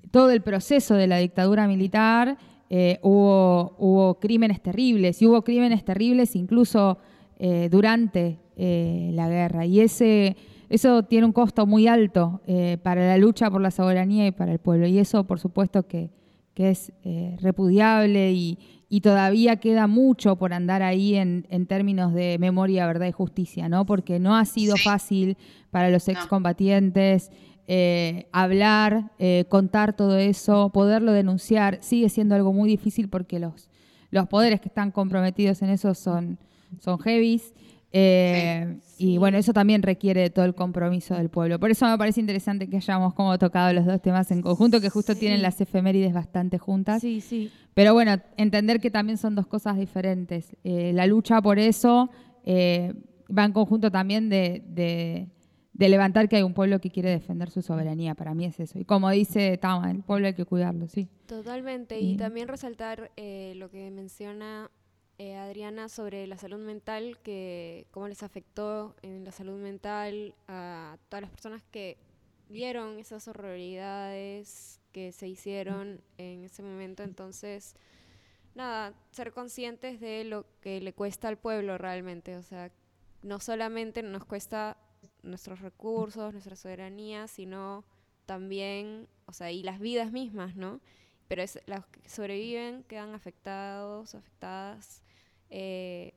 todo el proceso de la dictadura militar, eh, hubo, hubo crímenes terribles, y hubo crímenes terribles incluso eh, durante la guerra. Y ese, eso tiene un costo muy alto para la lucha por la soberanía y para el pueblo. Y eso, por supuesto, que, que es repudiable y, y todavía queda mucho por andar ahí en, en términos de memoria, verdad y justicia, ¿no? Porque no ha sido fácil para los excombatientes eh, hablar, eh, contar todo eso, poderlo denunciar, sigue siendo algo muy difícil porque los, los poderes que están comprometidos en eso son, son heavies. eh, Y bueno, eso también requiere de todo el compromiso del pueblo. Por eso me parece interesante que hayamos como tocado los dos temas en conjunto, que justo tienen las efemérides bastante juntas. Sí, sí. Pero bueno, entender que también son dos cosas diferentes. Eh, la lucha por eso eh, va en conjunto también de, de- de levantar que hay un pueblo que quiere defender su soberanía. Para mí es eso. Y como dice Tama, el pueblo hay que cuidarlo, sí. Totalmente, Y- y también resaltar eh, lo que menciona eh, Adriana sobre la salud mental, que cómo les afectó en la salud mental a todas las personas que vieron esas horroridades que se hicieron en ese momento. Entonces, nada, ser conscientes de lo que le cuesta al pueblo realmente. O sea, no solamente nos cuesta nuestros recursos, nuestra soberanía, sino también, o sea, y las vidas mismas, ¿no? Pero es, los que sobreviven quedan afectados, afectadas eh,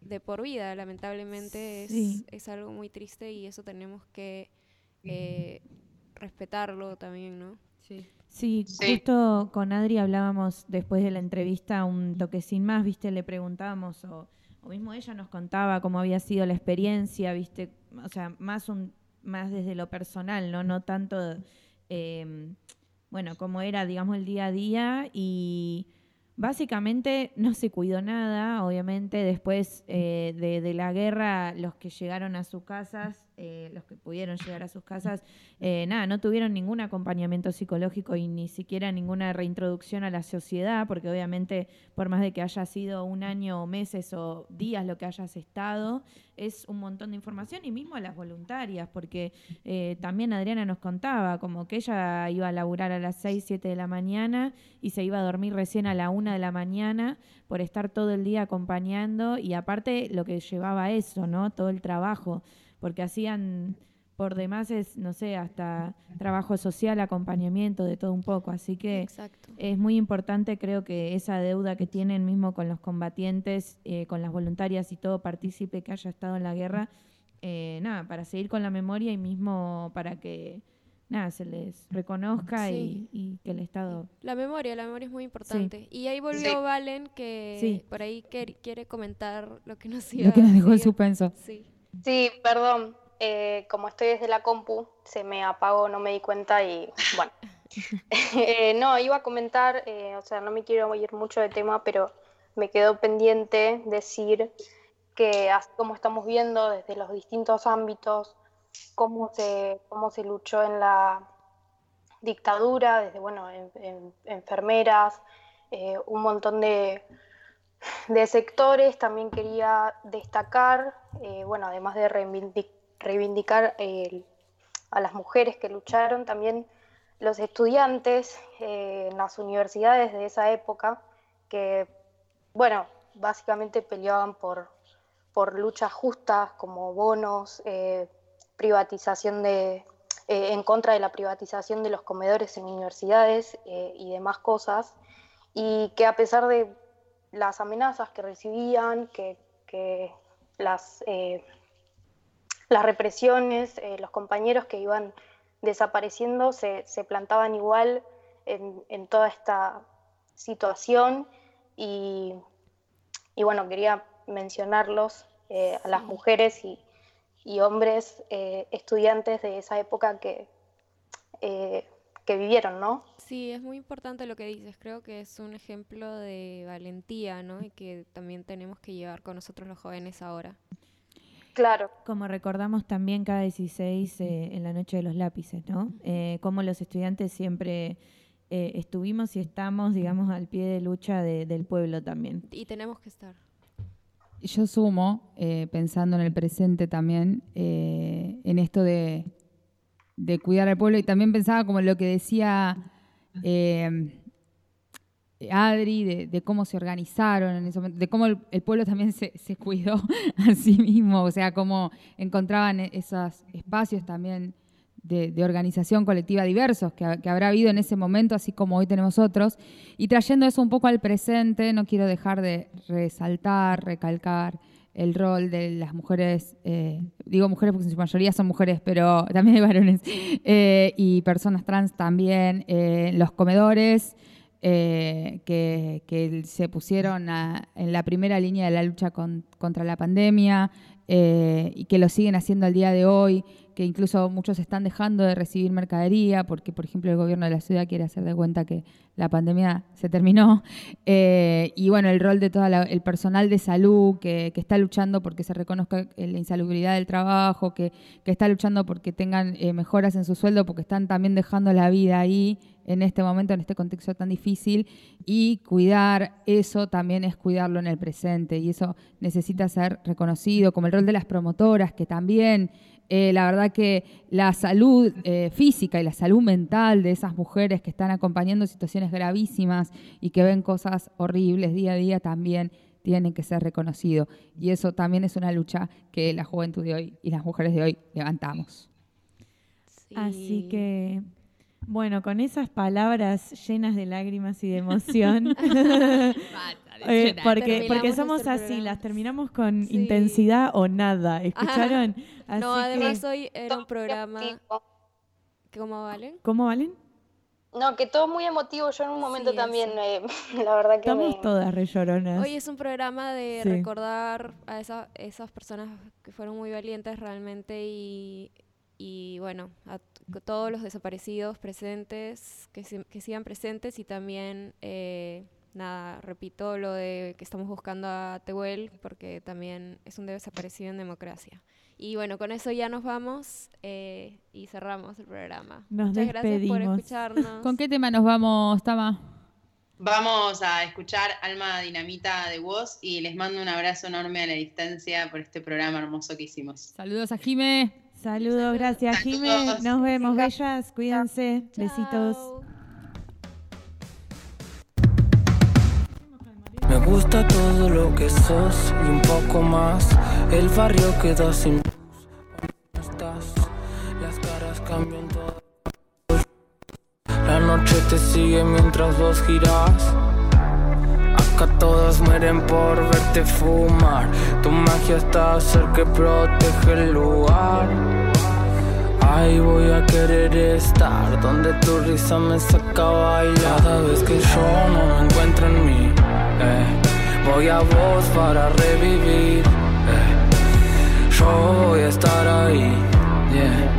de por vida, lamentablemente es, Sí. es algo muy triste y eso tenemos que eh, respetarlo también, ¿no? Sí. Sí, Sí. justo con Adri hablábamos después de la entrevista un toque sin más, viste, le preguntábamos o, o mismo ella nos contaba cómo había sido la experiencia, viste, o sea, más un más desde lo personal, no no tanto eh, bueno, cómo era, digamos, el día a día y básicamente no se cuidó nada, obviamente. Después eh, de, de la guerra los que llegaron a sus casas, eh, los que pudieron llegar a sus casas, eh, nada, no tuvieron ningún acompañamiento psicológico y ni siquiera ninguna reintroducción a la sociedad, porque obviamente por más de que haya sido un año o meses o días lo que hayas estado, es un montón de información y mismo a las voluntarias, porque eh, también Adriana nos contaba como que ella iba a laburar a las 6, 7 de la mañana y se iba a dormir recién a la 1 de la mañana por estar todo el día acompañando y aparte lo que llevaba eso, ¿no? Todo el trabajo, porque hacían por demás es, no sé, hasta trabajo social, acompañamiento, de todo un poco. Así que es muy importante, creo que esa deuda que tienen mismo con los combatientes, eh, con las voluntarias y todo partícipe que haya estado en la guerra, eh, nada, para seguir con la memoria y mismo para que nada, se les reconozca Sí. y, y que el Estado... La memoria, la memoria es muy importante. Y ahí volvió Sí. Valen que Sí. por ahí quer- quiere comentar lo que nos iba Lo que nos dejó en suspenso. Sí. Sí, perdón. eh, como estoy desde la compu, se me apagó, no me di cuenta y bueno. [LAUGHS] Eh, no, iba a comentar, eh, o sea, no me quiero ir mucho de tema, pero me quedó pendiente decir que así como estamos viendo desde los distintos ámbitos cómo se, cómo se luchó en la dictadura, desde, bueno, en- en- enfermeras, un montón de, de sectores. También quería destacar, eh, bueno, además de reivindi- reivindicar a las mujeres que lucharon, también los estudiantes eh, en las universidades de esa época, que, bueno, básicamente peleaban por, por luchas justas como bonos, eh, privatización de, en contra de la privatización de los comedores en universidades y demás cosas, y que a pesar de las amenazas que recibían, que las, eh, las represiones, eh, los compañeros que iban desapareciendo se, se plantaban igual en, en toda esta situación y, y bueno, quería mencionarlos eh, a las mujeres y, y hombres estudiantes de esa época que, que vivieron, ¿no? Sí, es muy importante lo que dices. Creo que es un ejemplo de valentía, ¿no? Y que también tenemos que llevar con nosotros los jóvenes ahora. Claro. Como recordamos también cada 16 eh, en la noche de los lápices, ¿no? Eh, como los estudiantes siempre eh, estuvimos y estamos, digamos, al pie de lucha de- del pueblo también. Y tenemos que estar. Yo sumo, eh, pensando en el presente también, eh, en esto de, de cuidar al pueblo y también pensaba como lo que decía eh, Adri, de, cómo se organizaron en ese momento, de cómo el, pueblo también se, cuidó [LAUGHS] a sí mismo, o sea, cómo encontraban e- esos espacios también de, organización colectiva diversos que, que habrá habido en ese momento, así como hoy tenemos otros. Y trayendo eso un poco al presente, no quiero dejar de resaltar, recalcar el rol de las mujeres, eh, digo mujeres porque en su mayoría son mujeres, pero también hay varones, eh, y personas trans también, eh, los comedores, eh, que, que se pusieron a- en la primera línea de la lucha con- contra la pandemia y que lo siguen haciendo al día de hoy, que incluso muchos están dejando de recibir mercadería porque, por ejemplo, el gobierno de la ciudad quiere hacer de cuenta que la pandemia se terminó. Eh, y bueno, el rol de todo el personal de salud que, que está luchando porque se reconozca la insalubridad del trabajo, que, que está luchando porque tengan eh, mejoras en su sueldo, porque están también dejando la vida ahí en este momento, en este contexto tan difícil, y cuidar eso también es cuidarlo en el presente, y eso necesita ser reconocido, como el rol de las promotoras, que también, eh, la verdad que la salud eh, física y la salud mental de esas mujeres que están acompañando situaciones gravísimas y que ven cosas horribles día a día también tienen que ser reconocido. Y eso también es una lucha que la juventud de hoy y las mujeres de hoy levantamos. Así que, bueno, con esas palabras llenas de lágrimas y de emoción, [LAUGHS] [LAUGHS] eh, porque, porque somos este así, programa. las terminamos con Sí. intensidad o nada, ¿escucharon? no, Así además que- hoy era un programa... ¿Cómo valen? ¿Cómo valen? No, que todo muy emotivo. Yo en un momento Sí, también, eh, [LAUGHS] la verdad que Estamos me... todas re lloronas. Hoy es un programa de Sí. recordar a esa- esas personas que fueron muy valientes realmente y, y bueno, a todos los desaparecidos presentes, que, si- que sigan presentes y también, eh, nada, repito lo de que estamos buscando a Tehuel porque también es un desaparecido en democracia. Y bueno, con eso ya nos vamos eh, y cerramos el programa. Nos Muchas gracias por despedimos. escucharnos. ¿Con qué tema nos vamos, Tama? Vamos a escuchar Alma Dinamita de Voz y les mando un abrazo enorme a la distancia por este programa hermoso que hicimos. Saludos a Jime. Saludos, gracias. Saludos. Nos vemos, bellas. Cuídense. Besitos. Me gusta todo lo que sos y un poco más. El barrio queda sin luz. No estás, las caras cambian todas. La noche te sigue mientras vos girás. Acá todas mueren por verte fumar. Tu magia está cerca que protege el lugar. Ahí voy a querer estar donde tu risa me saca a. Cada vez que yo no me encuentro en mí, eh, voy a vos para revivir. eh. Yo voy a estar ahí, yeah.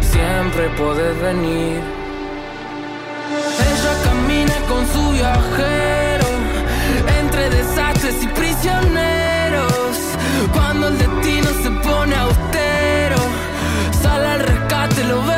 siempre podés venir. Ella camina con su viajero entre desastres y prisioneros. Cuando el destino se pone austero, sale al rescate lo verdadero.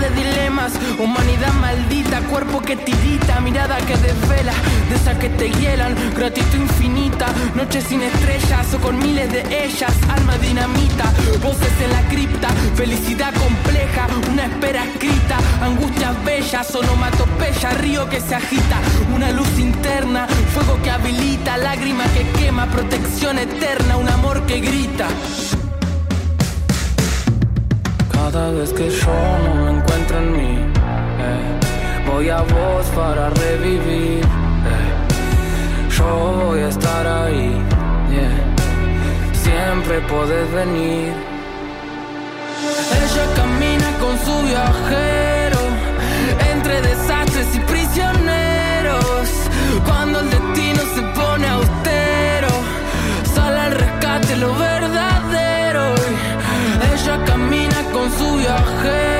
De dilemas, humanidad maldita, cuerpo que tirita, mirada que desvela, de esas que te hielan, gratitud infinita, noches sin estrellas o con miles de ellas, alma dinamita, voces en la cripta, felicidad compleja, una espera escrita, angustias bellas, onomatopeya, río que se agita, una luz interna, fuego que habilita, lágrima que quema, protección eterna, un amor que grita. Cada vez que yo no me encuentro en mí, eh, voy a vos para revivir. eh. Yo voy a estar ahí, siempre podés venir. Ella camina con su viajero entre desastres y prisioneros. Cuando el destino se pone austero, sale al rescate lo verdadero. Y Ella